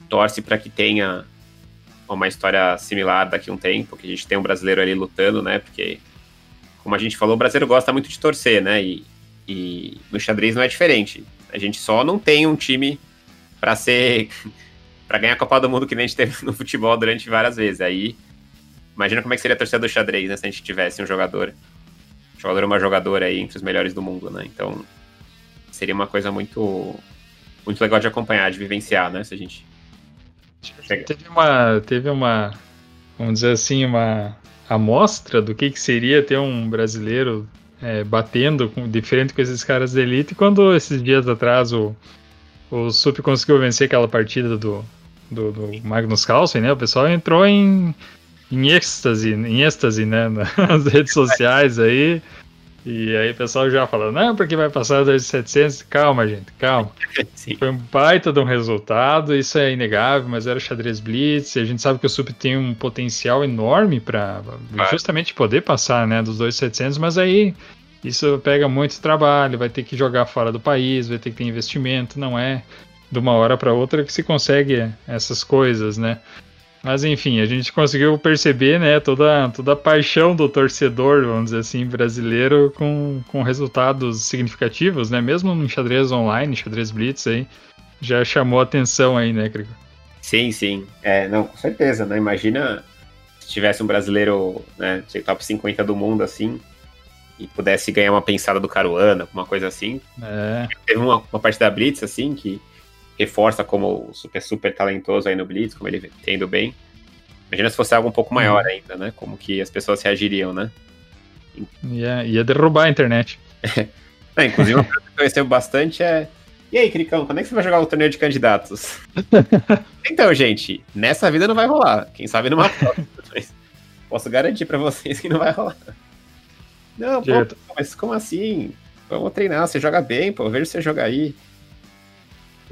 torce para que tenha uma história similar daqui a um tempo, que a gente tem um brasileiro ali lutando, né? Porque, como a gente falou, o brasileiro gosta muito de torcer, né? E, e no xadrez não é diferente. A gente só não tem um time para ser. para ganhar a Copa do Mundo que nem a gente teve no futebol durante várias vezes. Aí, imagina como é que seria a torcida do xadrez, né? Se a gente tivesse um jogador. Um jogador uma jogadora aí entre os melhores do mundo, né? Então, seria uma coisa muito muito legal de acompanhar, de vivenciar, né? Se a gente teve uma teve uma vamos dizer assim uma amostra do que, que seria ter um brasileiro é, batendo com, diferente com esses caras da elite quando esses dias atrás o o Sup conseguiu vencer aquela partida do, do, do Magnus Carlsen, né? O pessoal entrou em em êxtase, em êxtase, né, nas redes sociais aí, e aí o pessoal já fala, não, porque vai passar das 700. Calma, gente, calma. Sim. Foi um baita de um resultado, isso é inegável, mas era xadrez blitz, e a gente sabe que o SUP tem um potencial enorme para justamente poder passar, né, dos 2.700, mas aí isso pega muito trabalho, vai ter que jogar fora do país, vai ter que ter investimento, não é de uma hora para outra que se consegue essas coisas, né? Mas enfim, a gente conseguiu perceber né, toda, toda a paixão do torcedor, vamos dizer assim, brasileiro com, com resultados significativos, né? Mesmo no xadrez online, xadrez blitz aí, já chamou atenção aí, né, Crico? Sim, sim. É, não, com certeza, né? Imagina se tivesse um brasileiro, né, top 50 do mundo, assim, e pudesse ganhar uma pensada do Caruana, uma coisa assim. É. Teve uma, uma parte da Blitz, assim, que reforça como super, super talentoso aí no Blitz, como ele tem indo bem. Imagina se fosse algo um pouco maior uhum. ainda, né? Como que as pessoas reagiriam, né? Ia, ia derrubar a internet. é, inclusive, uma coisa que eu recebo bastante é. E aí, Cricão, quando é que você vai jogar o torneio de candidatos? então, gente, nessa vida não vai rolar. Quem sabe numa próxima. Posso garantir para vocês que não vai rolar. Não, pô, mas como assim? Vamos treinar, você joga bem, pô, eu vejo você jogar aí.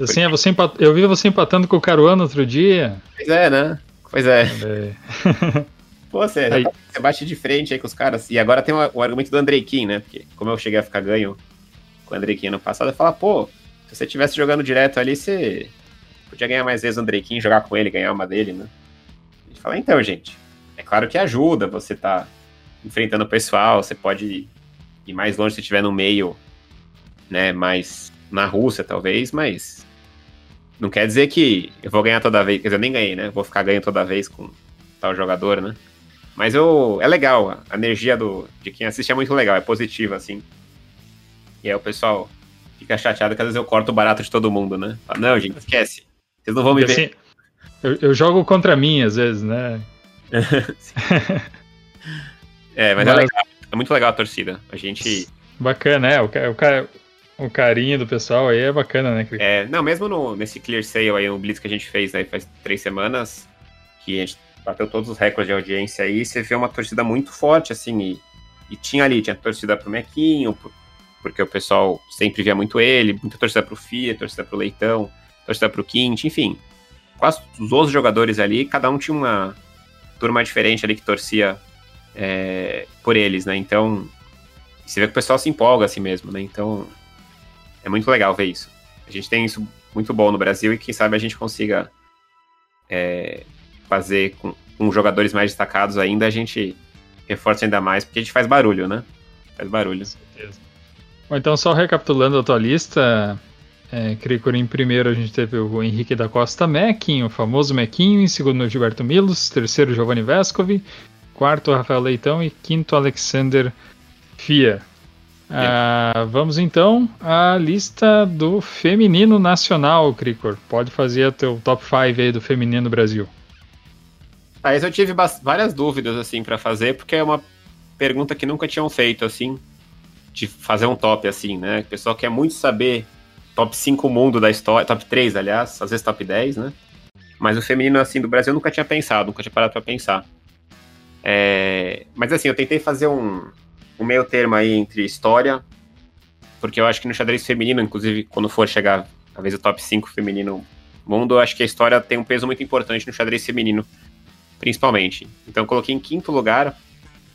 Assim, é você empat... Eu vi você empatando com o Caruana outro dia. Pois é, né? Pois é. é. Pô, você, aí. você bate de frente aí com os caras. E agora tem o, argumento do Andrei Kim, né? Porque como eu cheguei a ficar ganho com o Andrei Kim no passado, eu falo, pô, se você tivesse jogando direto ali, você podia ganhar mais vezes o Andrei Kim, jogar com ele, ganhar uma dele, né? A gente fala, então, gente, é claro que ajuda você tá enfrentando o pessoal, você pode ir mais longe se estiver no meio, né, mais na Rússia, talvez, mas não quer dizer que eu vou ganhar toda vez. Quer dizer, eu nem ganhei, né? Vou ficar ganhando toda vez com tal jogador, né? Mas eu, é legal, a energia do, de quem assiste é muito legal, é positiva, assim. E aí o pessoal fica chateado que às vezes eu corto o barato de todo mundo, né? Fala, não, gente, esquece. Vocês não vão me assim, ver. Eu, eu, jogo contra mim, às vezes, né? é, mas, é mas, é legal. É muito legal a torcida. A gente. Bacana, é. O, o cara o carinho do pessoal aí é bacana, né, Cris? É, não, mesmo no, nesse Clear Sale aí, no Blitz que a gente fez aí faz três semanas, que a gente bateu todos os recordes de audiência aí, você vê uma torcida muito forte, assim, e, e tinha ali, tinha torcida pro Mequinho, porque o pessoal sempre via muito ele, muita torcida pro Fia, torcida pro Leitão, torcida pro Quint, enfim. Quase os 11 jogadores ali, cada um tinha uma turma diferente ali que torcia é, por eles, né? Então, você vê que o pessoal se empolga assim mesmo, né? Então, é muito legal ver isso. A gente tem isso muito bom no Brasil e quem sabe a gente consiga é, fazer com, com, jogadores mais destacados ainda, a gente reforça ainda mais, porque a gente faz barulho, né? Faz barulho. Com certeza. Bom, então, só recapitulando a tua lista, é, em primeiro a gente teve o Henrique da Costa Mequinho, o famoso Mequinho, em segundo o Gilberto Milos, terceiro Giovanni Vescovi, quarto Rafael Leitão e quinto Alexander Fia. Ah, vamos então à lista do feminino nacional, Cricor. Pode fazer o teu top 5 aí do feminino Brasil. Aí eu tive várias dúvidas assim para fazer, porque é uma pergunta que nunca tinham feito assim, de fazer um top assim, né? O pessoal quer muito saber top 5 mundo da história, top 3, aliás, às vezes top 10, né? Mas o feminino assim do Brasil eu nunca tinha pensado, nunca tinha parado para pensar. É... Mas assim, eu tentei fazer um, um meio termo aí entre história, porque eu acho que no xadrez feminino, inclusive quando for chegar a vez o top 5 feminino mundo, eu acho que a história tem um peso muito importante no xadrez feminino, principalmente. Então coloquei em quinto lugar,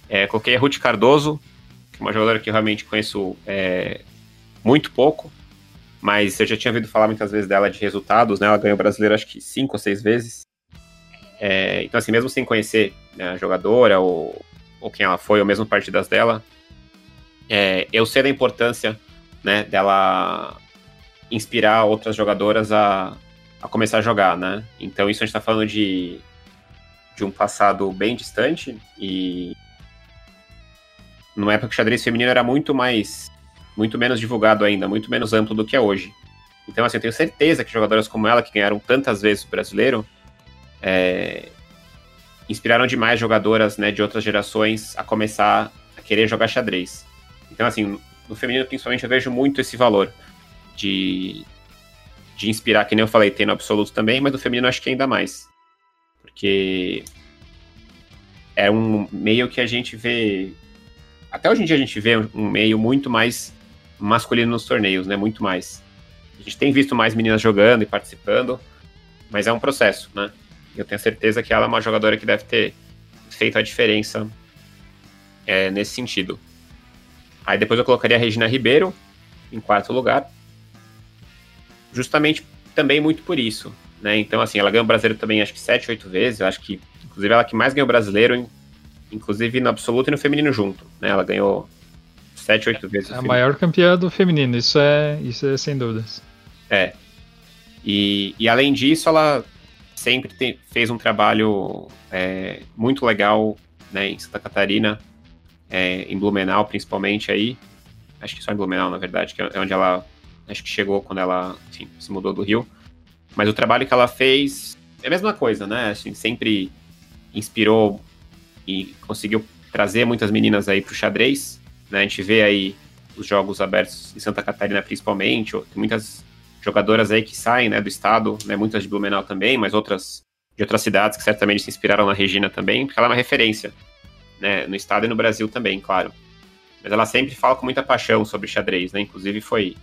é, coloquei a Ruth Cardoso, que é uma jogadora que eu realmente conheço é, muito pouco, mas eu já tinha ouvido falar muitas vezes dela de resultados, né? Ela ganhou o brasileiro acho que cinco ou seis vezes. É, então, assim, mesmo sem conhecer né, a jogadora ou, ou quem ela foi, ou mesmo partidas dela, é, eu sei da importância né, dela inspirar outras jogadoras a, a começar a jogar, né? Então, isso a gente está falando de, de um passado bem distante e numa época que o xadrez feminino era muito mais muito menos divulgado ainda, muito menos amplo do que é hoje. Então, assim, eu tenho certeza que jogadoras como ela, que ganharam tantas vezes o brasileiro, é, inspiraram demais jogadoras né, de outras gerações a começar a querer jogar xadrez. Então, assim, no feminino, principalmente, eu vejo muito esse valor de, de inspirar, que nem eu falei, tem no absoluto também, mas no feminino acho que ainda mais. Porque é um meio que a gente vê. Até hoje em dia a gente vê um meio muito mais masculino nos torneios, né? Muito mais. A gente tem visto mais meninas jogando e participando, mas é um processo, né? Eu tenho certeza que ela é uma jogadora que deve ter feito a diferença é, nesse sentido. Aí depois eu colocaria a Regina Ribeiro em quarto lugar, justamente também muito por isso, né? Então, assim, ela ganhou o brasileiro também acho que sete, oito vezes, eu acho que, inclusive, ela que mais ganhou brasileiro, inclusive no absoluto e no feminino junto, né? Ela ganhou sete, oito vezes. É a maior campeã do feminino, isso é, isso é sem dúvidas. É. E, e além disso, ela sempre fez um trabalho é, muito legal né, em Santa Catarina, é, em Blumenau principalmente aí. Acho que só em Blumenau, na verdade, que é onde ela acho que chegou quando ela se mudou do Rio. Mas o trabalho que ela fez é a mesma coisa, né? Assim, sempre inspirou e conseguiu trazer muitas meninas aí para o xadrez. Né? A gente vê aí os jogos abertos em Santa Catarina principalmente, tem muitas jogadoras aí que saem né, do estado, né, muitas de Blumenau também, mas outras de outras cidades que certamente se inspiraram na Regina também, porque ela é uma referência né, no estado e no Brasil também, claro. Mas ela sempre fala com muita paixão sobre xadrez, né? Inclusive foi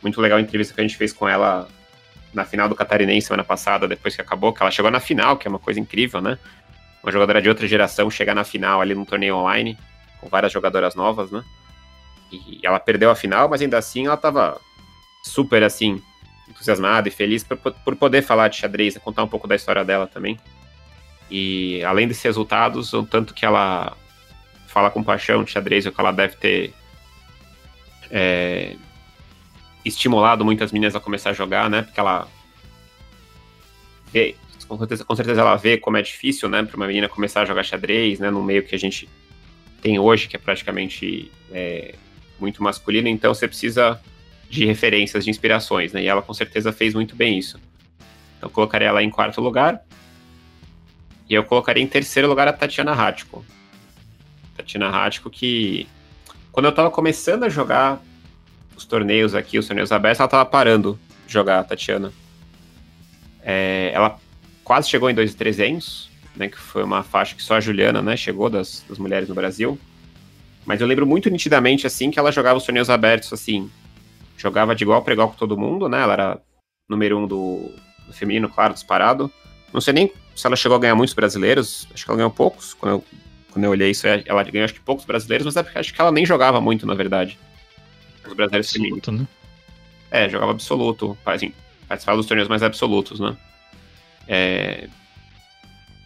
muito legal a entrevista que a gente fez com ela na final do Catarinense semana passada, depois que acabou, que ela chegou na final, que é uma coisa incrível, né? Uma jogadora de outra geração chegar na final ali no torneio online com várias jogadoras novas, né? E ela perdeu a final, mas ainda assim ela tava super, assim, entusiasmada e feliz por, por poder falar de xadrez, contar um pouco da história dela também. E além desses resultados, o tanto que ela fala com paixão de xadrez, o que ela deve ter é, estimulado muitas meninas a começar a jogar, né? Porque ela vê, com certeza, com certeza ela vê como é difícil, né, para uma menina começar a jogar xadrez, né, no meio que a gente tem hoje, que é praticamente é, muito masculino, então você precisa de referências, de inspirações, né? E ela com certeza fez muito bem isso. Então eu colocaria ela em quarto lugar. E eu colocaria em terceiro lugar a Tatiana Hatiko. Tatiana Hatiko que quando eu tava começando a jogar os torneios aqui, os torneios abertos, ela tava parando de jogar a Tatiana. É, ela quase chegou em 2.300, né, que foi uma faixa que só a Juliana, né, chegou das, das mulheres no Brasil. Mas eu lembro muito nitidamente, assim, que ela jogava os torneios abertos, assim, jogava de igual para igual com todo mundo, né, ela era número um do, do, feminino, claro, disparado. Não sei nem se ela chegou a ganhar muitos brasileiros, acho que ela ganhou poucos, quando eu, quando eu olhei isso, ela ganhou acho que poucos brasileiros, mas é porque acho que ela nem jogava muito, na verdade. Os brasileiros absoluto, femininos. Né? É, jogava absoluto, assim, participava dos torneios mais absolutos, né. É,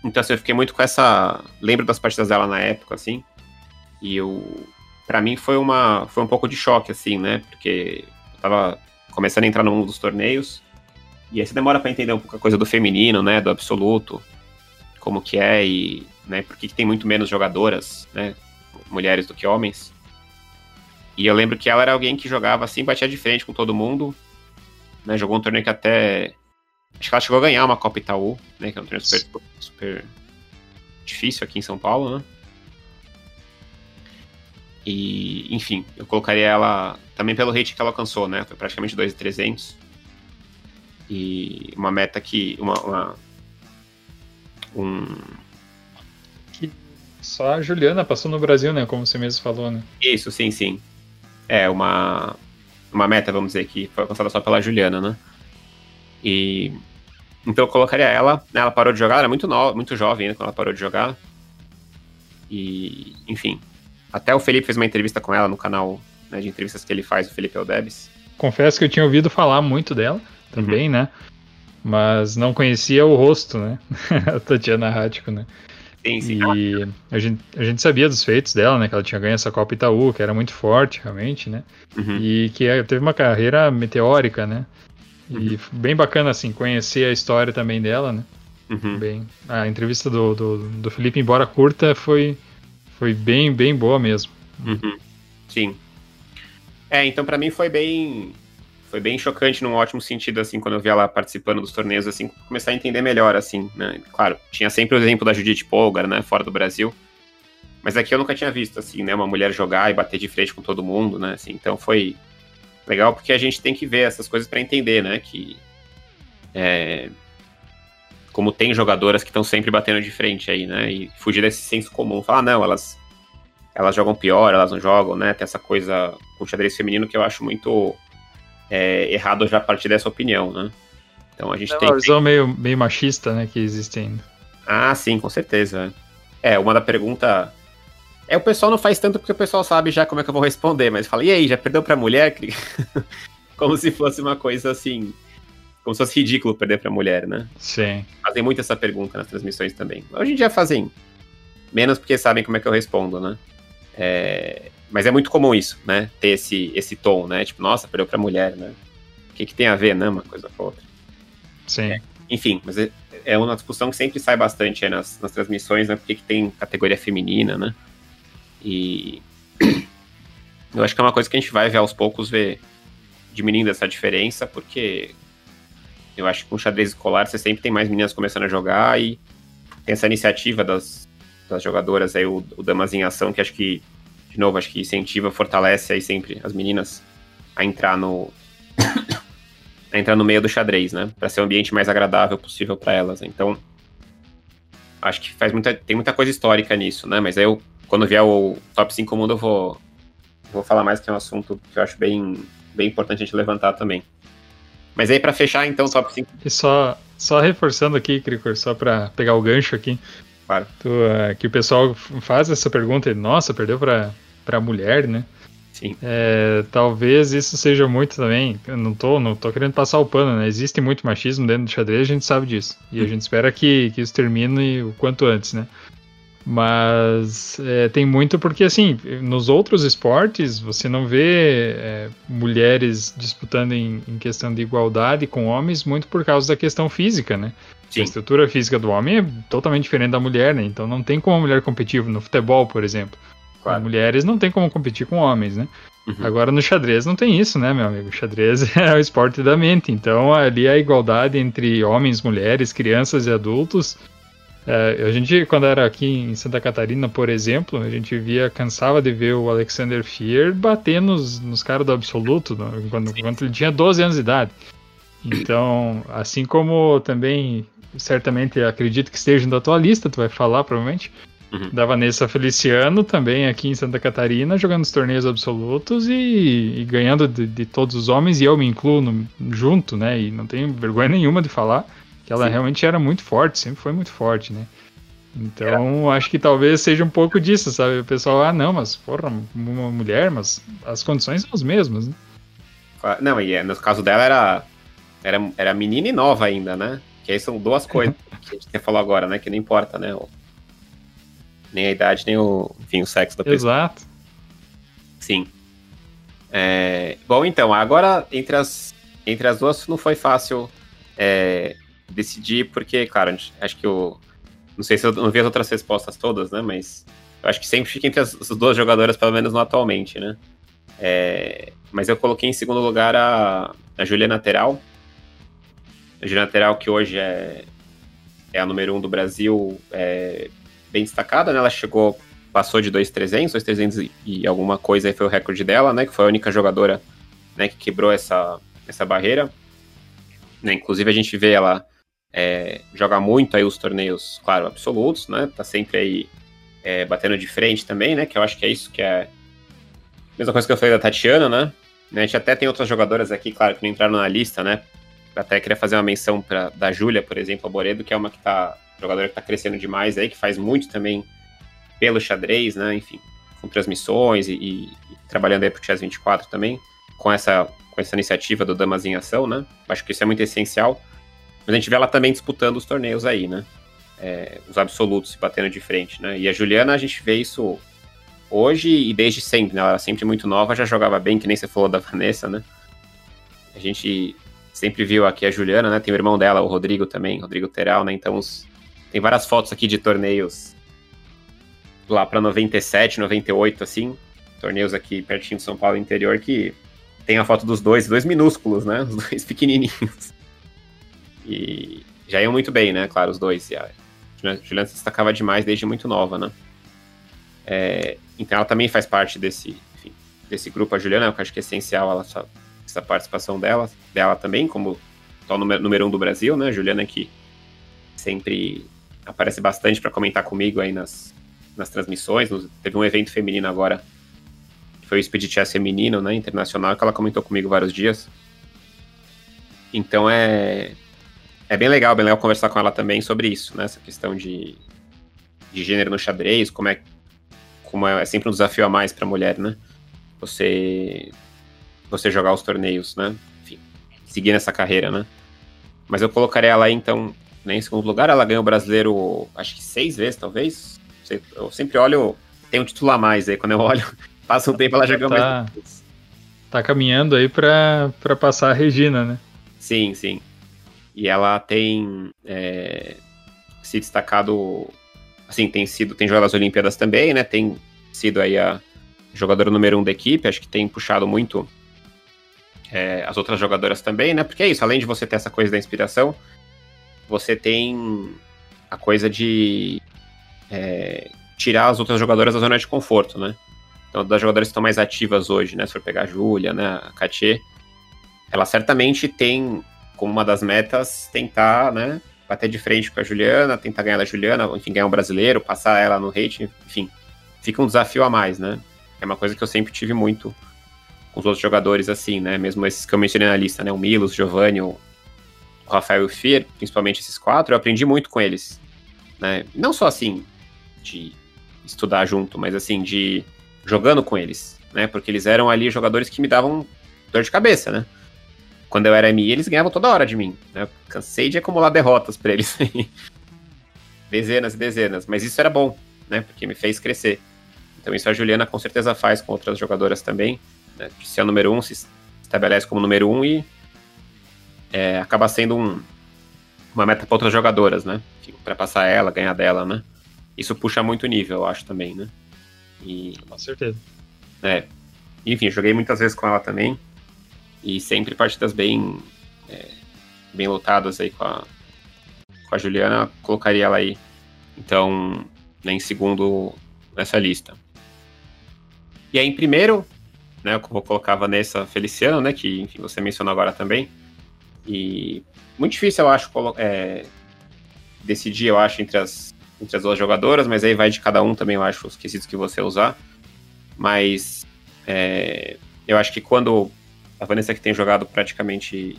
então, assim, eu fiquei muito com essa. Lembro das partidas dela na época, assim. E eu para mim foi uma foi um pouco de choque assim, né? Porque tava começando a entrar no mundo dos torneios e aí você demora para entender um pouco a coisa do feminino, né, do absoluto, como que é e, né, por que tem muito menos jogadoras, né, mulheres do que homens. E eu lembro que ela era alguém que jogava assim, batia de frente com todo mundo, né, jogou um torneio que até acho que ela chegou a ganhar uma Copa Itaú, né, que é um torneio super, super difícil aqui em São Paulo, né? E, enfim, eu colocaria ela também pelo rate que ela alcançou, né? Foi praticamente 2,300. E uma meta que. Uma, uma, um. Que só a Juliana passou no Brasil, né? Como você mesmo falou, né? Isso, sim, sim. É, uma. Uma meta, vamos dizer, que foi alcançada só pela Juliana, né? E. Então eu colocaria ela. Né, ela parou de jogar, ela era muito, no, muito jovem né, quando ela parou de jogar. E, enfim, até o Felipe fez uma entrevista com ela no canal né, de entrevistas que ele faz, o Felipe Eldebes. Confesso que eu tinha ouvido falar muito dela também, uhum. né? Mas não conhecia o rosto, né? a Tatiana Rático, né? Sim, sim. E a gente, a gente sabia dos feitos dela, né? Que ela tinha ganho essa Copa Itaú, que era muito forte, realmente, né? Uhum. E que é, teve uma carreira meteórica, né? E uhum. bem bacana, assim, conhecer a história também dela, né? Uhum. Bem, a entrevista do, do, do Felipe, embora curta, foi, foi bem, bem boa mesmo. Uhum. Sim. É, então para mim foi bem foi bem chocante num ótimo sentido, assim, quando eu vi ela participando dos torneios, assim, começar a entender melhor, assim, né? Claro, tinha sempre o exemplo da Judith Polgar, né, fora do Brasil, mas aqui eu nunca tinha visto, assim, né, uma mulher jogar e bater de frente com todo mundo, né, assim, então foi legal porque a gente tem que ver essas coisas para entender, né, que é, como tem jogadoras que estão sempre batendo de frente aí, né? E fugir desse senso comum. Falar, ah, não, elas, elas jogam pior, elas não jogam, né? Tem essa coisa com o xadrez feminino que eu acho muito é, errado já a partir dessa opinião, né? Então a gente é tem. uma visão meio, meio machista, né? Que existe ainda. Ah, sim, com certeza. É, uma da pergunta. É, o pessoal não faz tanto porque o pessoal sabe já como é que eu vou responder, mas fala, e aí, já perdeu pra mulher? como se fosse uma coisa assim como se fosse ridículo perder pra mulher, né? Sim. Fazem muito essa pergunta nas transmissões também. Hoje em dia fazem menos porque sabem como é que eu respondo, né? É... Mas é muito comum isso, né? Ter esse, esse tom, né? Tipo, nossa, perdeu pra mulher, né? O que, que tem a ver, né? Uma coisa com a outra. Sim. É. Enfim, mas é, é uma discussão que sempre sai bastante nas, nas transmissões, né? Porque que tem categoria feminina, né? E eu acho que é uma coisa que a gente vai ver aos poucos ver diminuindo essa diferença, porque eu acho que com xadrez escolar você sempre tem mais meninas começando a jogar e tem essa iniciativa das, das jogadoras aí, o, o Damas em Ação, que acho que, de novo, acho que incentiva, fortalece aí sempre as meninas a entrar no. a entrar no meio do xadrez, né? Para ser o ambiente mais agradável possível para elas. Então, acho que faz muita, tem muita coisa histórica nisso, né? Mas aí eu, quando vier o top 5 mundo, eu vou, vou falar mais que é um assunto que eu acho bem, bem importante a gente levantar também. Mas aí, para fechar, então, top 5. E só, só reforçando aqui, Cricor, só para pegar o gancho aqui. Claro. Tu, uh, que o pessoal faz essa pergunta, nossa, perdeu para pra mulher, né? Sim. É, talvez isso seja muito também. Eu não tô, não tô querendo passar o pano, né? Existe muito machismo dentro do xadrez, a gente sabe disso. E a gente espera que, que isso termine o quanto antes, né? Mas é, tem muito porque, assim, nos outros esportes você não vê é, mulheres disputando em, em, questão de igualdade com homens muito por causa da questão física, né? Sim. A estrutura física do homem é totalmente diferente da mulher, né? Então não tem como a mulher competir no futebol, por exemplo. Claro. Mulheres não tem como competir com homens, né? Uhum. Agora no xadrez não tem isso, né, meu amigo? O xadrez é o esporte da mente. Então ali a igualdade entre homens, mulheres, crianças e adultos é, a gente, quando era aqui em Santa Catarina, por exemplo, a gente via, cansava de ver o Alexander Fier bater nos, nos caras do absoluto, né, quando, quando ele tinha 12 anos de idade. Então, assim como também, certamente, acredito que esteja na tua lista, tu vai falar provavelmente, uhum. da Vanessa Feliciano, também aqui em Santa Catarina, jogando os torneios absolutos e, e ganhando de, de, todos os homens, e eu me incluo no, junto, né? E não tenho vergonha nenhuma de falar que ela Sim. realmente era muito forte, sempre foi muito forte, né? Então, acho que talvez seja um pouco disso, sabe? O pessoal, ah, não, mas, porra, uma mulher, mas as condições são as mesmas, né? Não, e é, no caso dela era, era, era menina e nova ainda, né? Que aí são duas coisas que a gente falou agora, né? Que não importa, né? Nem a idade, nem o, enfim, o sexo da pessoa. Exato. Sim. É, bom, então, agora entre as, entre as duas não foi fácil é, decidir, porque, claro, acho que eu. Não sei se eu não vi as outras respostas todas, né? Mas eu acho que sempre fica entre as, as duas jogadoras, pelo menos no atualmente, né? É, mas eu coloquei em segundo lugar a, a Juliana Teral. A Juliana Teral, que hoje é, é a número um do Brasil, é, bem destacada, né? Ela chegou, passou de 2.300, 2.300 e alguma coisa aí foi o recorde dela, né? Que foi a única jogadora né, que quebrou essa, essa barreira. Né, inclusive a gente vê ela é, joga muito aí os torneios, claro, absolutos, né? Tá sempre aí é, batendo de frente também, né? Que eu acho que é isso que é. Mesma coisa que eu falei da Tatiana, né? A gente até tem outras jogadoras aqui, claro, que não entraram na lista, né? Até queria fazer uma menção pra, da Júlia, por exemplo, a Boredo, que é uma que tá. jogadora que tá crescendo demais aí, que faz muito também pelo xadrez, né? Enfim, com transmissões e, e, e trabalhando aí pro Chess 24 também, com essa com essa iniciativa do Damas em Ação, né? Acho que isso é muito essencial. Mas a gente vê ela também disputando os torneios aí, né? É, os absolutos se batendo de frente, né? E a Juliana, a gente vê isso hoje e desde sempre, né? Ela era sempre muito nova, já jogava bem, que nem você falou da Vanessa, né? A gente sempre viu aqui a Juliana, né? Tem o irmão dela, o Rodrigo também, Rodrigo Teral, né? Então os... tem várias fotos aqui de torneios lá para 97, 98, assim. Torneios aqui pertinho de São Paulo interior que tem a foto dos dois, dois minúsculos, né? Os dois pequenininhos. E já iam muito bem, né? Claro, os dois. E a Juliana se destacava demais desde muito nova, né? É, então ela também faz parte desse, enfim, desse grupo. A Juliana, eu acho que é essencial ela, essa, essa participação dela, dela também, como o número, número um do Brasil, né? A Juliana que sempre aparece bastante para comentar comigo aí nas, nas transmissões. Teve um evento feminino agora foi o Speed Chess feminino, né, internacional, que ela comentou comigo vários dias. Então é é bem legal, bem legal conversar com ela também sobre isso, né, essa questão de, de gênero no xadrez, como é como é, é sempre um desafio a mais para a mulher, né? Você você jogar os torneios, né? Enfim, seguir nessa carreira, né? Mas eu colocaria ela aí, então, né, em segundo lugar. Ela ganhou o brasileiro, acho que seis vezes, talvez. Eu sempre olho, tem um título a mais aí. Quando eu olho, Passa um tempo ela já ganhou tá, mais. Tá caminhando aí pra passar a Regina, né? Sim, sim. E ela tem é, se destacado. Assim, tem sido. Tem jogado as Olimpíadas também, né? Tem sido aí a jogadora número um da equipe. Acho que tem puxado muito é, as outras jogadoras também, né? Porque é isso, além de você ter essa coisa da inspiração, você tem a coisa de é, tirar as outras jogadoras da zona de conforto, né? Então, das jogadoras que estão mais ativas hoje, né? Se for pegar a Júlia, né? A Katia, ela certamente tem como uma das metas tentar, né? Bater de frente com a Juliana, tentar ganhar da Juliana, enfim, ganhar um brasileiro, passar ela no rate, enfim. Fica um desafio a mais, né? É uma coisa que eu sempre tive muito com os outros jogadores, assim, né? Mesmo esses que eu mencionei na lista, né? O Milos, o Giovanni, o Rafael e o Fier, principalmente esses quatro, eu aprendi muito com eles, né? Não só, assim, de estudar junto, mas, assim, de jogando com eles, né? Porque eles eram ali jogadores que me davam dor de cabeça, né? Quando eu era MI, eles ganhavam toda hora de mim, né? Cansei de acumular derrotas para eles. dezenas e dezenas, mas isso era bom, né? Porque me fez crescer. Então isso a Juliana com certeza faz com outras jogadoras também, né? De ser o número um, se estabelece como número um e é, acaba sendo um, uma meta para outras jogadoras, né? Para passar ela, ganhar dela, né? Isso puxa muito o nível, eu acho também, né? E, Com certeza. É. Enfim, joguei muitas vezes com ela também. E sempre partidas bem, é, bem lotadas aí com a, com a Juliana. Colocaria ela aí. Então, né, em segundo nessa lista. E aí, em primeiro, né, eu vou colocar a Vanessa Feliciano, né, que enfim, você mencionou agora também. E muito difícil, eu acho, é, decidir, eu acho, entre as entre as duas jogadoras, mas aí vai de cada um também, eu acho, os quesitos que você usar. Mas é, eu acho que quando a Vanessa que tem jogado praticamente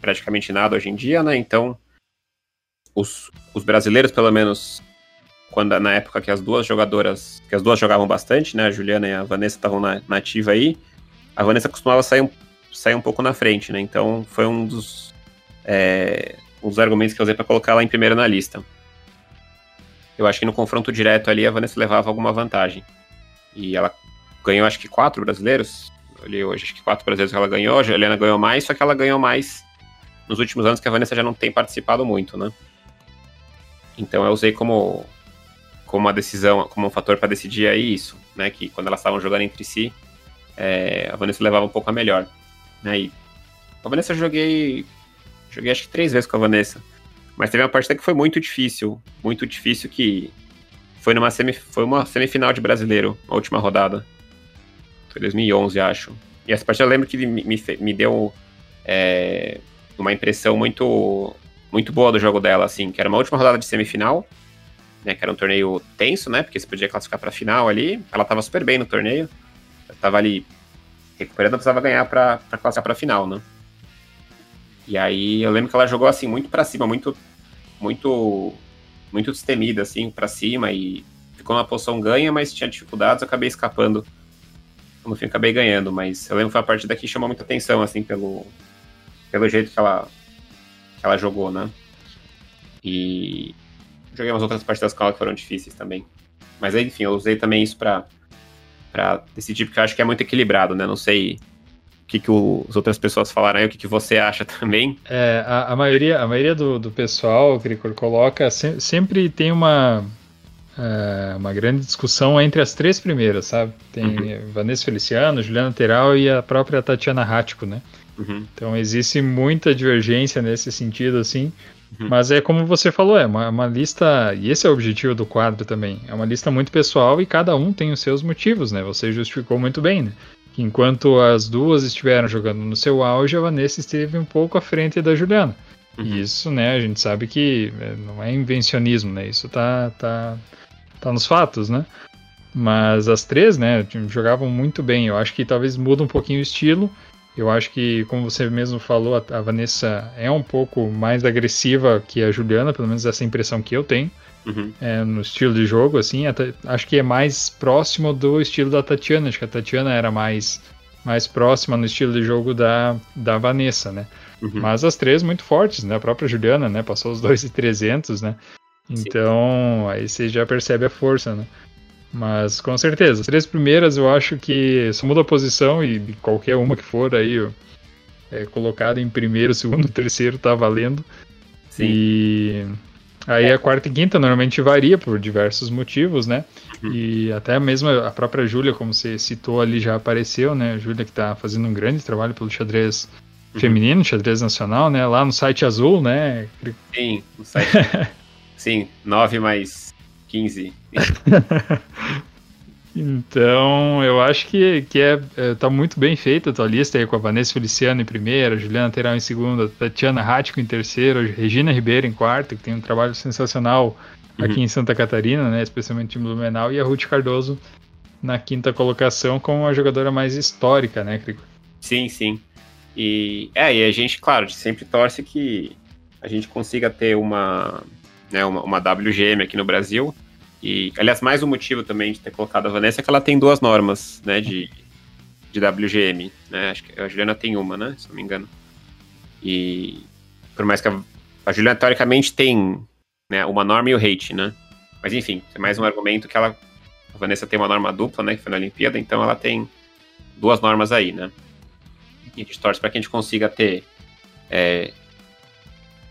praticamente nada hoje em dia, né? Então os, os brasileiros, pelo menos quando na época que as duas jogadoras, que as duas jogavam bastante, né? A Juliana e a Vanessa estavam na, na ativa aí. A Vanessa costumava sair um, sair um pouco na frente, né? Então foi um dos, é, um dos argumentos que eu usei para colocar ela em primeiro na lista eu acho que no confronto direto ali a Vanessa levava alguma vantagem. E ela ganhou acho que quatro brasileiros. Olhei hoje, acho que quatro brasileiros que ela ganhou. A Juliana ganhou mais, só que ela ganhou mais nos últimos anos que a Vanessa já não tem participado muito, né? Então eu usei como, como uma decisão, como um fator para decidir aí isso, né? Que quando elas estavam jogando entre si, é, a Vanessa levava um pouco a melhor. Né? E a Vanessa eu joguei. Joguei acho que três vezes com a Vanessa. Mas teve uma partida que foi muito difícil. Muito difícil que foi numa semi, foi uma semifinal de brasileiro, a última rodada. Foi 2011, acho. E essa partida eu lembro que me, me, me deu é, uma impressão muito muito boa do jogo dela, assim, que era uma última rodada de semifinal, né, que era um torneio tenso, né, porque você podia classificar para final ali. Ela tava super bem no torneio. tava ali recuperando, precisava ganhar para classificar para final, né? E aí eu lembro que ela jogou assim muito para cima, muito muito muito destemida assim para cima e ficou numa posição ganha, mas tinha dificuldades, eu acabei escapando. No fim acabei ganhando, mas eu lembro que foi a partida que chamou muita atenção assim pelo pelo jeito que ela que ela jogou, né? E joguei umas outras partidas com ela que foram difíceis também. Mas enfim, eu usei também isso para para decidir, porque eu acho que é muito equilibrado, né? Não sei o que, que o, as outras pessoas falaram aí, o que, que você acha também. É, a, a maioria, a maioria do, do pessoal, que coloca, se, sempre tem uma, é, uma grande discussão entre as três primeiras, sabe? Tem uhum. Vanessa Feliciano, Juliana Teral e a própria Tatiana Rático, né? Uhum. Então existe muita divergência nesse sentido, assim. Uhum. Mas é como você falou, é uma, uma, lista, e esse é o objetivo do quadro também, é uma lista muito pessoal e cada um tem os seus motivos, né? Você justificou muito bem, né? Que enquanto as duas estiveram jogando no seu auge, a Vanessa esteve um pouco à frente da Juliana. Uhum. E isso, né, a gente sabe que é, não é invencionismo, né? Isso tá, tá, tá nos fatos, né? Mas as três, né, jogavam muito bem. Eu acho que talvez muda um pouquinho o estilo, eu acho que, como você mesmo falou, a, Vanessa é um pouco mais agressiva que a Juliana, pelo menos essa impressão que eu tenho. Uhum. É, no estilo de jogo, assim, acho que é mais próximo do estilo da Tatiana. Acho que a Tatiana era mais, mais próxima no estilo de jogo da, da Vanessa, né? Uhum. Mas as três muito fortes, né? A própria Juliana, né? Passou os 2,300, né? Então, Sim. aí você já percebe a força, né? Mas com certeza, as três primeiras eu acho que só muda a posição e qualquer uma que for aí é, colocada em primeiro, segundo, terceiro tá valendo. Sim. E aí é. a quarta e quinta normalmente varia por diversos motivos, né? Uhum. E até mesmo a própria Júlia, como você citou ali, já apareceu, né? A Júlia que tá fazendo um grande trabalho pelo xadrez uhum. feminino, xadrez nacional, né? Lá no site azul, né? Sim, no site. Sim, 9 mais 15. então, eu acho que, que é, é, tá muito bem feita a tua lista aí com a Vanessa Feliciano em primeira, Juliana Teral em segunda, Tatiana Rático em terceira, Regina Ribeiro em quarta, que tem um trabalho sensacional aqui uhum. em Santa Catarina, né, especialmente em Blumenau, e a Ruth Cardoso na quinta colocação como a jogadora mais histórica, né, Crico? Sim, sim. E, é, e a gente, claro, sempre torce que a gente consiga ter uma né, uma, uma WGM aqui no Brasil. E, aliás, mais um motivo também de ter colocado a Vanessa é que ela tem duas normas, né, de, de WGM, né, acho que a Juliana tem uma, né, se não me engano. E por mais que a, a Juliana, teoricamente, tem né, uma norma e o hate, né, mas enfim, é mais um argumento que ela, a Vanessa tem uma norma dupla, né, que foi na Olimpíada, então ela tem duas normas aí, né. E a gente torce para que a gente consiga ter é,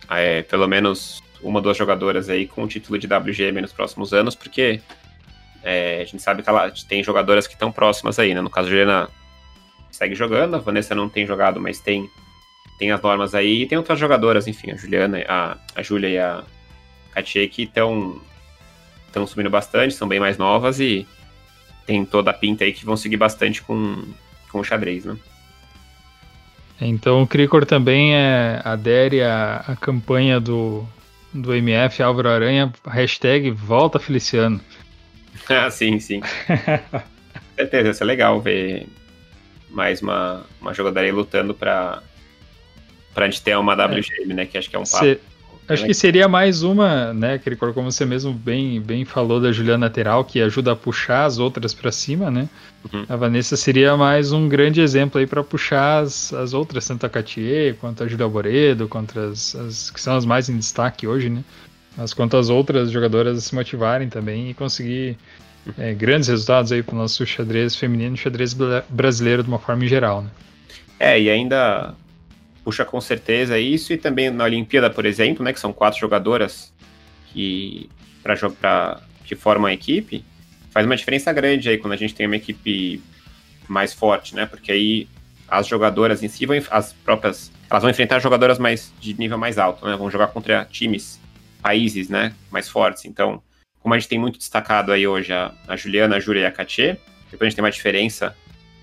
é, pelo menos uma ou duas jogadoras aí com o título de WGM nos próximos anos, porque é, a gente sabe que ela tem jogadoras que estão próximas aí, né? No caso, a Juliana segue jogando, a Vanessa não tem jogado, mas tem, tem as normas aí, e tem outras jogadoras, enfim, a Juliana, a, a Júlia e a Katia que estão estão subindo bastante, são bem mais novas e tem toda a pinta aí que vão seguir bastante com, com o xadrez, né? Então o Cricor também é, adere à, à campanha do do MF Álvaro Aranha, hashtag volta Feliciano. ah, sim, sim. certeza, isso é legal ver mais uma, uma jogadora aí lutando pra, pra gente ter uma WGM, né? Que acho que é um papo. Acho que seria mais uma, né, que como você mesmo bem, bem falou da Juliana Lateral, que ajuda a puxar as outras para cima, né? Uhum. A Vanessa seria mais um grande exemplo aí para puxar as, as outras, tanto a Catier, quanto a Julia Boredo, quanto as, as que são as mais em destaque hoje, né? Mas quanto as outras jogadoras a se motivarem também e conseguir É, grandes resultados aí para o nosso xadrez feminino e xadrez brasileiro de uma forma geral, né? É, e ainda puxa com certeza isso, e também na Olimpíada, por exemplo, né, que são quatro jogadoras que, pra, pra, que formam a equipe, faz uma diferença grande aí quando a gente tem uma equipe mais forte, né? Porque aí as jogadoras em si vão, as próprias, elas vão enfrentar jogadoras mais de nível mais alto, né? Vão jogar contra times, países, né, mais fortes. Então, como a gente tem muito destacado aí hoje a, a Juliana, a Júlia e a Katia, depois a gente tem uma diferença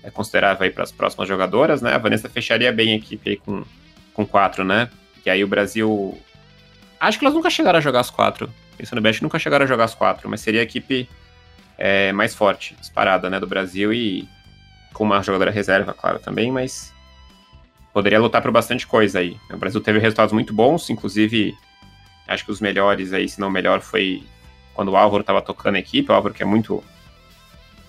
é, considerável aí para as próximas jogadoras, né? A Vanessa fecharia bem a equipe aí com, com quatro, né? E aí o Brasil. Acho que elas nunca chegaram a jogar as quatro. Pensando bem, acho que nunca chegaram a jogar as quatro, mas seria a equipe é, mais forte, disparada, né, do Brasil e com uma jogadora reserva, claro, também, mas poderia lutar por bastante coisa aí. O Brasil teve resultados muito bons, inclusive acho que os melhores aí, se não o melhor, foi quando o Álvaro estava tocando a equipe, o Álvaro que é muito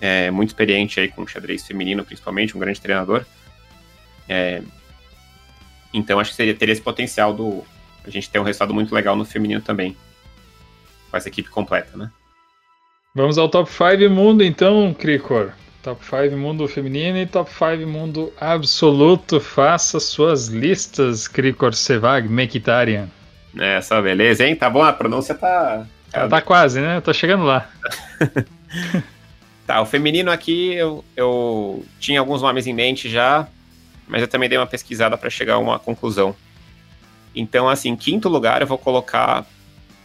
é, muito experiente aí com xadrez feminino, principalmente, um grande treinador. É, então acho que seria, teria esse potencial do a gente ter um resultado muito legal no feminino também. Com essa equipe completa, né? Vamos ao top 5 mundo então, Cricor. Top 5 mundo feminino e top 5 mundo absoluto. Faça suas listas, Cricor Sevag Mekitarian. Essa beleza, hein? Tá bom? A pronúncia tá. Tá, tá quase, né? Tô chegando lá. tá, o feminino aqui eu, eu tinha alguns nomes em mente já, mas eu também dei uma pesquisada para chegar a uma conclusão. Então, assim, em quinto lugar eu vou colocar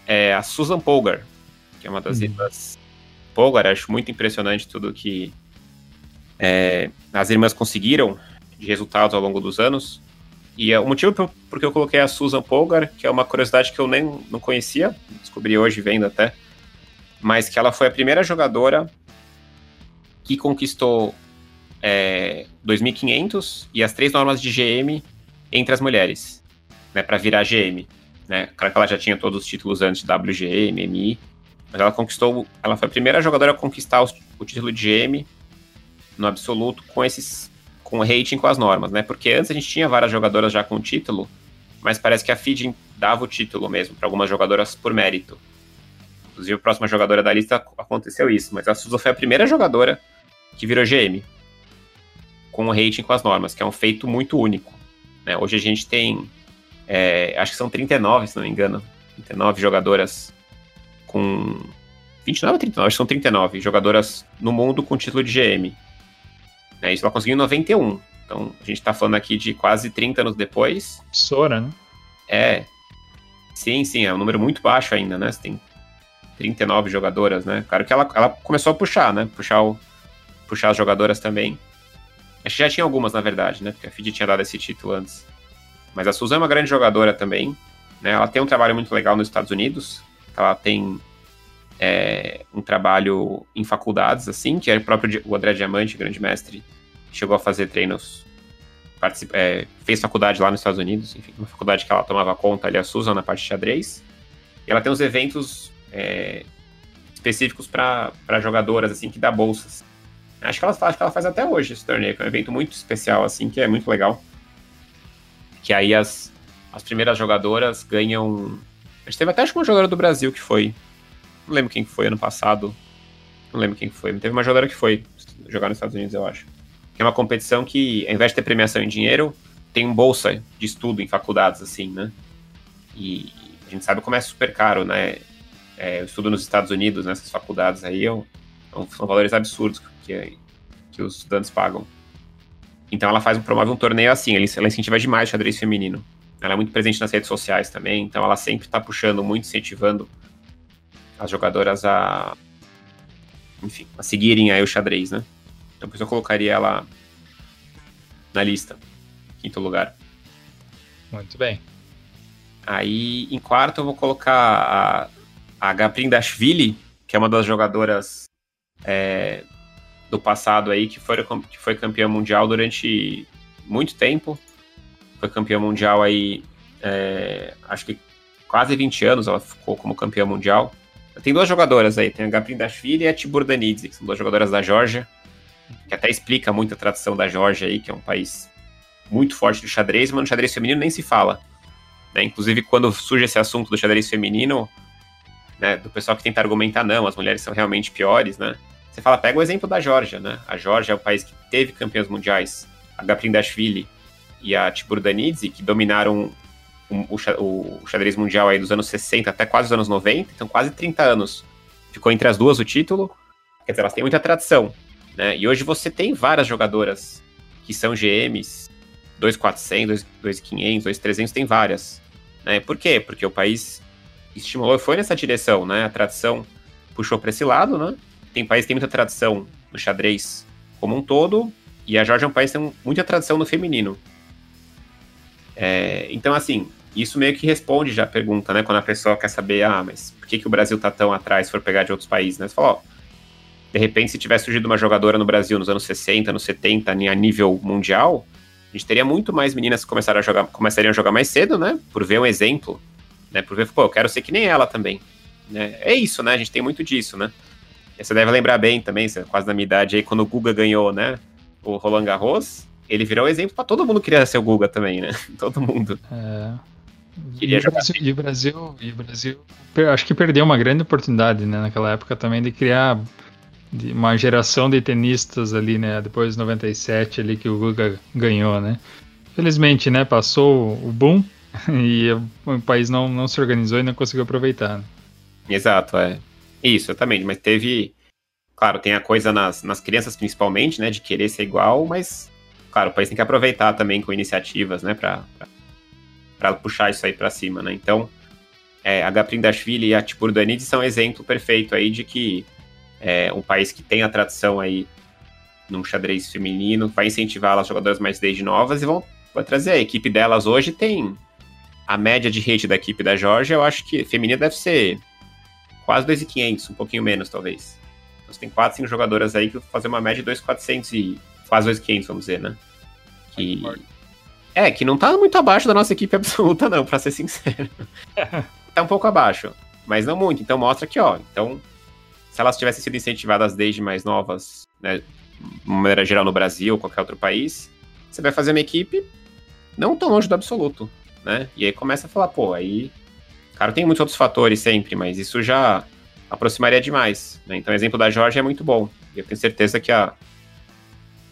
é, a Susan Polgar, que é uma das uhum. irmãs Polgar. Acho muito impressionante tudo que é, as irmãs conseguiram de resultados ao longo dos anos. E é o motivo por, porque eu coloquei a Susan Polgar, que é uma curiosidade que eu nem não conhecia, descobri hoje vendo até, mas que ela foi a primeira jogadora que conquistou é, 2.500 e as três normas de GM entre as mulheres, né, para virar GM. Né? Claro que ela já tinha todos os títulos antes, WGM, MI, mas ela conquistou, ela foi a primeira jogadora a conquistar o, título de GM no absoluto com esses com rating com as normas, né? Porque antes a gente tinha várias jogadoras já com título, mas parece que a feed dava o título mesmo para algumas jogadoras por mérito. Inclusive, a próxima jogadora da lista aconteceu isso, mas a Suza foi a primeira jogadora que virou GM com o rating com as normas, que é um feito muito único. Né? Hoje a gente tem, é, acho que são 39, se não me engano, 39 jogadoras com 29 ou 39, acho que são 39 jogadoras no mundo com título de GM. Né? Isso ela conseguiu em 91. Então, a gente está falando aqui de quase 30 anos depois. Sora, né? É. Sim, sim, é um número muito baixo ainda, né? Você tem 39 jogadoras, né? Claro que ela, ela começou a puxar, né? Puxar, o, puxar as jogadoras também. Acho que já tinha algumas, na verdade, né? Porque a FIDE tinha dado esse título antes. Mas a Susan é uma grande jogadora também. Né? Ela tem um trabalho muito legal nos Estados Unidos. Ela tem é, um trabalho em faculdades, assim, que é o próprio o André Diamante, grande mestre, chegou a fazer treinos, é, fez faculdade lá nos Estados Unidos, enfim, uma faculdade que ela tomava conta ali, a Susan, na parte de xadrez. E ela tem uns eventos é, específicos para jogadoras, assim, que dá bolsas. Acho que, ela, acho que ela faz até hoje esse torneio, que é um evento muito especial, assim, que é muito legal. Que aí as, as primeiras jogadoras ganham. A gente teve até acho que uma jogadora do Brasil que foi. Não lembro quem foi ano passado. Não lembro quem foi. Teve uma jogadora que foi jogar nos Estados Unidos, eu acho que é uma competição que, ao invés de ter premiação em dinheiro, tem bolsa de estudo em faculdades, assim, né? E a gente sabe como é super caro, né? É, o estudo nos Estados Unidos, nessas faculdades aí, é é são valores absurdos que, que os estudantes pagam. Então ela faz, promove um torneio assim, ela incentiva demais o xadrez feminino. Ela é muito presente nas redes sociais também, então ela sempre está puxando muito, incentivando as jogadoras a, enfim, a seguirem aí o xadrez, né? Então por isso eu colocaria ela na lista, quinto lugar. Muito bem. Aí em quarto eu vou colocar a, a Gaprin Dashvili, que é uma das jogadoras é, do passado aí, que foi, que foi campeã mundial durante muito tempo. Foi campeã mundial aí, é, acho que quase 20 anos ela ficou como campeã mundial. Tem duas jogadoras aí, tem a Gaprin Dashvili e a Tibur Danidze, que são duas jogadoras da Georgia que até explica muito a tradição da Geórgia aí, que é um país muito forte do xadrez, mas no xadrez feminino nem se fala. Né? Inclusive, quando surge esse assunto do xadrez feminino, né, do pessoal que tenta argumentar, não, as mulheres são realmente piores, né? Você fala, pega o exemplo da Georgia, né? A Georgia é o país que teve campeões mundiais, a Gaprindashvili e a Tiburdanidze, que dominaram o, o, o, xadrez mundial aí dos anos 60 até quase os anos 90, então quase 30 anos. Ficou entre as duas o título. Quer dizer, elas têm muita tradição. Né? E hoje você tem várias jogadoras que são GMs, 2400, 2500, 2300, tem várias. Né? Por quê? Porque o país estimulou, foi nessa direção, né? A tradição puxou para esse lado, né? Tem país que tem muita tradição no xadrez como um todo, e a Georgia é um país que tem muita tradição no feminino. É, então, assim, isso meio que responde já a pergunta, né? Quando a pessoa quer saber, ah, mas por que, que o Brasil tá tão atrás se for pegar de outros países, né? Você fala, ó, de repente, se tivesse surgido uma jogadora no Brasil nos anos 60, nos 70, a nível mundial, a gente teria muito mais meninas que começaram a jogar, começariam a jogar mais cedo, né? Por ver um exemplo, né? Por ver, pô, eu quero ser que nem ela também. Né? É isso, né? A gente tem muito disso, né? Você deve lembrar bem também, você é quase da minha idade aí, quando o Guga ganhou, né? O Roland Garros, ele virou exemplo para todo mundo queria ser o Guga também, né? todo mundo. É. Queria e jogar. Brasil, e o Brasil, e o Brasil, acho que perdeu uma grande oportunidade, né, naquela época também de criar uma geração de tenistas ali, né, depois de 97 ali que o Guga ganhou, né. Felizmente, né, passou o boom e o país não, não se organizou e não conseguiu aproveitar. Né? Exato, é. Isso, exatamente, mas teve claro, tem a coisa nas, nas crianças principalmente, né, de querer ser igual, mas claro, o país tem que aproveitar também com iniciativas, né, para puxar isso aí para cima, né? Então, é, a Gaprindashvili e a Tipurdanidze são exemplo perfeito aí de que é, um país que tem a tradição aí num xadrez feminino vai incentivar as jogadoras mais desde novas e vão vai trazer a equipe delas hoje tem a média de rate da equipe da Georgia, eu acho que feminina deve ser quase 2.500, um pouquinho menos talvez. Então, você tem 4, 5 jogadoras aí que fazer uma média de 2.400 e quase 2.500, vamos dizer, né? Que... É, que não tá muito abaixo da nossa equipe absoluta, não, pra ser sincero. tá um pouco abaixo, mas não muito. Então mostra que, ó, então, se elas tivessem sido incentivadas desde mais novas, né, de maneira geral no Brasil ou qualquer outro país, você vai fazer uma equipe não tão longe do absoluto, né? E aí começa a falar, pô, aí. Cara, tem muitos outros fatores sempre, mas isso já aproximaria demais. Né? Então, o exemplo da Jorge é muito bom. E eu tenho certeza que a,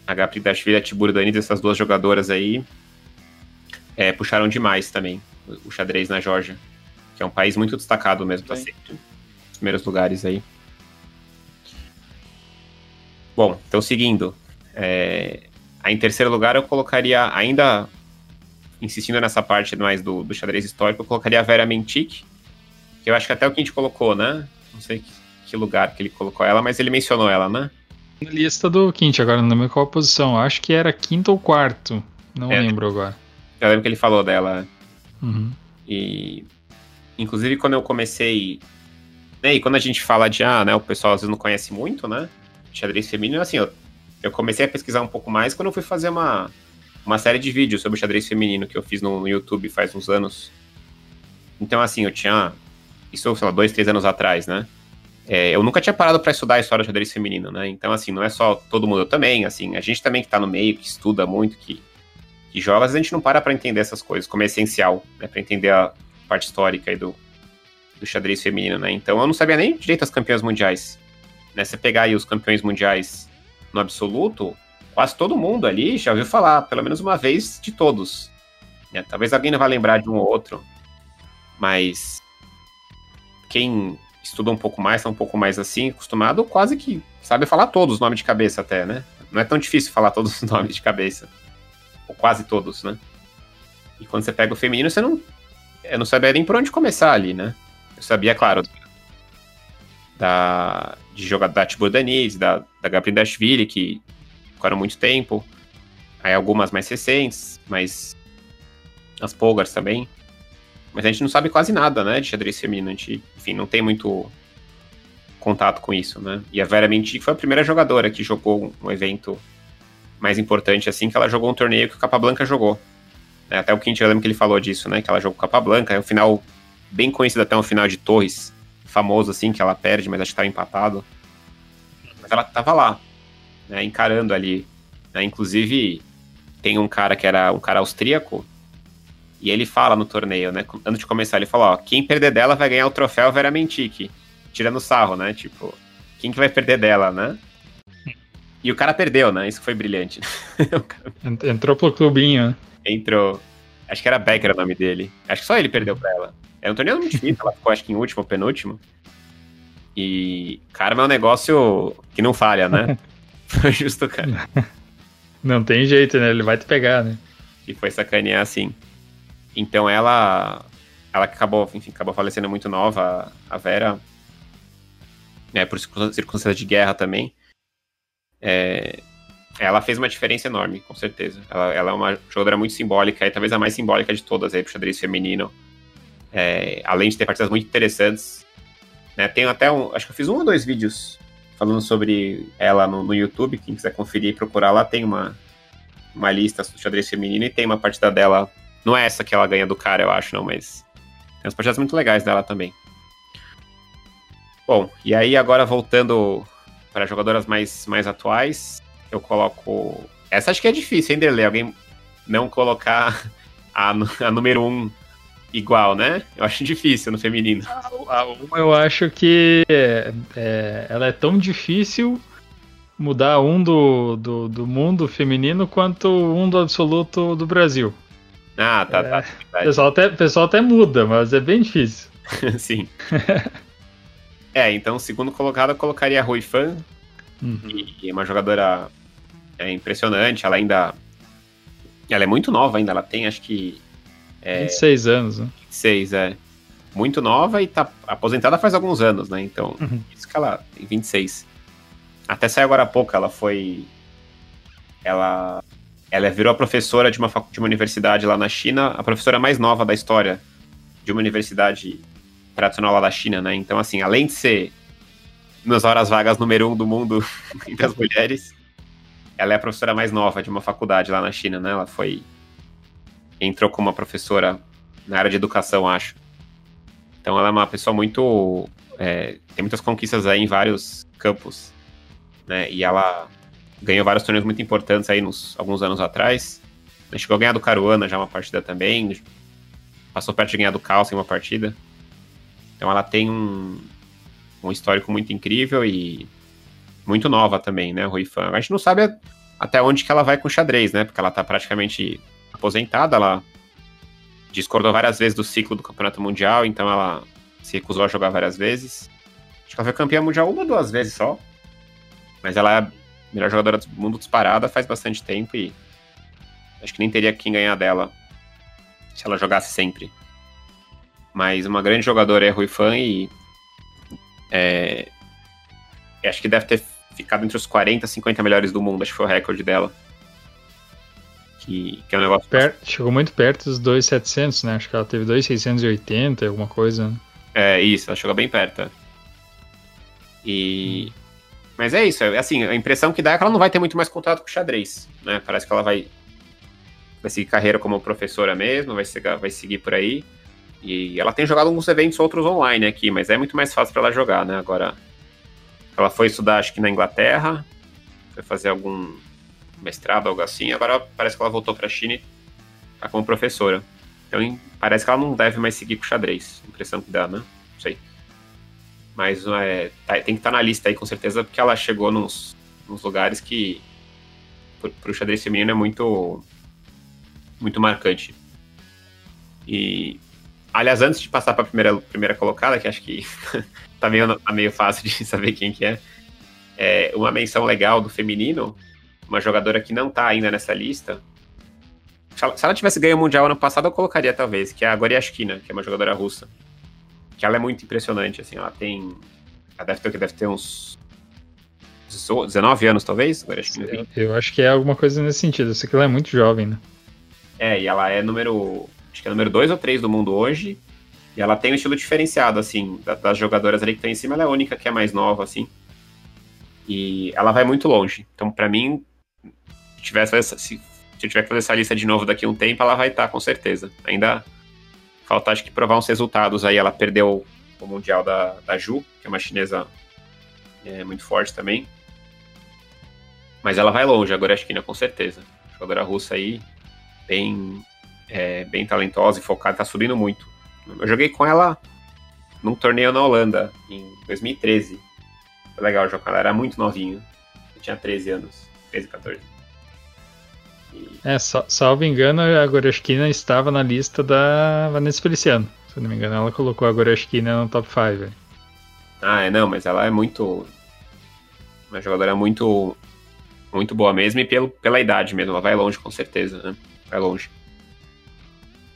a Gaprindashvili e a Tibur Dani, essas duas jogadoras aí, é, puxaram demais também o, o xadrez na Georgia, que é um país muito destacado mesmo, tá sempre nos primeiros lugares aí. Bom, então seguindo, é, em terceiro lugar eu colocaria, ainda insistindo nessa parte mais do, do xadrez histórico, eu colocaria a Vera Mentic, que eu acho que até o que a gente colocou, né? Não sei que, que lugar que ele colocou ela, mas ele mencionou ela, né? Na lista do Quint, agora não lembro qual posição. Acho que era quinto ou quarto. Não é, lembro agora. Eu lembro que ele falou dela. Uhum. E. Inclusive, quando eu comecei. Né, e quando a gente fala de. Ah, né? O pessoal às vezes não conhece muito, né? Xadrez feminino, assim, eu, eu comecei a pesquisar um pouco mais quando eu fui fazer uma, uma série de vídeos sobre xadrez feminino que eu fiz no, no YouTube faz uns anos. Então, assim, eu tinha. Isso, sei lá, dois, três anos atrás, né? É, eu nunca tinha parado para estudar a história do xadrez feminino, né? Então, assim, não é só todo mundo, eu também, assim, a gente também que tá no meio, que estuda muito, que, que joga, às vezes a gente não para para entender essas coisas, como é essencial, né? Pra entender a parte histórica aí do, do xadrez feminino, né? Então, eu não sabia nem direito as campeãs mundiais. Né? Você pegar aí os campeões mundiais no absoluto, quase todo mundo ali já ouviu falar, pelo menos uma vez de todos. Né? Talvez alguém não vá lembrar de um ou outro, mas quem estuda um pouco mais, tá um pouco mais assim, acostumado, quase que sabe falar todos os nomes de cabeça até, né? Não é tão difícil falar todos os nomes de cabeça. Ou quase todos, né? E quando você pega o feminino, você não. Eu não sabia nem por onde começar ali, né? Eu sabia, claro, da, de jogar da Tibur Danise, da, da Gabriel Dashvili, que ficaram muito tempo. Aí algumas mais recentes, mas as Polgars também. Mas a gente não sabe quase nada, né, de xadrez feminino. A gente, enfim, não tem muito contato com isso, né? E a Vera Mentic foi a primeira jogadora que jogou um evento mais importante, assim, que ela jogou um torneio que o Capablanca jogou. É, até o Quint, eu lembro que ele falou disso, né? Que ela jogou Capablanca, é um final bem conhecido até um final de Torres, famoso, assim, que ela perde, mas acho que estava empatado. Mas ela tava lá, né, encarando ali. Né? Inclusive, tem um cara que era um cara austríaco, e ele fala no torneio, né? Antes de começar, ele fala, ó, quem perder dela vai ganhar o troféu Vera Mentic. Tirando sarro, né? Tipo, quem que vai perder dela, né? E o cara perdeu, né? Isso foi brilhante. Entrou pro clubinho, né? Entrou. Acho que era Becker o nome dele. Acho que só ele perdeu pra ela. É um torneio muito difícil, ela ficou acho que em último ou penúltimo. E karma é um negócio que não falha, né? Foi justo, cara. Não tem jeito, né? Ele vai te pegar, né? E foi sacanear assim. Então ela. Ela acabou, enfim, acabou falecendo muito nova, a Vera. É, por circunstâncias de guerra também. É, ela fez uma diferença enorme, com certeza. Ela, ela, é uma jogadora muito simbólica, e talvez a mais simbólica de todas aí pro xadrez feminino. É, além de ter partidas muito interessantes. Né, tenho até um. Acho que eu fiz um ou dois vídeos falando sobre ela no, no YouTube. Quem quiser conferir e procurar lá, tem uma, uma lista do xadrez feminino e tem uma partida dela. Não é essa que ela ganha do cara, eu acho, não, mas tem umas partidas muito legais dela também. Bom, e aí agora voltando para jogadoras mais, mais atuais, eu coloco. Essa acho que é difícil, hein, Derlei? Alguém não colocar a, a número 1 um igual, né? Eu acho difícil no feminino. A uma eu acho que é, é, ela é tão difícil mudar um do, do, do, mundo feminino quanto um do absoluto do Brasil. Ah, tá, tá. É, o pessoal até, pessoal até muda, mas é bem difícil. Sim. é, então, segundo colocado, eu colocaria a Rui Fan. Uhum. E, e uma jogadora é, impressionante. Ela ainda. Ela é muito nova ainda, ela tem acho que é, 26 anos, né? 26, é. Muito nova e tá aposentada faz alguns anos, né? Então, uhum. isso que ela tem 26. Até saiu agora há pouco, ela foi. Ela. Ela virou a professora de uma, de uma universidade lá na China, a professora mais nova da história de uma universidade tradicional lá da China, né? Então, assim, além de ser nas horas vagas número um do mundo entre as mulheres, ela é a professora mais nova de uma faculdade lá na China, né? Ela foi entrou como uma professora na área de educação, acho. Então ela é uma pessoa muito. É, tem muitas conquistas aí em vários campos. Né? E ela ganhou vários torneios muito importantes aí nos alguns anos atrás. Ela chegou a ganhar do Caruana já uma partida também. Passou perto de ganhar do Calça em uma partida. Então ela tem um, um histórico muito incrível e muito nova também, né, Rui Fan. A gente não sabe até onde que ela vai com xadrez, né? Porque ela tá praticamente aposentada, ela discordou várias vezes do ciclo do Campeonato Mundial, então ela se recusou a jogar várias vezes. Acho que ela foi campeã mundial uma duas vezes só. Mas ela é a melhor jogadora do mundo disparada faz bastante tempo e acho que nem teria quem ganhar dela se ela jogasse sempre. Mas uma grande jogadora é Rui Fan e é, acho que deve ter ficado entre os 40, 50 melhores do mundo, acho que foi o recorde dela. Que, que é um negócio. Per chegou muito perto dos 2,700, né? Acho que ela teve 2,680, alguma coisa. Né? É, isso, ela chegou bem perto. E. Mas é isso, é, assim, a impressão que dá é que ela não vai ter muito mais contato com o xadrez, né? Parece que ela vai, vai seguir carreira como professora mesmo, vai, seguir, vai seguir por aí. E ela tem jogado alguns eventos outros online aqui, mas é muito mais fácil para ela jogar, né? Agora, ela foi estudar, acho que na Inglaterra, foi fazer algum mestrado, algo assim. Agora parece que ela voltou para a China e tá como professora. Então parece que ela não deve mais seguir com xadrez. Impressão que dá, né? Não sei. Mas é, tá, tem que estar tá na lista aí com certeza, porque ela chegou nos, nos lugares que para o xadrez feminino é muito muito marcante. E aliás, antes de passar para a primeira primeira colocada, que acho que tá meio tá meio fácil de saber quem que é, é uma menção legal do feminino uma jogadora que não tá ainda nessa lista. Se ela tivesse ganho o Mundial ano passado, eu colocaria talvez, que é a Goriashkina, que é uma jogadora russa. Que ela é muito impressionante, assim, ela tem. Ela deve ter, deve ter uns 19 anos, talvez, Goriashkina. Eu acho que é alguma coisa nesse sentido, eu sei que ela é muito jovem, né? É, e ela é número. Acho que é número 2 ou 3 do mundo hoje. E ela tem um estilo diferenciado, assim, das jogadoras ali que estão em cima, ela é a única que é mais nova, assim. E ela vai muito longe. Então, para mim, tivesse essa, se, se eu tiver que fazer essa lista de novo daqui a um tempo, ela vai estar, com certeza. Ainda falta, acho que, provar uns resultados aí. Ela perdeu o Mundial da, da Ju, que é uma chinesa é, muito forte também. Mas ela vai longe, agora acho que ainda com certeza. Jogadora russa aí, bem, é, bem talentosa e focada, tá subindo muito. Eu joguei com ela num torneio na Holanda, em 2013. Foi legal jogar ela, era muito novinha. tinha 13 anos. 13, 14. É, só, salvo engano, a Goreshkina estava na lista da Vanessa Feliciano. Se não me engano, ela colocou a Goreshkina no top 5. Ah, é, não, mas ela é muito. Uma jogadora muito. Muito boa mesmo e pelo, pela idade mesmo. Ela vai longe, com certeza, né? Vai longe.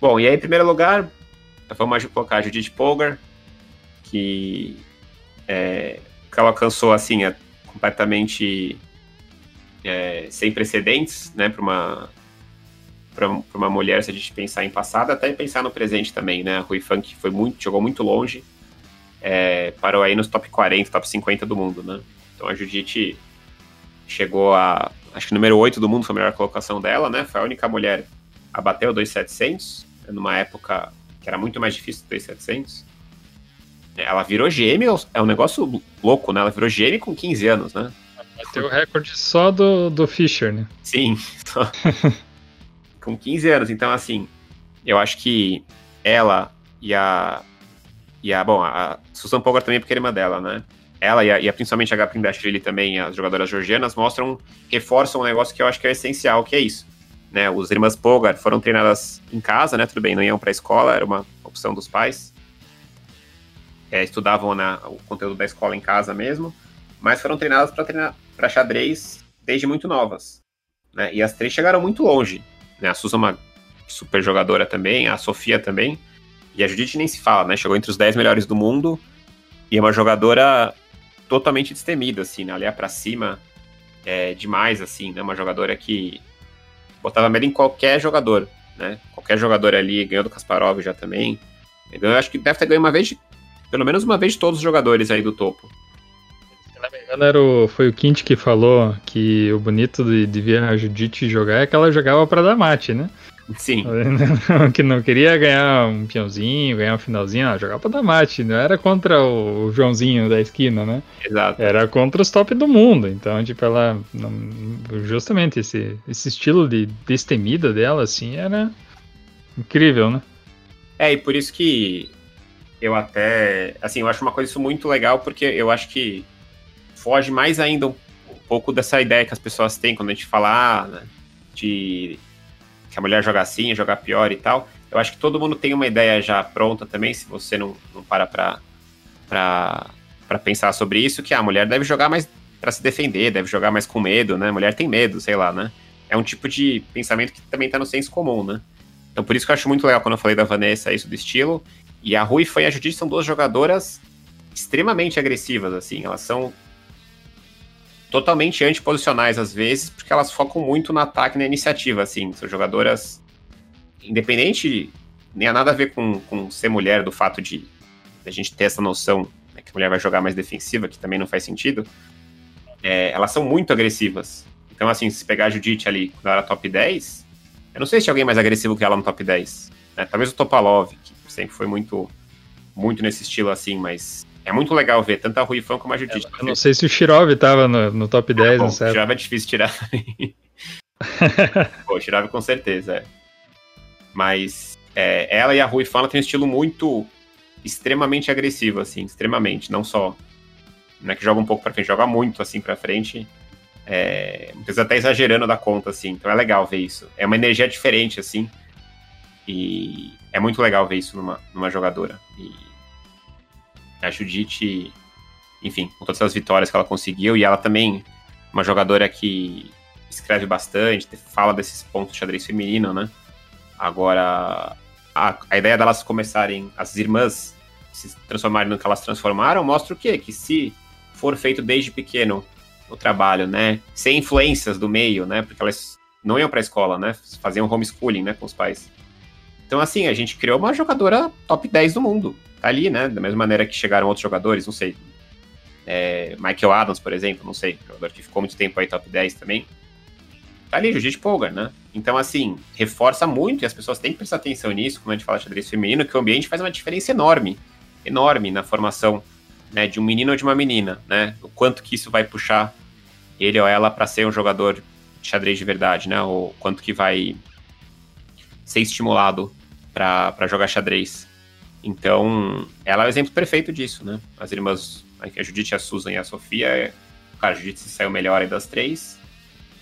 Bom, e aí, em primeiro lugar, vamos colocar a Judith Polgar, que, é, que ela alcançou, assim, é, completamente é, sem precedentes, né, para uma para uma mulher, se a gente pensar em passado, até pensar no presente também, né? A Rui Funk foi muito, jogou muito longe, é, parou aí nos top 40, top 50 do mundo, né? Então a Judite chegou a, acho que número 8 do mundo foi a melhor colocação dela, né? Foi a única mulher a bater o 2.700, numa época que era muito mais difícil do 2.700. Ela virou GM, é um negócio louco, né? Ela virou GM com 15 anos, né? Bateu o recorde só do, do Fischer, né? Sim, só. com 15 anos. Então, assim, eu acho que ela e a. E a. Bom, a Susan Pogar também, porque é irmã dela, né? Ela e, a, e a, principalmente a Gaprin Dashvili também, as jogadoras georgianas, mostram, reforçam um negócio que eu acho que é essencial, que é isso. Né, os irmãs Pogar foram treinadas em casa, né? Tudo bem, não iam para a escola, era uma opção dos pais. É, estudavam na, o conteúdo da escola em casa mesmo, mas foram treinadas para treinar para xadrez desde muito novas. Né? E as três chegaram muito longe. Né? A Susan é uma super jogadora também, a Sofia também. E a Judith nem se fala, né? Chegou entre os 10 melhores do mundo. E é uma jogadora totalmente destemida, assim, né? Olhar para cima é demais, assim, né? Uma jogadora que botava medo em qualquer jogador, né? Qualquer jogador ali ganhou do Kasparov já também. Então, eu acho que deve ter ganho uma vez, de, pelo menos uma vez de todos os jogadores aí do topo. Se não me engano, era o, foi o Quint que falou que o bonito de, de ver a Judite jogar é que ela jogava para dar mate, né? Sim. que não queria ganhar um peãozinho, ganhar um finalzinho, não, jogava pra dar mate, não era contra o Joãozinho da esquina, né? Exato. Era contra os top do mundo. Então, tipo, ela. Justamente esse, esse estilo de destemida dela, assim, era incrível, né? É, e por isso que eu até. Assim, eu acho uma coisa isso muito legal, porque eu acho que foge mais ainda um, pouco dessa ideia que as pessoas têm quando a gente fala ah, né, de que a mulher joga assim, jogar pior e tal. Eu acho que todo mundo tem uma ideia já pronta também, se você não, não para pra, pra, pra pensar sobre isso, que a mulher deve jogar mais para se defender, deve jogar mais com medo, né? Mulher tem medo, sei lá, né? É um tipo de pensamento que também tá no senso comum, né? Então por isso que eu acho muito legal quando eu falei da Vanessa isso do estilo. E a Rui foi a Judith são duas jogadoras extremamente agressivas, assim. Elas são totalmente antiposicionais às vezes, porque elas focam muito no ataque e na iniciativa, assim. São jogadoras independente, nem há nada a ver com, com ser mulher, do fato de a gente ter essa noção né, que a mulher vai jogar mais defensiva, que também não faz sentido. É, elas são muito agressivas. Então, assim, se pegar a Judite ali quando ela era top 10, eu não sei se tinha alguém mais agressivo que ela no top 10. Né? Talvez o Topalov, que sempre foi muito, muito nesse estilo assim, mas é muito legal ver tanto a Rui Fan como a Judite. Eu não sei se o Shirov tava no, no top 10, ah, bom, não sei. O Shirov é difícil tirar. Pô, o Shirov com certeza, é. Mas é, ela e a Rui Fan têm um estilo muito extremamente agressivo, assim, extremamente, não só não é que joga um pouco para frente, joga muito assim para frente. É, vezes até exagerando da conta, assim. Então é legal ver isso. É uma energia diferente, assim. E é muito legal ver isso numa, numa jogadora. E a Judite, enfim, com todas as vitórias que ela conseguiu, e ela também, uma jogadora que escreve bastante, fala desses pontos de xadrez feminino, né? Agora, a, a ideia delas começarem, as irmãs se transformarem no que elas transformaram, mostra o quê? Que se for feito desde pequeno o trabalho, né? Sem influências do meio, né? Porque elas não iam para a escola, né? Faziam homeschooling, né, com os pais. Então, assim, a gente criou uma jogadora top 10 do mundo tá ali, né? Da mesma maneira que chegaram outros jogadores, não sei. É, Michael Adams, por exemplo, não sei, jogador que ficou muito tempo aí top 10 também. Tá ali, Judith Polgar, né? Então, assim, reforça muito e as pessoas têm que prestar atenção nisso, quando a gente fala de xadrez feminino, que o ambiente faz uma diferença enorme, enorme na formação né, de um menino ou de uma menina, né? O quanto que isso vai puxar ele ou ela para ser um jogador de xadrez de verdade, né? Ou quanto que vai ser estimulado para jogar xadrez. Então, ela é o exemplo perfeito disso, né? As irmãs, a Judith, a Susan e a Sofia, Cara, a Jiu-Jitsu saiu melhor aí das três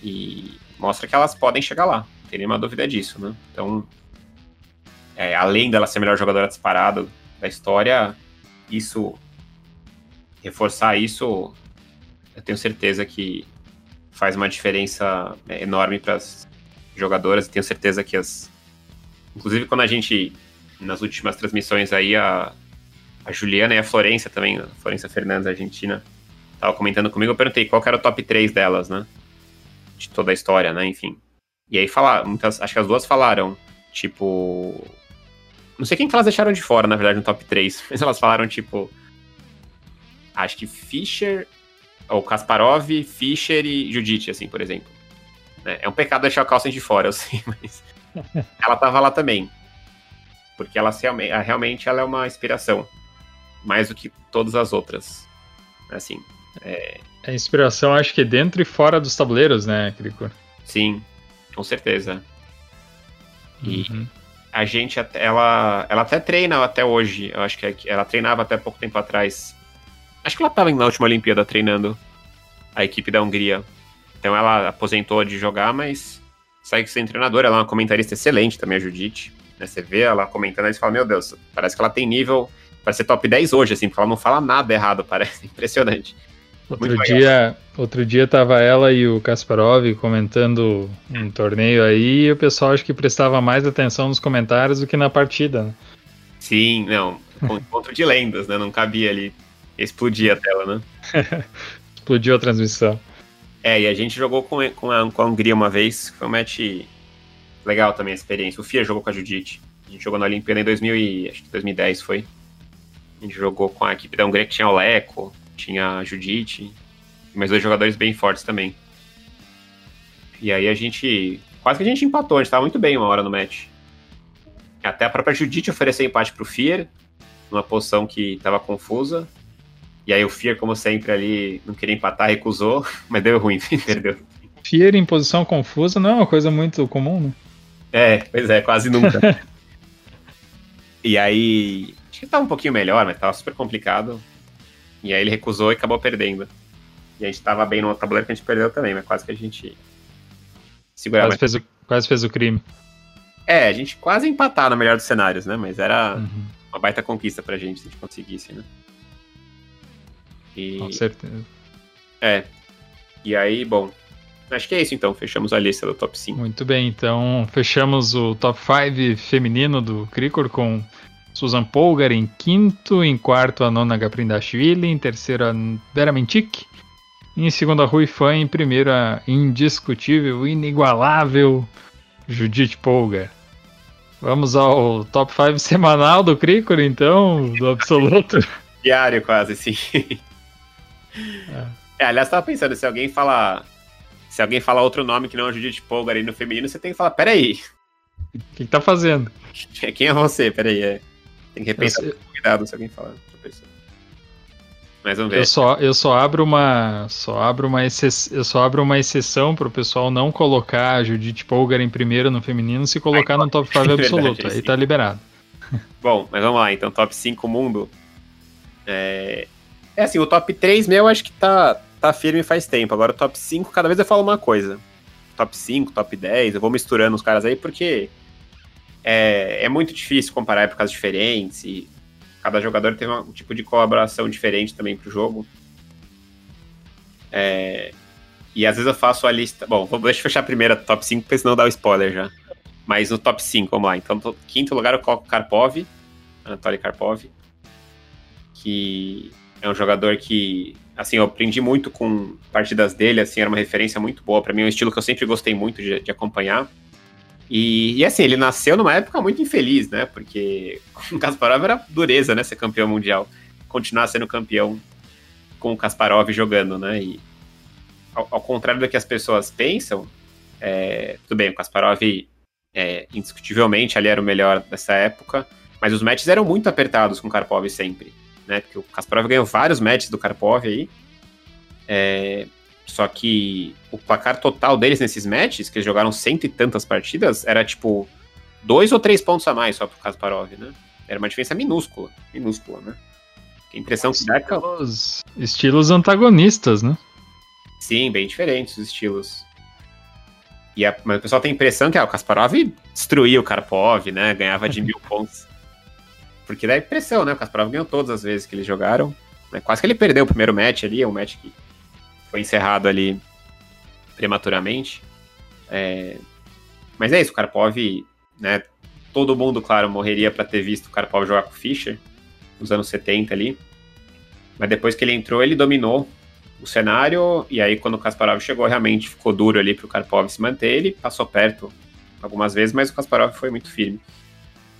e mostra que elas podem chegar lá. Não tem nenhuma dúvida disso, né? Então, é, além dela ser a melhor jogadora disparada da história, isso reforçar isso, eu tenho certeza que faz uma diferença é, enorme para as jogadoras. Tenho certeza que as, inclusive quando a gente nas últimas transmissões aí a, a Juliana e a Florência também, a Florência Fernandes, Argentina, tava comentando comigo, eu perguntei qual era o top 3 delas, né? De toda a história, né? Enfim. E aí falar, muitas, acho que as duas falaram, tipo, não sei quem que elas deixaram de fora, na verdade, no top 3, mas elas falaram, tipo, acho que Fischer, ou Kasparov, Fischer e Judite, assim, por exemplo. É, é um pecado deixar o Carlsen de fora, eu sei, mas ela tava lá também. Porque ela realmente ela é uma inspiração, mais do que todas as outras. Assim, é... A inspiração, acho que dentro e fora dos tabuleiros, né, Cricor? Sim, com certeza. E uhum. a gente, ela, ela até treina até hoje. Eu acho que é ela treinava até pouco tempo atrás Acho que ela estava na última Olimpíada treinando a equipe da Hungria. Então ela aposentou de jogar, mas segue sendo treinadora. Ela é uma comentarista excelente também, a Judite. Né? Você vê ela comentando e você fala, meu Deus, parece que ela tem nível para ser top 10 hoje, assim, porque ela não fala nada errado, parece impressionante. Outro dia, outro dia tava ela e o Kasparov comentando um torneio aí e o pessoal acho que prestava mais atenção nos comentários do que na partida. Né? Sim, não, encontro de lendas, né? Não cabia ali explodir a tela, né? Explodiu a transmissão. É, e a gente jogou com, com, a, com a Hungria uma vez, foi um match legal também a experiência. O Fia jogou com a Judite. A gente jogou na Olimpíada em 2000 e, acho que 2010 foi. A gente jogou com a equipe da Hungria que tinha o Leco, tinha a Judite, mais dois jogadores bem fortes também. E aí a gente. Quase que a gente empatou, a gente tava muito bem uma hora no match. Até a própria Judite ofereceu empate pro Fier, numa posição que tava confusa. E aí o Fear, como sempre, ali não queria empatar, recusou, mas deu ruim, perdeu. Fear em posição confusa não é uma coisa muito comum, né? É, pois é, quase nunca. e aí. Acho que tava um pouquinho melhor, mas tava super complicado. E aí ele recusou e acabou perdendo. E a gente tava bem no tabuleiro que a gente perdeu também, mas quase que a gente segurava. Quase fez o, quase fez o crime. É, a gente quase empatar no melhor dos cenários, né? Mas era uhum. uma baita conquista pra gente se a gente conseguisse, né? E... Com certeza. É. E aí, bom, acho que é isso então. Fechamos a lista do top 5. Muito bem, então fechamos o top 5 feminino do Cricor com Susan Polgar em quinto, em quarto a nona Gaprindashvili, em terceiro a Vera Mentic, em segundo a Rui Fan, em primeiro a indiscutível, inigualável Judith Polgar. Vamos ao top 5 semanal do Cricor, então, do absoluto. Diário quase, sim. É. aliás, tava pensando, se alguém fala. Se alguém fala outro nome que não é Judith Polgar aí no feminino, você tem que falar, peraí. O que, que tá fazendo? Quem é você? Peraí, é. Tem que repensar eu, cuidado se alguém falar outra pessoa. Mas vamos ver. Eu só, eu só abro uma. Só abro uma exceção, eu só abro uma exceção pro pessoal não colocar a Judith Polgar em primeiro no feminino se colocar no top 5 absoluto. Verdade, aí tá liberado. Bom, mas vamos lá, então, top 5 mundo. É, é assim, o top 3 meu acho que tá, tá firme faz tempo. Agora o top 5, cada vez eu falo uma coisa. Top 5, top 10, eu vou misturando os caras aí porque é, é muito difícil comparar épocas diferentes e cada jogador tem um tipo de colaboração diferente também pro jogo. É, e às vezes eu faço a lista. Bom, vou, deixa eu fechar a primeira top 5, porque senão dá o spoiler já. Mas no top 5, vamos lá. Então, quinto lugar eu coloco Karpov, Anatoly Karpov, que é um jogador que, assim, eu aprendi muito com partidas dele, assim, era uma referência muito boa para mim, é um estilo que eu sempre gostei muito de, de acompanhar. E, e, assim, ele nasceu numa época muito infeliz, né? Porque o Kasparov era dureza, né? Ser campeão mundial. Continuar sendo campeão com o Kasparov jogando, né? E ao, ao contrário do que as pessoas pensam, é, tudo bem, o Kasparov é, indiscutivelmente ali era o melhor dessa época, mas os matches eram muito apertados com o Karpov sempre né? Porque o Kasparov ganhou vários matches do Karpov aí. É, só que o placar total deles nesses matches, que eles jogaram cento e tantas partidas, era tipo dois ou três pontos a mais só pro Kasparov, né? Era uma diferença minúscula, minúscula, né? A impressão que dá é estilos, estilos antagonistas, né? Sim, bem diferentes os estilos. E a, mas o pessoal tem a impressão que ah, o Kasparov destruía o Karpov, né? Ganhava de mil pontos. Porque dá impressão, né? O Kasparov ganhou todas as vezes que eles jogaram. Né? Quase que ele perdeu o primeiro match ali, é um match que foi encerrado ali prematuramente. É... Mas é isso, o Karpov, né? Todo mundo, claro, morreria para ter visto o Karpov jogar com o Fischer nos anos 70 ali. Mas depois que ele entrou, ele dominou o cenário, e aí quando o Kasparov chegou, realmente ficou duro ali para o Karpov se manter, ele passou perto algumas vezes, mas o Kasparov foi muito firme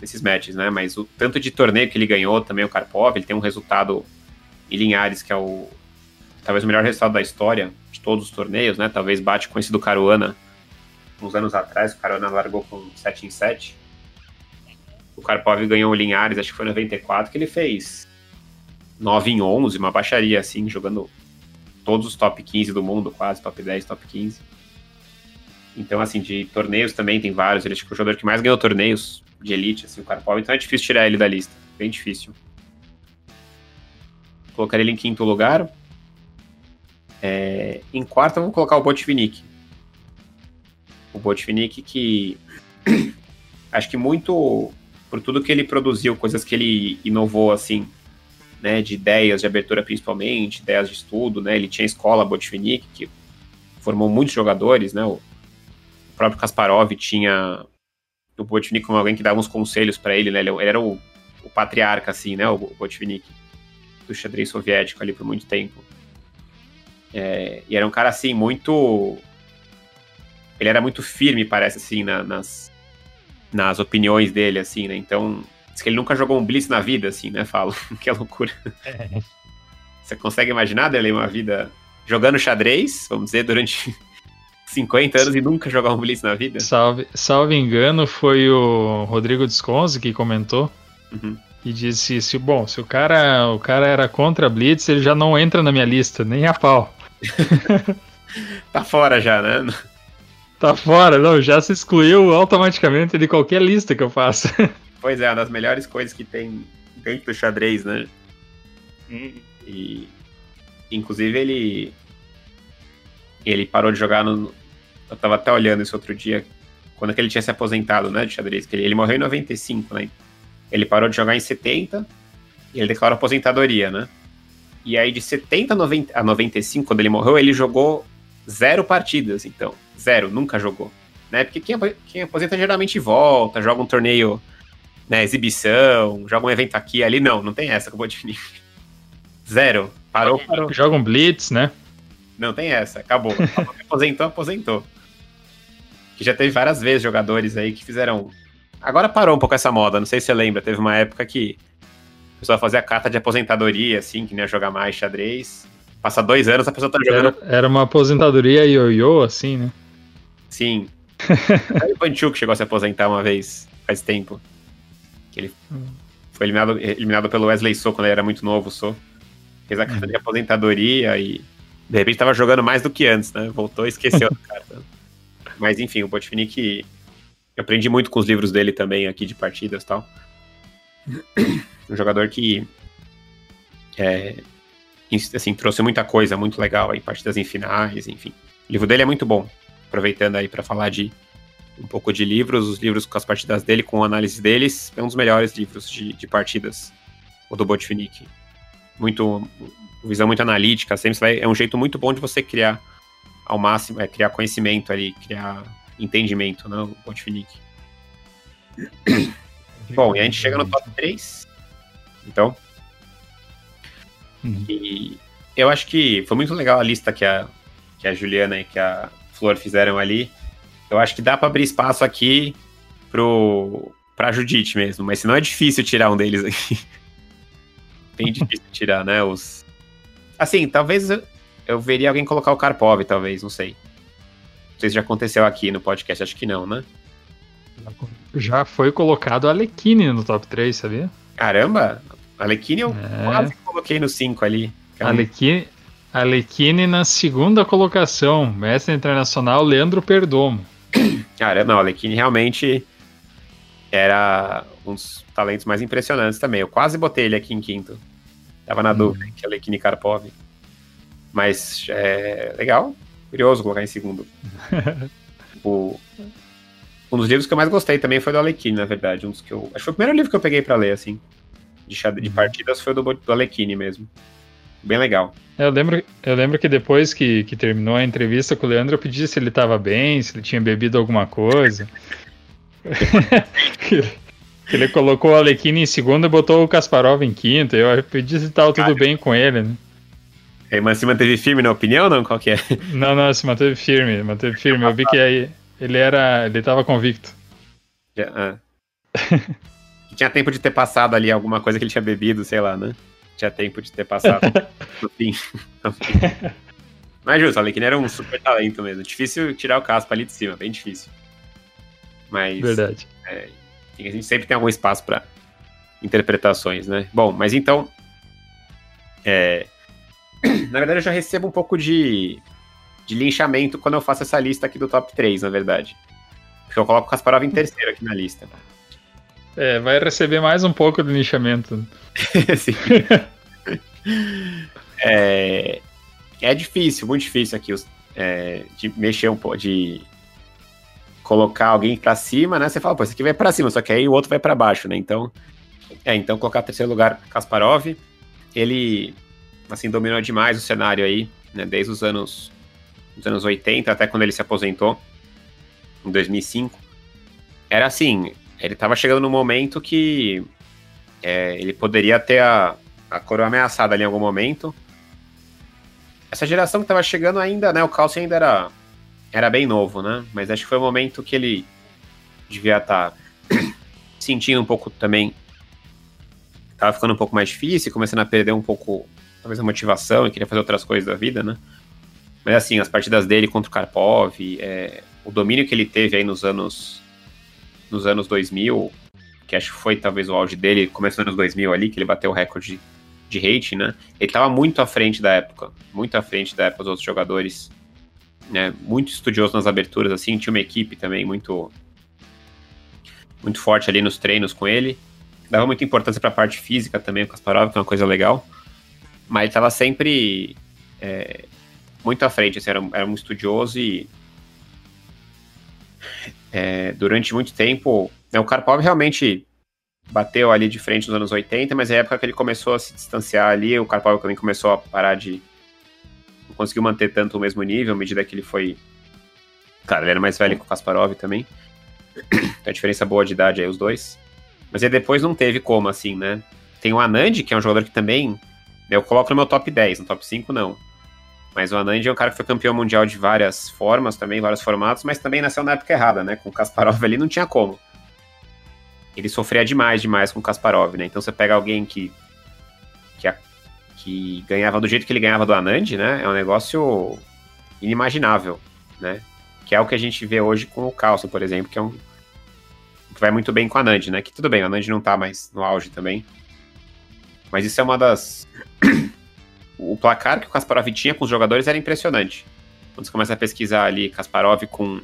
nesses matches, né? Mas o tanto de torneio que ele ganhou também, o Karpov, ele tem um resultado em Linhares, que é o talvez o melhor resultado da história de todos os torneios, né? Talvez bate com esse do Caruana uns anos atrás, o Caruana largou com 7 em 7. O Karpov ganhou o Linhares, acho que foi em 94, que ele fez 9 em 11, uma baixaria assim, jogando todos os top 15 do mundo, quase, top 10, top 15. Então, assim, de torneios também tem vários. Ele é o jogador que mais ganhou torneios de elite, assim, o Karpov. Então é difícil tirar ele da lista. Bem difícil. Colocaria ele em quinto lugar. É, em quarto, vamos colocar o Botvinnik. O Botvinnik que... acho que muito por tudo que ele produziu, coisas que ele inovou, assim, né, de ideias de abertura principalmente, ideias de estudo, né, ele tinha escola Botvinnik, que formou muitos jogadores, né, o próprio Kasparov tinha o Botvinnik como alguém que dava uns conselhos para ele, né, ele era o, o, patriarca, assim, né, o Botvinnik, do xadrez soviético ali por muito tempo. É, e era um cara, assim, muito... Ele era muito firme, parece, assim, na, nas, nas opiniões dele, assim, né, então Diz que ele nunca jogou um Blitz na vida, assim, né? Falo. que loucura. É. Você consegue imaginar dele uma vida jogando xadrez, vamos dizer, durante 50 anos e nunca jogar um Blitz na vida? Salve, salve engano, foi o Rodrigo Desconze que comentou. Uhum. E disse: se, bom, se o cara, o cara era contra Blitz, ele já não entra na minha lista, nem a pau. tá fora já, né? Tá fora, não, já se excluiu automaticamente de qualquer lista que eu faça. Pois é, uma das melhores coisas que tem dentro do xadrez, né? Hum. E inclusive ele ele parou de jogar no eu tava até olhando isso outro dia, quando que ele tinha se aposentado, né, de xadrez, que ele, ele morreu em 95, né? Ele parou de jogar em 70 e ele declarou aposentadoria, né? E aí de 70 a, 90, a 95, quando ele morreu, ele jogou zero partidas, então. Zero, nunca jogou. Né? Porque quem, quem aposenta geralmente volta, joga um torneio né, exibição, joga um evento aqui ali. Não, não tem essa que eu vou definir. Zero. Parou, parou. Joga um Blitz, né? Não tem essa, acabou. aposentou, aposentou. Que já teve várias vezes jogadores aí que fizeram. Agora parou um pouco essa moda, não sei se você lembra. Teve uma época que o pessoal fazia carta de aposentadoria, assim, que nem ia jogar mais xadrez. Passa dois anos, a pessoa tá jogando. Era, era uma aposentadoria ioiô, assim, né? Sim. o Panchuk chegou a se aposentar uma vez, faz tempo. Que ele foi eliminado, eliminado pelo Wesley So quando ele era muito novo, So. Fez a carta hum. de aposentadoria e de repente estava jogando mais do que antes, né? Voltou e esqueceu a carta. Mas enfim, o Botvinnik. Aprendi muito com os livros dele também aqui de partidas e tal. Um jogador que. É, assim, trouxe muita coisa muito legal aí, partidas em finais, enfim. O livro dele é muito bom. Aproveitando aí para falar de um pouco de livros, os livros com as partidas dele, com a análise deles, é um dos melhores livros de, de partidas, o do Botvinnik. Muito, visão muito analítica, sempre vai, é um jeito muito bom de você criar ao máximo, é criar conhecimento ali, criar entendimento, né, o Botvinnik. bom, e a gente chega no top 3, então. Uhum. E eu acho que foi muito legal a lista que a, que a Juliana e que a Flor fizeram ali eu acho que dá para abrir espaço aqui pro pra Judite mesmo, mas senão é difícil tirar um deles aqui. Bem difícil tirar, né? Os. Assim, talvez eu, veria alguém colocar o Karpov, talvez, não sei. Não sei se já aconteceu aqui no podcast, acho que não, né? Já foi colocado a Alekhine no top 3, sabia? Caramba! Alekhine eu é. quase coloquei no 5 ali. Alekhine, Alekhine na segunda colocação, mestre internacional Leandro Perdomo. Cara, não, Alekhine realmente era um dos talentos mais impressionantes também. Eu quase botei ele aqui em quinto. Tava na hum. dúvida que Alekhine Karpov. Mas é legal, curioso colocar em segundo. o, um dos livros que eu mais gostei também foi do Alekhine, na verdade. Um dos que eu, acho que foi o primeiro livro que eu peguei para ler, assim, de, de uhum. partidas, foi do, do mesmo. Bem legal. Eu lembro, eu lembro que depois que, que terminou a entrevista com o Leandro, eu pedi se ele estava bem, se ele tinha bebido alguma coisa. ele colocou o Alekhine em segundo e botou o Kasparov em quinto. Eu pedi se estava tudo bem com ele, né? É, mas se manteve firme na opinião, não? Qual que é? Não, não, se manteve firme, manteve firme. Eu vi que aí ele era. ele tava convicto. Uh. tinha tempo de ter passado ali alguma coisa que ele tinha bebido, sei lá, né? Tinha tempo de ter passado no fim. Mas justo, o Alekhine era um super talento mesmo. Difícil tirar o caspa ali de cima, bem difícil. Mas. Verdade. É, a gente sempre tem algum espaço para interpretações, né? Bom, mas então. É, na verdade, eu já recebo um pouco de, de linchamento quando eu faço essa lista aqui do top 3, na verdade. Porque eu coloco o Kasparov em terceiro aqui na lista. É, vai receber mais um pouco de linchamento. Sim. é, é difícil, muito difícil aqui é, de mexer um pouco, de colocar alguém para cima, né? Você fala, pô, esse aqui vai para cima, só que aí o outro vai para baixo, né? Então, é, então colocar terceiro lugar Kasparov, ele assim dominou demais o cenário aí, né? Desde os anos os anos 80 até quando ele se aposentou em 2005. Era assim, ele tava chegando no momento que é, ele poderia ter a, a coroa ameaçada ali em algum momento. Essa geração que tava chegando ainda, né? O Calcio ainda era era bem novo, né? Mas acho que foi o momento que ele devia estar tá sentindo um pouco também. Tava ficando um pouco mais difícil, começando a perder um pouco, talvez, a motivação e queria fazer outras coisas da vida, né? Mas assim, as partidas dele contra o Karpov, é, o domínio que ele teve aí nos anos nos anos 2000, que acho que foi talvez o auge dele, começou nos anos 2000 ali, que ele bateu o recorde de, de hate, né? Ele tava muito à frente da época, muito à frente da época dos outros jogadores né, muito estudioso nas aberturas, assim, tinha uma equipe também muito muito forte ali nos treinos com ele. Dava muita importância para a parte física também, o Kasparov, que é uma coisa legal. Mas estava sempre é, muito à frente, assim, era, era um estudioso e é, durante muito tempo, né, o Karpov realmente bateu ali de frente nos anos 80, mas é a época que ele começou a se distanciar ali, o Karpov também começou a parar de conseguiu manter tanto o mesmo nível à medida que ele foi. Cara, ele era mais velho que o Kasparov também. A diferença boa de idade aí, os dois. Mas aí depois não teve como, assim, né? Tem o Anand, que é um jogador que também. Eu coloco no meu top 10, no top 5 não. Mas o Anand é um cara que foi campeão mundial de várias formas também, vários formatos, mas também nasceu na época errada, né? Com o Kasparov ali não tinha como. Ele sofria demais, demais com o Kasparov, né? Então você pega alguém que, que ganhava do jeito que ele ganhava do Anand, né? É um negócio inimaginável, né? Que é o que a gente vê hoje com o Carlson, por exemplo, que é um que vai muito bem com o Anand, né? Que tudo bem, o Anand não tá mais no auge também. Mas isso é uma das o placar que o Kasparov tinha com os jogadores era impressionante. Quando você começa a pesquisar ali Kasparov com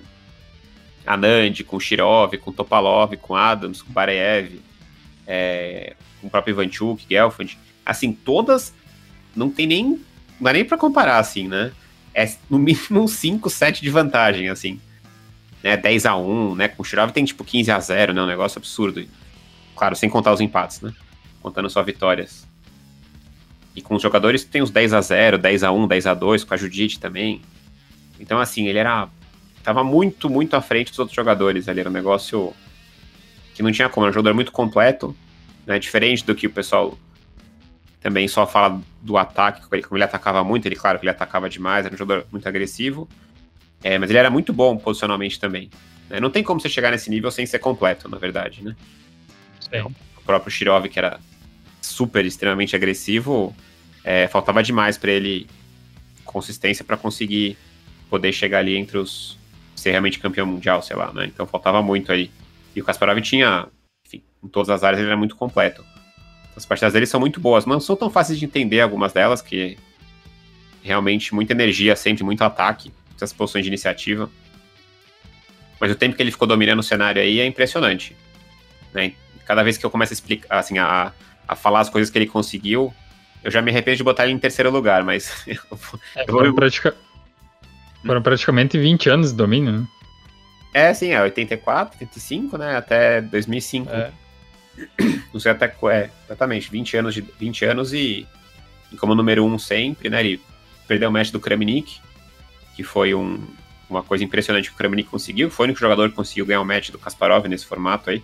Anand, com Shirov, com Topalov, com Adams, com Bareev, é, com o próprio Ivanchuk, Gelfand, assim, todas não tem nem. Não dá nem pra comparar, assim, né? É no mínimo 5, 7 de vantagem, assim. Né, 10 a 1 né? Com o Shirov tem tipo 15 a 0 né? Um negócio absurdo. Claro, sem contar os empates, né? Contando só vitórias. E com os jogadores tem os 10 a 0 10 a 1 10 a 2 com a Judite também. Então, assim, ele era. Tava muito, muito à frente dos outros jogadores ali. Era um negócio que não tinha como. Era um jogador muito completo, né? Diferente do que o pessoal também só fala do ataque, como ele atacava muito, ele, claro que ele atacava demais, era um jogador muito agressivo, é, mas ele era muito bom posicionalmente também. Né? Não tem como você chegar nesse nível sem ser completo, na verdade, né? Sim. O próprio Shirov, que era super, extremamente agressivo, é, faltava demais para ele consistência para conseguir poder chegar ali entre os ser realmente campeão mundial, sei lá, né? Então faltava muito aí. E o Kasparov tinha, enfim, em todas as áreas ele era muito completo. As partidas dele são muito boas, mas não são tão fáceis de entender algumas delas, que realmente muita energia, sempre muito ataque, muitas posições de iniciativa. Mas o tempo que ele ficou dominando o cenário aí é impressionante. Né? Cada vez que eu começo a explicar, assim, a, a falar as coisas que ele conseguiu, Eu já me arrependo de botar ele em terceiro lugar, mas. é, foram, pratica... foram praticamente 20 anos de domínio, né? É, sim, é 84, 85, né? Até 2005. É. Não sei até. É, exatamente, 20 anos, de, 20 anos e, e como número um sempre, né? Ele perdeu o match do Kramnik, que foi um, uma coisa impressionante que o Kramnik conseguiu. Foi o único jogador que conseguiu ganhar o match do Kasparov nesse formato aí.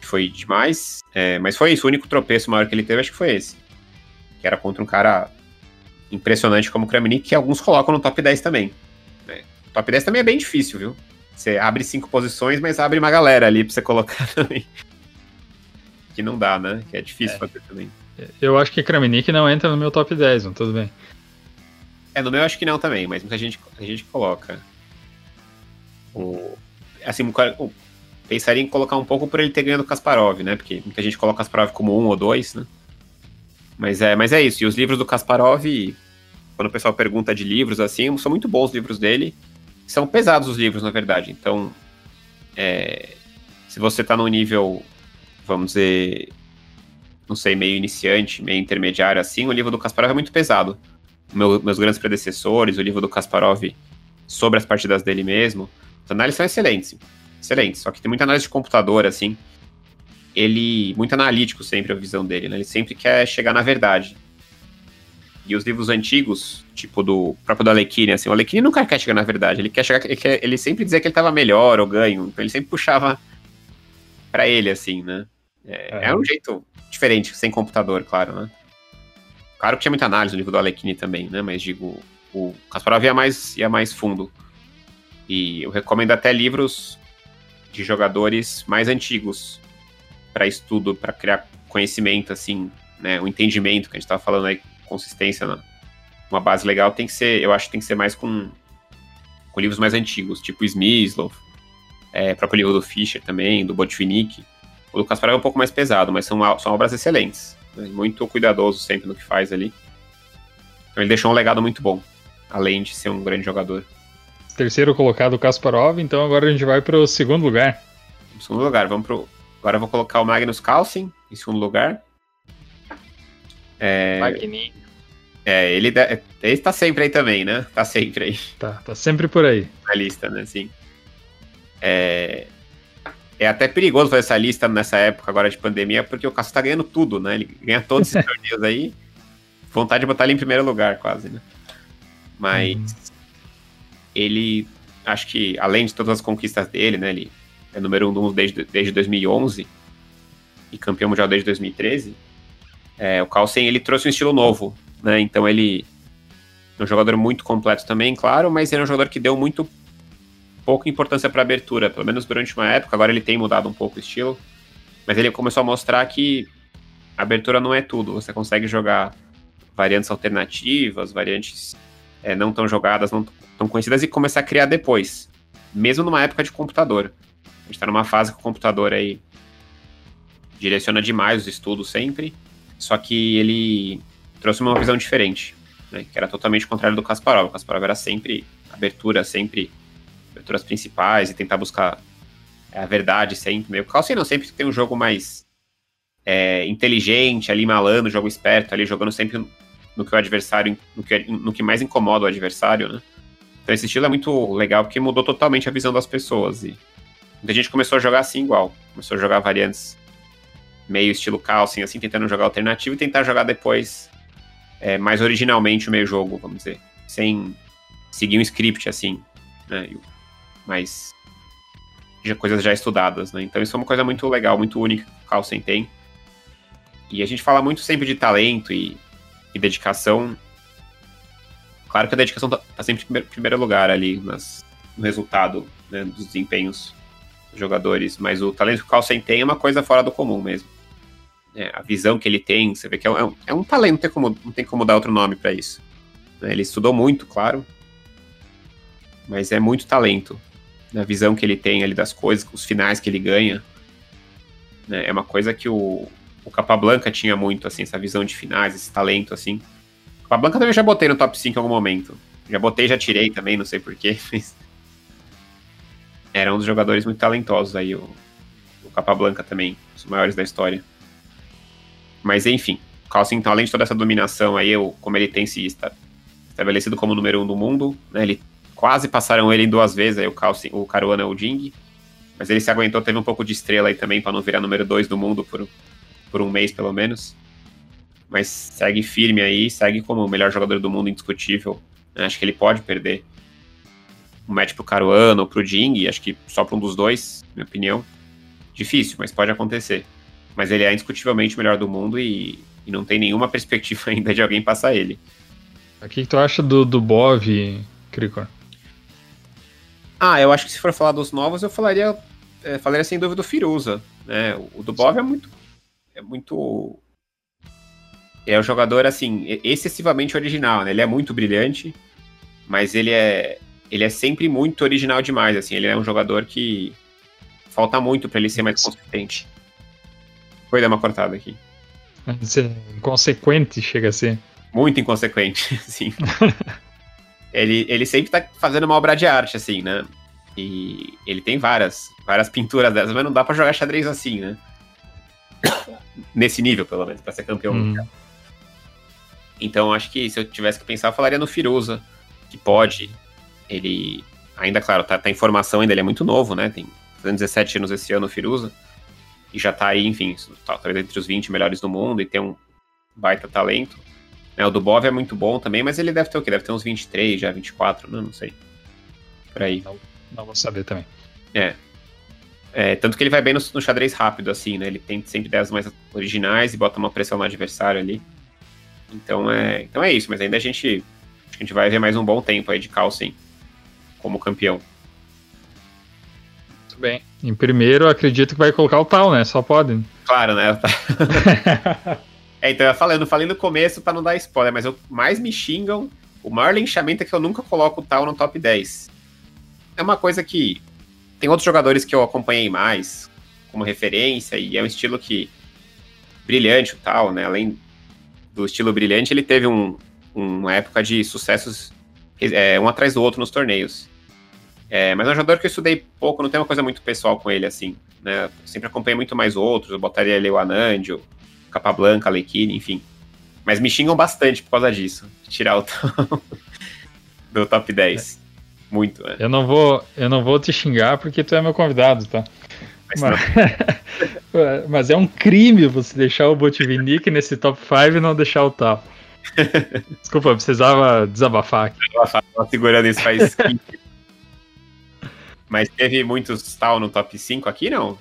Foi demais. É, mas foi isso, o único tropeço maior que ele teve, acho que foi esse. Que era contra um cara impressionante como o Kramnik, que alguns colocam no top 10 também. Né? O top 10 também é bem difícil, viu? Você abre cinco posições, mas abre uma galera ali pra você colocar também. Que não dá, né? Que é difícil é. fazer também. Eu acho que Kramnik não entra no meu top 10, não tudo bem. É, no meu acho que não também, mas muita gente, a gente coloca. O, assim, o, pensaria em colocar um pouco por ele ter ganhado Kasparov, né? Porque muita gente coloca o Kasparov como um ou dois, né? Mas é, mas é isso. E os livros do Kasparov, quando o pessoal pergunta de livros, assim, são muito bons os livros dele. São pesados os livros, na verdade. Então, é, se você tá num nível, vamos dizer, não sei, meio iniciante, meio intermediário, assim, o livro do Kasparov é muito pesado. Meu, meus grandes predecessores, o livro do Kasparov sobre as partidas dele mesmo, as análises são excelentes. Excelentes. Só que tem muita análise de computador, assim. Ele. Muito analítico sempre a visão dele, né? Ele sempre quer chegar na verdade. E os livros antigos, tipo do próprio do Alekhine, assim, o Alekhine nunca quer chegar na verdade. Ele quer chegar. Ele, quer, ele sempre dizia que ele estava melhor ou ganho. Então ele sempre puxava para ele, assim, né? É, é. é, um jeito diferente, sem computador, claro, né? Claro que tinha muita análise no livro do Alekhine também, né? Mas digo, o Kasparov ia mais, ia mais fundo. E eu recomendo até livros de jogadores mais antigos para estudo, para criar conhecimento, assim, né? O entendimento que a gente estava falando aí, consistência, né? uma base legal tem que ser, eu acho que tem que ser mais com, com livros mais antigos, tipo Smyslov, é, próprio livro do Fischer também, do Botvinnik. O do Kasparov é um pouco mais pesado, mas são, são obras excelentes. Né? Muito cuidadoso sempre no que faz ali. Então ele deixou um legado muito bom, além de ser um grande jogador. Terceiro colocado Kasparov, então agora a gente vai para o segundo lugar. segundo lugar, vamos pro. Agora eu vou colocar o Magnus Carlsen em segundo lugar. É... É, ele, ele tá sempre aí também, né? Tá sempre aí. Tá, tá sempre por aí. Na lista, né? Sim. É, é até perigoso fazer essa lista nessa época agora de pandemia, porque o Cássio tá ganhando tudo, né? Ele ganha todos esses torneios aí. Vontade de botar ele em primeiro lugar, quase, né? Mas uhum. ele, acho que, além de todas as conquistas dele, né? Ele é número um do mundo desde, desde 2011 e campeão mundial desde 2013. É, o Carlsen, ele trouxe um estilo novo né? Então ele é um jogador muito completo também, claro, mas ele é um jogador que deu muito pouca importância para abertura, pelo menos durante uma época. Agora ele tem mudado um pouco o estilo, mas ele começou a mostrar que a abertura não é tudo. Você consegue jogar variantes alternativas, variantes é, não tão jogadas, não tão conhecidas e começar a criar depois, mesmo numa época de computador. A gente está numa fase que o computador aí direciona demais os estudos sempre, só que ele trouxe uma visão diferente, né, que era totalmente contrário do Kasparov. O Kasparov era sempre abertura, sempre aberturas principais e tentar buscar a verdade sempre. O Carlsen não sempre tem um jogo mais é, inteligente, ali malando, jogo esperto, ali jogando sempre no que o adversário, no que, no que mais incomoda o adversário, né? Então esse estilo é muito legal porque mudou totalmente a visão das pessoas e muita gente começou a jogar assim igual, começou a jogar variantes meio estilo Carlsen, assim, tentando jogar alternativo e tentar jogar depois é, mais originalmente o meio jogo, vamos dizer, sem seguir um script assim, né? Mas já, coisas já estudadas, né? Então isso é uma coisa muito legal, muito única que o Carlsen tem. E a gente fala muito sempre de talento e, e dedicação. Claro que a dedicação tá, tá sempre em primeiro, primeiro, lugar ali nas, no resultado né, dos desempenhos dos jogadores, mas o talento que o Carlsen tem é uma coisa fora do comum mesmo é, a visão que ele tem, você vê que é um, é um talento, não tem, como, não tem como dar outro nome para isso. Né? Ele estudou muito, claro, mas é muito talento. Né? A visão que ele tem ali das coisas, os finais que ele ganha. Né? É uma coisa que o, o Capablanca tinha muito, assim, essa visão de finais, esse talento, assim. O Capablanca também já botei no top 5 em algum momento. Já botei, já tirei também, não sei porquê, mas... Era um dos jogadores muito talentosos aí, o, o Capablanca também, os maiores da história. Mas enfim, Carlsen, então, além de toda essa dominação aí, como ele tem se estabelecido como número um do mundo, né? Ele quase passaram ele duas vezes, aí o, Carlsen, o Caruana o Ding. Mas ele se aguentou, teve um pouco de estrela aí também para não virar número dois do mundo por, por um mês, pelo menos. Mas segue firme aí, segue como o melhor jogador do mundo indiscutível. Acho que ele pode perder um match pro Caruana ou pro Ding, acho que só para um dos dois, minha opinião. Difícil, mas pode acontecer. Mas ele é indiscutivelmente o melhor do mundo e, e não tem nenhuma perspectiva ainda de alguém passar ele. O que, tu acha do, do Bov, Cricor? Ah, eu acho que se for falar dos novos, eu falaria, é, falaria sem dúvida do Firuza. Né? O, o do Bov é muito. É muito. É um jogador, assim, excessivamente original, né? Ele é muito brilhante, mas ele é. Ele é sempre muito original demais, assim. Ele é um jogador que. Falta muito para ele ser mais consistente. Foi dar uma cortada aqui. Inconsequente chega a ser. Muito inconsequente, sim. ele, ele sempre tá fazendo uma obra de arte, assim, né? E ele tem várias, várias pinturas dessas, mas não dá para jogar xadrez assim, né? Nesse nível, pelo menos, pra ser campeão hum. mundial. Então, acho que se eu tivesse que pensar, eu falaria no Firuza, que pode. Ele, ainda, claro, tá, tá em formação ainda, ele é muito novo, né? Tem 17 anos esse ano, o Firuza e já tá aí, enfim, tá, talvez entre os 20 melhores do mundo e tem um baita talento. É, o do Bov é muito bom também, mas ele deve ter o quê? Deve ter uns 23, já 24, não, não sei. Por aí. Não, não vou saber também. É. é tanto que ele vai bem no, no, xadrez rápido, assim, né? Ele tem sempre ideias mais originais e bota uma pressão no adversário ali. Então é, então é isso, mas ainda a gente, a gente vai ver mais um bom tempo aí de Carlsen como campeão. Muito bem. Em primeiro, acredito que vai colocar o tal, né? Só pode. Claro, né? é, então eu falei, eu falei no começo para não dar spoiler, mas eu mais me xingam. O maior linchamento é que eu nunca coloco o tal no top 10. É uma coisa que tem outros jogadores que eu acompanhei mais como referência e é um estilo que brilhante o tal, né? Além do estilo brilhante, ele teve um, uma época de sucessos é, um atrás do outro nos torneios. É, mas é um jogador que eu estudei pouco, não tem uma coisa muito pessoal com ele, assim, né? sempre acompanhei muito mais outros, eu botaria ali o Anandio, Capablanca, Alequine, enfim. Mas me xingam bastante por causa disso, tirar o do top 10. Muito, né? Eu não vou, eu não vou te xingar porque tu é meu convidado, tá? Mas, mas, mas é um crime você deixar o Botivinic nesse top 5 e não deixar o tal. Desculpa, eu precisava desabafar aqui. Eu tava segurando isso faz 15 Mas teve muitos tal no top 5 aqui, não?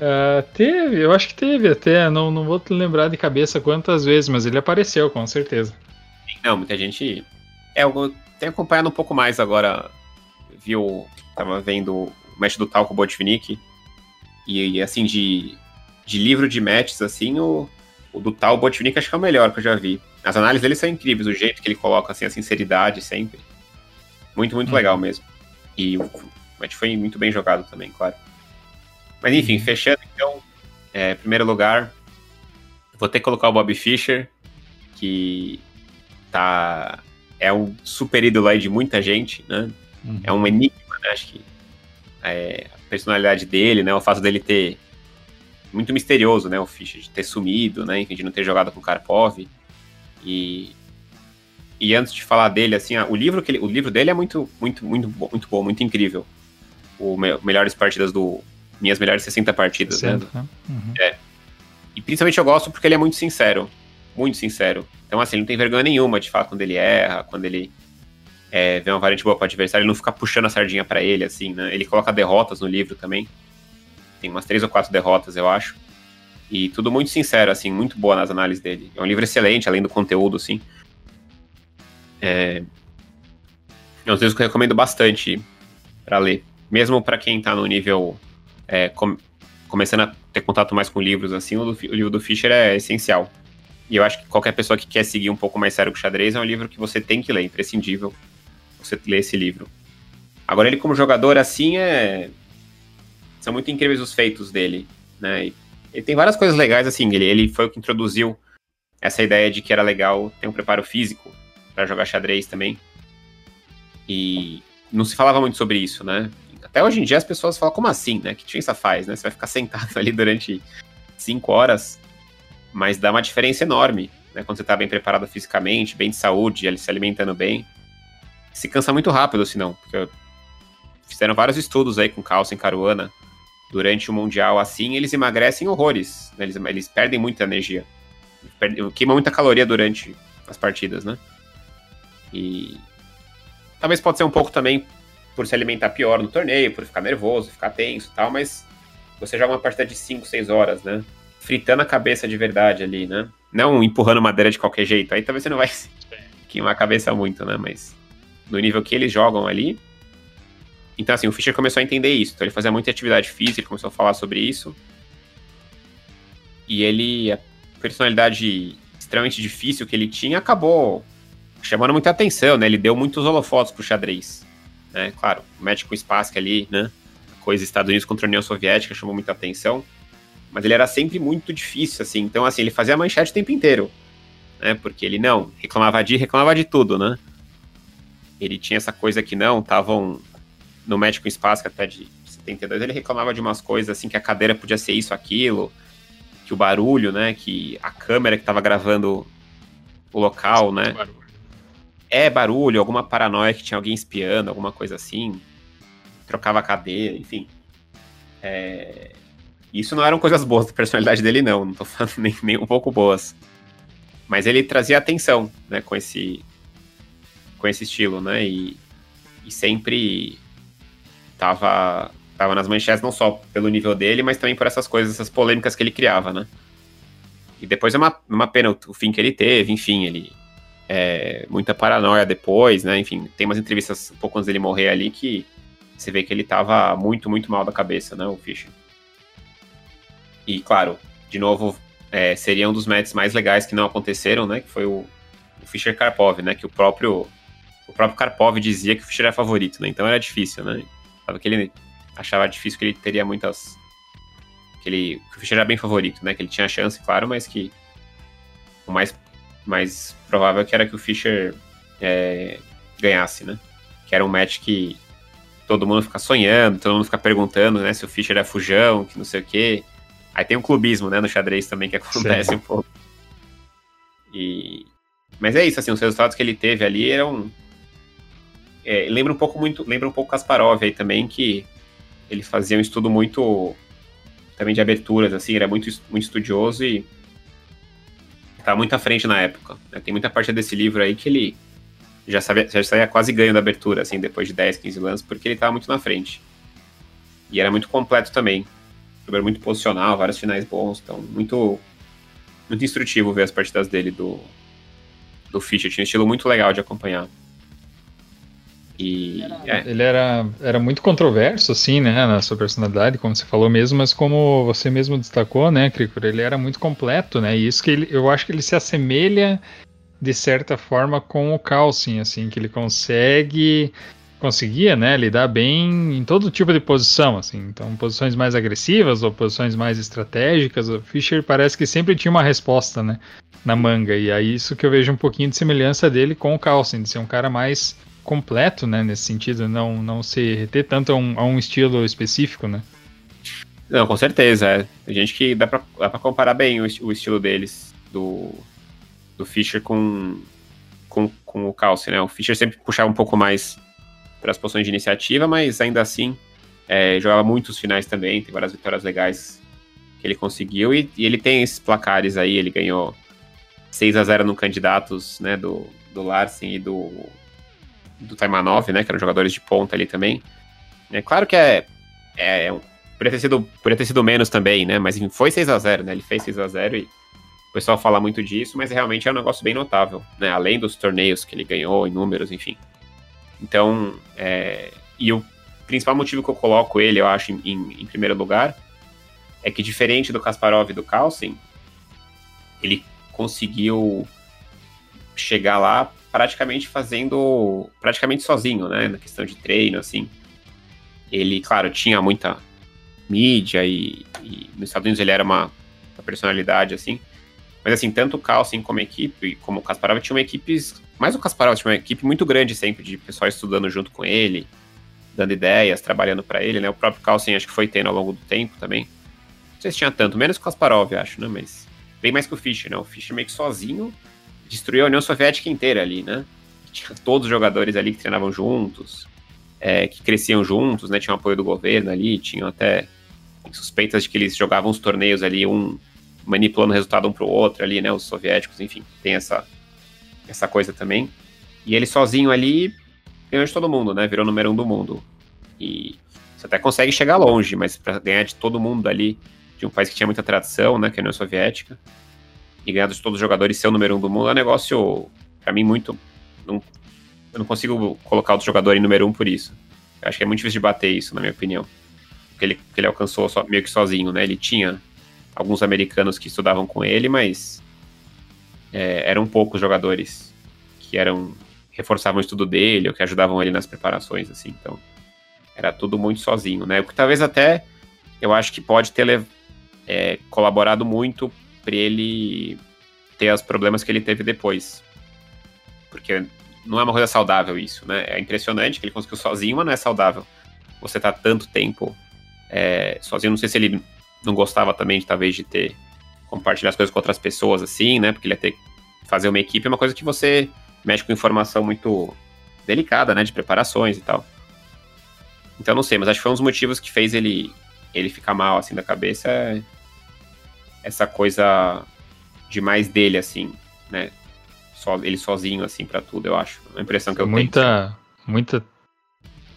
Uh, teve, eu acho que teve até. Não, não vou te lembrar de cabeça quantas vezes, mas ele apareceu, com certeza. Não, muita gente. É, eu tenho acompanhado um pouco mais agora. Viu. Tava vendo o match do tal com o Botvinnik. E, e, assim, de, de livro de matches, assim, o, o do tal Botvinnik acho que é o melhor que eu já vi. As análises dele são incríveis, o jeito que ele coloca, assim, a sinceridade sempre. Muito, muito hum. legal mesmo. E o match foi muito bem jogado também, claro. Mas enfim, fechando então, é, primeiro lugar, vou ter que colocar o Bob Fischer, que tá é um super ídolo aí de muita gente, né? Uhum. É um enigma, né? Acho que é, a personalidade dele, né? O fato dele ter muito misterioso, né? O Fischer de ter sumido, né? Enfim, de não ter jogado com o Karpov. E e antes de falar dele, assim, o livro que ele, o livro dele é muito, muito, muito, muito bom, muito incrível. O me, melhores partidas do minhas melhores 60 partidas, 60, né? Uhum. É. E principalmente eu gosto porque ele é muito sincero, muito sincero. Então assim, ele não tem vergonha nenhuma de falar quando ele erra, quando ele é, vê uma variante boa para adversário, ele não fica puxando a sardinha para ele, assim, né? Ele coloca derrotas no livro também. Tem umas três ou quatro derrotas, eu acho. E tudo muito sincero, assim, muito boa nas análises dele. É um livro excelente, além do conteúdo, assim. É, é um livro que eu recomendo bastante para ler. Mesmo para quem está no nível. É, com, começando a ter contato mais com livros, assim, o, o, livro do Fischer é essencial. E eu acho que qualquer pessoa que quer seguir um pouco mais sério com xadrez é um livro que você tem que ler, imprescindível você ler esse livro. Agora, ele como jogador, assim, é. São muito incríveis os feitos dele, né? E ele tem várias coisas legais, assim. Ele, ele foi o que introduziu essa ideia de que era legal ter um preparo físico para jogar xadrez também. E não se falava muito sobre isso, né? Até hoje em dia as pessoas falam, como assim, né? Que diferença faz, né? Você vai ficar sentado ali durante cinco horas. mas dá uma diferença enorme, né? Quando você tá bem preparado fisicamente, bem de saúde, se alimentando bem. Se cansa muito rápido, senão, porque fizeram vários estudos aí com Carlsen e Caruana durante o Mundial assim, eles emagrecem horrores, né? eles, eles perdem muita energia, queimam muita caloria durante as partidas, né? E talvez pode ser um pouco também por se alimentar pior no torneio, por ficar nervoso, ficar tenso e tal, mas você joga uma partida de 5, 6 horas, né? Fritando a cabeça de verdade ali, né? Não empurrando madeira de qualquer jeito. Aí talvez você não vai queimar a cabeça muito, né? Mas no nível que eles jogam ali. Então, assim, o Fischer começou a entender isso. Então, ele fazia muita atividade física, ele começou a falar sobre isso. E ele, a personalidade extremamente difícil que ele tinha, acabou chamando muita atenção, né? Ele deu muitos holofotes pro xadrez. Né? Claro, o match com o Spassky ali, né? coisa Estados Unidos contra a União Soviética chamou muita atenção, mas ele era sempre muito difícil, assim. Então, assim, ele fazia manchete o tempo inteiro, né? Porque ele não reclamava de reclamava de tudo, né? Ele tinha essa coisa que não, estavam no match com o Spassky até de 72, ele reclamava de umas coisas assim que a cadeira podia ser isso, aquilo, que o barulho, né? Que a câmera que estava gravando o local, né? É barulho, alguma paranoia que tinha alguém espiando, alguma coisa assim trocava a cadeira, enfim. É... Isso não eram coisas boas da personalidade dele, não. Não tô falando nem, nem um pouco boas. Mas ele trazia atenção, né, com esse, com esse estilo, né, e, e sempre tava, tava nas manchetes não só pelo nível dele, mas também por essas coisas, essas polêmicas que ele criava, né. E depois é uma, uma pena o, fim que ele teve, enfim, ele... É, muita paranoia depois, né, enfim, tem umas entrevistas um pouco antes dele morrer ali que você vê que ele tava muito, muito mal da cabeça, né, o Fischer. E, claro, de novo, é, seria um dos matches mais legais que não aconteceram, né, que foi o, o Fischer Karpov, né, que o próprio o próprio Karpov dizia que o Fischer era favorito, né, então era difícil, né, Sabe que ele achava difícil que ele teria muitas que ele que o Fischer era bem favorito, né, que ele tinha chance, claro, mas que o mais mais provável que era que o Fischer é, ganhasse, né, que era um match que todo mundo fica sonhando, todo mundo fica perguntando, né, se o Fischer é fujão, que não sei o quê. Aí tem um clubismo, né, no xadrez também que acontece Sim. um pouco. E... Mas é isso, assim, os resultados que ele teve ali eram... É, lembra um pouco muito, lembra um pouco Kasparov aí também, que ele fazia um estudo muito também de aberturas, assim, era muito, muito estudioso e estava muito à frente na época. Né? Tem muita parte desse livro aí que ele já, sabia, já saía quase ganho da abertura, assim, depois de 10, 15 lances, porque ele estava muito na frente. E era muito completo também. Era muito posicional, vários finais bons, então muito muito instrutivo ver as partidas dele do, do Fischer. Tinha um estilo muito legal de acompanhar. E, é. Ele era, era muito controverso, assim, né, na sua personalidade, como você falou mesmo, mas como você mesmo destacou, né, Cricor, ele era muito completo, né, e isso que ele, eu acho que ele se assemelha de certa forma com o Calcin, assim, que ele consegue conseguia, né, lidar bem em todo tipo de posição, assim, então posições mais agressivas ou posições mais estratégicas, o Fischer parece que sempre tinha uma resposta, né, na manga, e é isso que eu vejo um pouquinho de semelhança dele com o Carlsen, de ser um cara mais completo, né, nesse sentido, não, não se reter tanto a um, a um estilo específico, né. Não, com certeza, é. Tem gente que dá pra, dá pra comparar bem o, o estilo deles, do, do Fischer com, com, com o Calce, né? O Fischer sempre puxava um pouco mais para as posições de iniciativa, mas ainda assim é, jogava muitos finais também, tem várias vitórias legais que ele conseguiu, e, e ele tem esses placares aí, ele ganhou 6 a 0 no Candidatos, né, do, do Larsen e do, do Taimanov, né, que eram jogadores de ponta ali também. É claro que é, é, é poderia ter sido, poderia ter sido menos também, né, mas enfim, foi 6 a 0 né, ele fez 6 a 0 e o pessoal fala muito disso, mas realmente é um negócio bem notável, né? Além dos torneios que ele ganhou, em números, enfim. Então, é... e o principal motivo que eu coloco ele, eu acho, em, em, primeiro lugar, é que diferente do Kasparov e do Carlsen, ele conseguiu chegar lá praticamente fazendo, praticamente sozinho, né? Na questão de treino, assim. Ele, claro, tinha muita mídia e, e nos Estados Unidos ele era uma, uma personalidade, assim, mas assim, tanto o Carlsen como a equipe, como o Kasparov, tinham equipes. Mais o Kasparov tinha uma equipe muito grande sempre, de pessoal estudando junto com ele, dando ideias, trabalhando para ele, né? O próprio Carlsen acho que foi tendo ao longo do tempo também. Não sei se tinha tanto, menos o Kasparov, acho, né? Mas bem mais que o Fischer, né? O Fischer meio que sozinho destruiu a União Soviética inteira ali, né? Tinha todos os jogadores ali que treinavam juntos, é, que cresciam juntos, né? Tinham apoio do governo ali, tinham até suspeitas de que eles jogavam os torneios ali, um manipulando o resultado um pro outro ali, né? Os soviéticos, enfim, tem essa, essa coisa também. E ele sozinho ali ganhou de todo mundo, né? Virou número um do mundo. E você até consegue chegar longe, mas para ganhar de todo mundo ali, de um país que tinha muita tradição, né? Que é a União Soviética, e ganhar de todos os jogadores ser o número um do mundo é um negócio, para mim, muito. Não, eu não consigo colocar outro jogador em número um por isso. Eu acho que é muito difícil de bater isso, na minha opinião. Porque ele, porque ele alcançou meio que sozinho, né? Ele tinha alguns americanos que estudavam com ele, mas é, eram poucos jogadores que eram reforçavam o estudo dele ou que ajudavam ele nas preparações, assim. Então, era tudo muito sozinho, né? O que talvez até eu acho que pode ter é, colaborado muito para ele ter os problemas que ele teve depois. Porque não é uma coisa saudável isso, né? É impressionante que ele conseguiu sozinho, mas não é saudável. Você tá tanto tempo é, sozinho, não sei se ele não gostava também de talvez de ter compartilhar as coisas com outras pessoas assim, né? Porque ele ia ter fazer uma equipe é uma coisa que você mexe com informação muito delicada, né, de preparações e tal. Então não sei, mas acho que foi um dos motivos que fez ele ele ficar mal assim da cabeça é essa coisa demais dele assim, né? Só ele sozinho assim para tudo, eu acho. A impressão que eu muita, tenho. Muita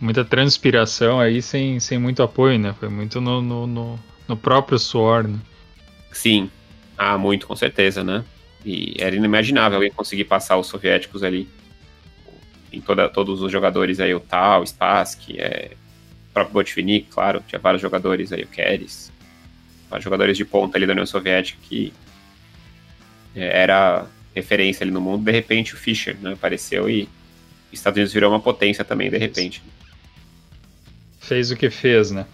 muita transpiração aí sem, sem muito apoio, né? Foi muito no, no, no, no próprio suor, né? Sim. Ah, muito, com certeza, né? E era inimaginável alguém conseguir passar os soviéticos ali. Em toda, todos os jogadores aí, o Tal, Spassky, é, o próprio Botvinnik, claro, tinha vários jogadores aí, o Keres, jogadores de ponta ali da União Soviética que é, era referência ali no mundo. De repente o Fischer né, apareceu e Estados Unidos virou uma potência também, de repente. Fez o que fez, né?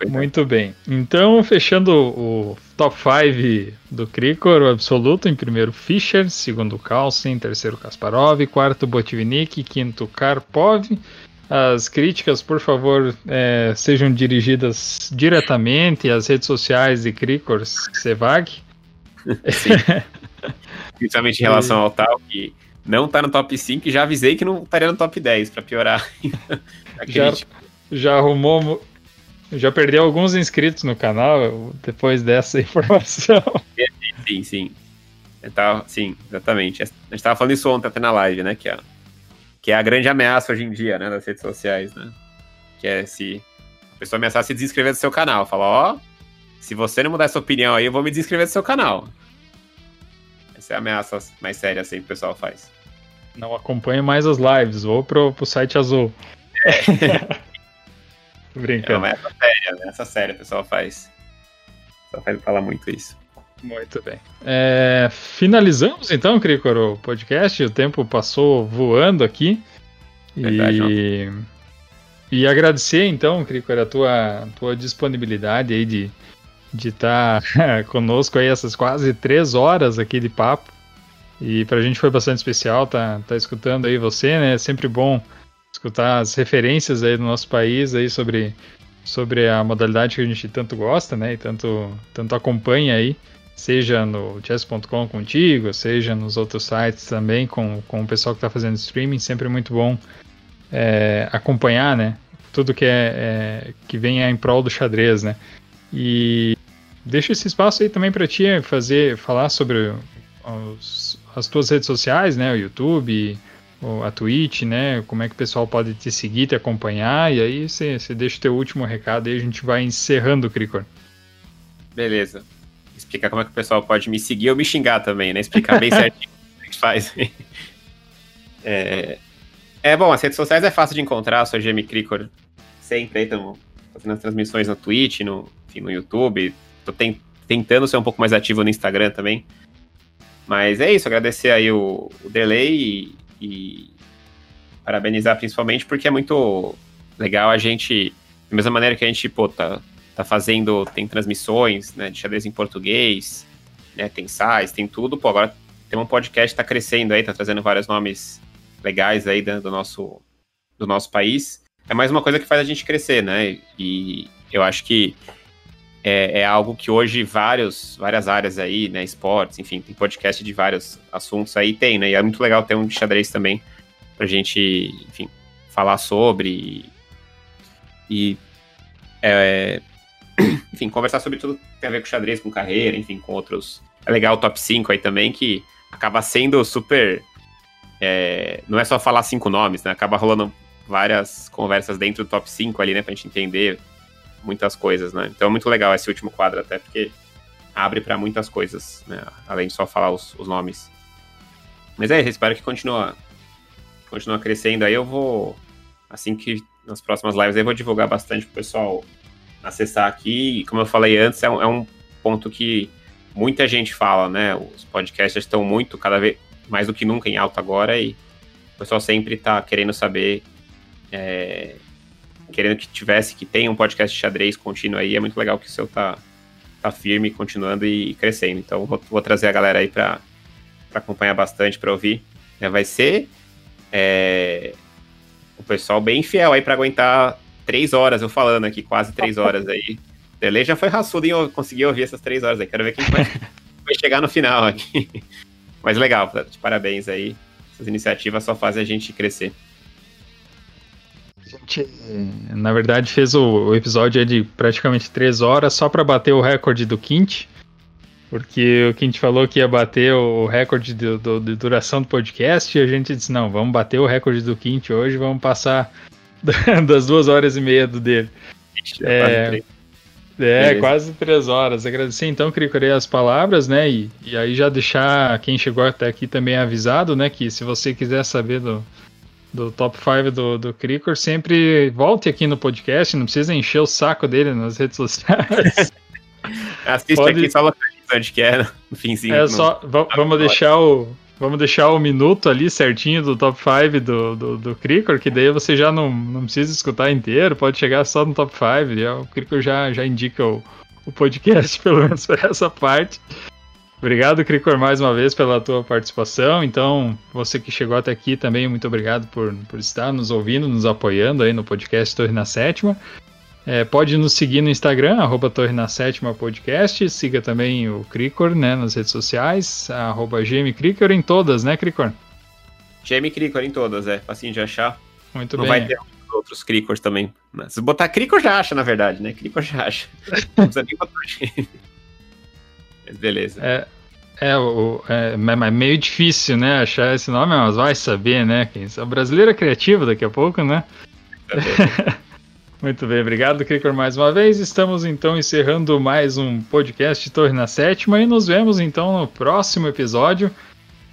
É. Muito bem. Então, fechando o top 5 do Krikor, o absoluto, em primeiro Fischer, segundo Carlsen, terceiro Kasparov, quarto Botvinnik, quinto Karpov. As críticas, por favor, é, sejam dirigidas diretamente às redes sociais de Krikor Sevag. Sim. Principalmente em relação ao tal, que não tá no top 5 e já avisei que não estaria no top 10, para piorar já, já arrumou já perdeu alguns inscritos no canal depois dessa informação. Sim, sim. Tava, sim, exatamente. A gente tava falando isso ontem até na live, né? Que é, que é a grande ameaça hoje em dia, né? Das redes sociais, né? Que é se a pessoa ameaçar se desinscrever do seu canal. Fala, ó, oh, se você não mudar essa opinião aí, eu vou me desinscrever do seu canal. Essa é a ameaça mais séria assim que o pessoal faz. Não acompanhe mais as lives, vou pro, pro site azul. É. Brincando. É essa séria, né? Essa séria o pessoal faz. Só faz falar muito isso. Muito bem. É, finalizamos então, Cricor, o podcast. O tempo passou voando aqui. Verdade, e, e agradecer então, Cricor, a tua, tua disponibilidade aí de de estar tá conosco aí essas quase três horas aqui de papo. E pra gente foi bastante especial tá, tá escutando aí você, né? É sempre bom escutar as referências aí do nosso país aí sobre, sobre a modalidade que a gente tanto gosta, né? E tanto, tanto acompanha aí, seja no chess.com contigo, seja nos outros sites também com, com o pessoal que está fazendo streaming, sempre muito bom é, acompanhar, né? Tudo que é, é, que vem em prol do xadrez, né? E deixa esse espaço aí também para ti fazer, falar sobre os, as tuas redes sociais, né? O YouTube, a Twitch, né? Como é que o pessoal pode te seguir, te acompanhar, e aí você, deixa o teu último recado e a gente vai encerrando Cricor. Beleza. Explicar como é que o pessoal pode me seguir ou me xingar também, né? Explicar bem certinho como é que faz. é... é bom, as redes sociais é fácil de encontrar, sou GM Cricor sempre aí, estamos fazendo as transmissões na Twitch, no, enfim, no YouTube, tô ten tentando ser um pouco mais ativo no Instagram também. Mas é isso, agradecer aí o, o delay e, e parabenizar principalmente porque é muito legal a gente, da mesma maneira que a gente, pô, tá, tá fazendo, tem transmissões, né, de xadrez em português, né, tem sites, tem tudo, pô, agora tem um podcast que tá crescendo aí, tá trazendo vários nomes legais aí do nosso, do nosso país. É mais uma coisa que faz a gente crescer, né, e eu acho que é, é, algo que hoje vários, várias áreas aí, né, esportes, enfim, tem podcast de vários assuntos aí, tem, né, e é muito legal ter um de xadrez também pra gente, enfim, falar sobre e, e é, enfim, conversar sobre tudo que tem a ver com xadrez, com carreira, enfim, com outros. É legal o top 5 aí também, que acaba sendo super. É, não é só falar cinco nomes, né? Acaba rolando várias conversas dentro do top 5 ali, né? Pra gente entender muitas coisas, né? Então é muito legal esse último quadro, até porque abre para muitas coisas, né? Além de só falar os, os nomes. Mas é, espero que continue, continue crescendo. Aí eu vou, assim que nas próximas lives, eu vou divulgar bastante pro pessoal acessar aqui. E como eu falei antes, é um, é um ponto que muita gente fala, né? Os podcasts estão muito, cada vez mais do que nunca em alta agora e o pessoal sempre está querendo saber, é, querendo que tivesse, que tenha um podcast de xadrez contínuo aí. É muito legal que o seu tá, tá firme, continuando e crescendo. Então vou, vou trazer a galera aí para acompanhar bastante, para ouvir. É, vai ser é, o pessoal bem fiel aí para aguentar três horas eu falando aqui, quase três horas aí. Dele já foi raçudo em conseguir ouvir essas três horas aí. Quero ver quem vai, vai chegar no final aqui. Mas legal, de parabéns aí. Essas iniciativas só fazem a gente crescer. A gente, na verdade, fez o, o episódio de praticamente três horas só para bater o recorde do Quint. Porque o Quint falou que ia bater o recorde de, de, de duração do podcast e a gente disse: não, vamos bater o recorde do Quint hoje, vamos passar das duas horas e meia do dele. É, é quase três horas. Agradecer então, Cricorei, as palavras, né? E, e aí já deixar quem chegou até aqui também avisado, né? Que se você quiser saber do, do top 5 do, do Cricor, sempre volte aqui no podcast, não precisa encher o saco dele nas redes sociais. Assiste Pode... aqui só onde que é, no finzinho. É só, vamos deixar o Vamos deixar o minuto ali certinho do top 5 do, do, do que daí você já não, não precisa escutar inteiro, pode chegar só no top 5. O Cricor já, já indica o, o podcast, pelo menos por essa parte. Obrigado, Cricor, mais uma vez pela tua participação. Então, você que chegou até aqui também, muito obrigado por, por estar nos ouvindo, nos apoiando aí no podcast Torre na Sétima. É, pode nos seguir no Instagram, arroba Torre na Sétima Podcast. Siga também o Cricor, né, nas redes sociais, arroba GMCricor em todas, né, Cricor? GM Cricor em todas, é. Facinho de achar. Muito Não bem. Não vai ter outros Cricors também. Se botar Cricor já acha, na verdade, né? Cricor já acha. Não precisa nem botar Mas beleza. É, é, o, é, é, meio difícil, né, achar esse nome, mas vai saber, né? Quem sabe brasileira criativa daqui a pouco, né? Muito bem, obrigado, Krikor, mais uma vez. Estamos então encerrando mais um podcast Torre na Sétima e nos vemos então no próximo episódio.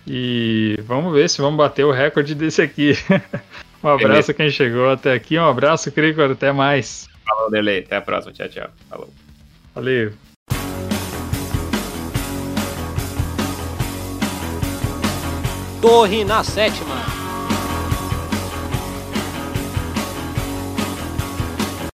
E vamos ver se vamos bater o recorde desse aqui. um abraço a quem chegou até aqui, um abraço, Krikor, até mais. Falou, Dele, até a próxima, tchau, tchau. Falou. Valeu. Torre na Sétima.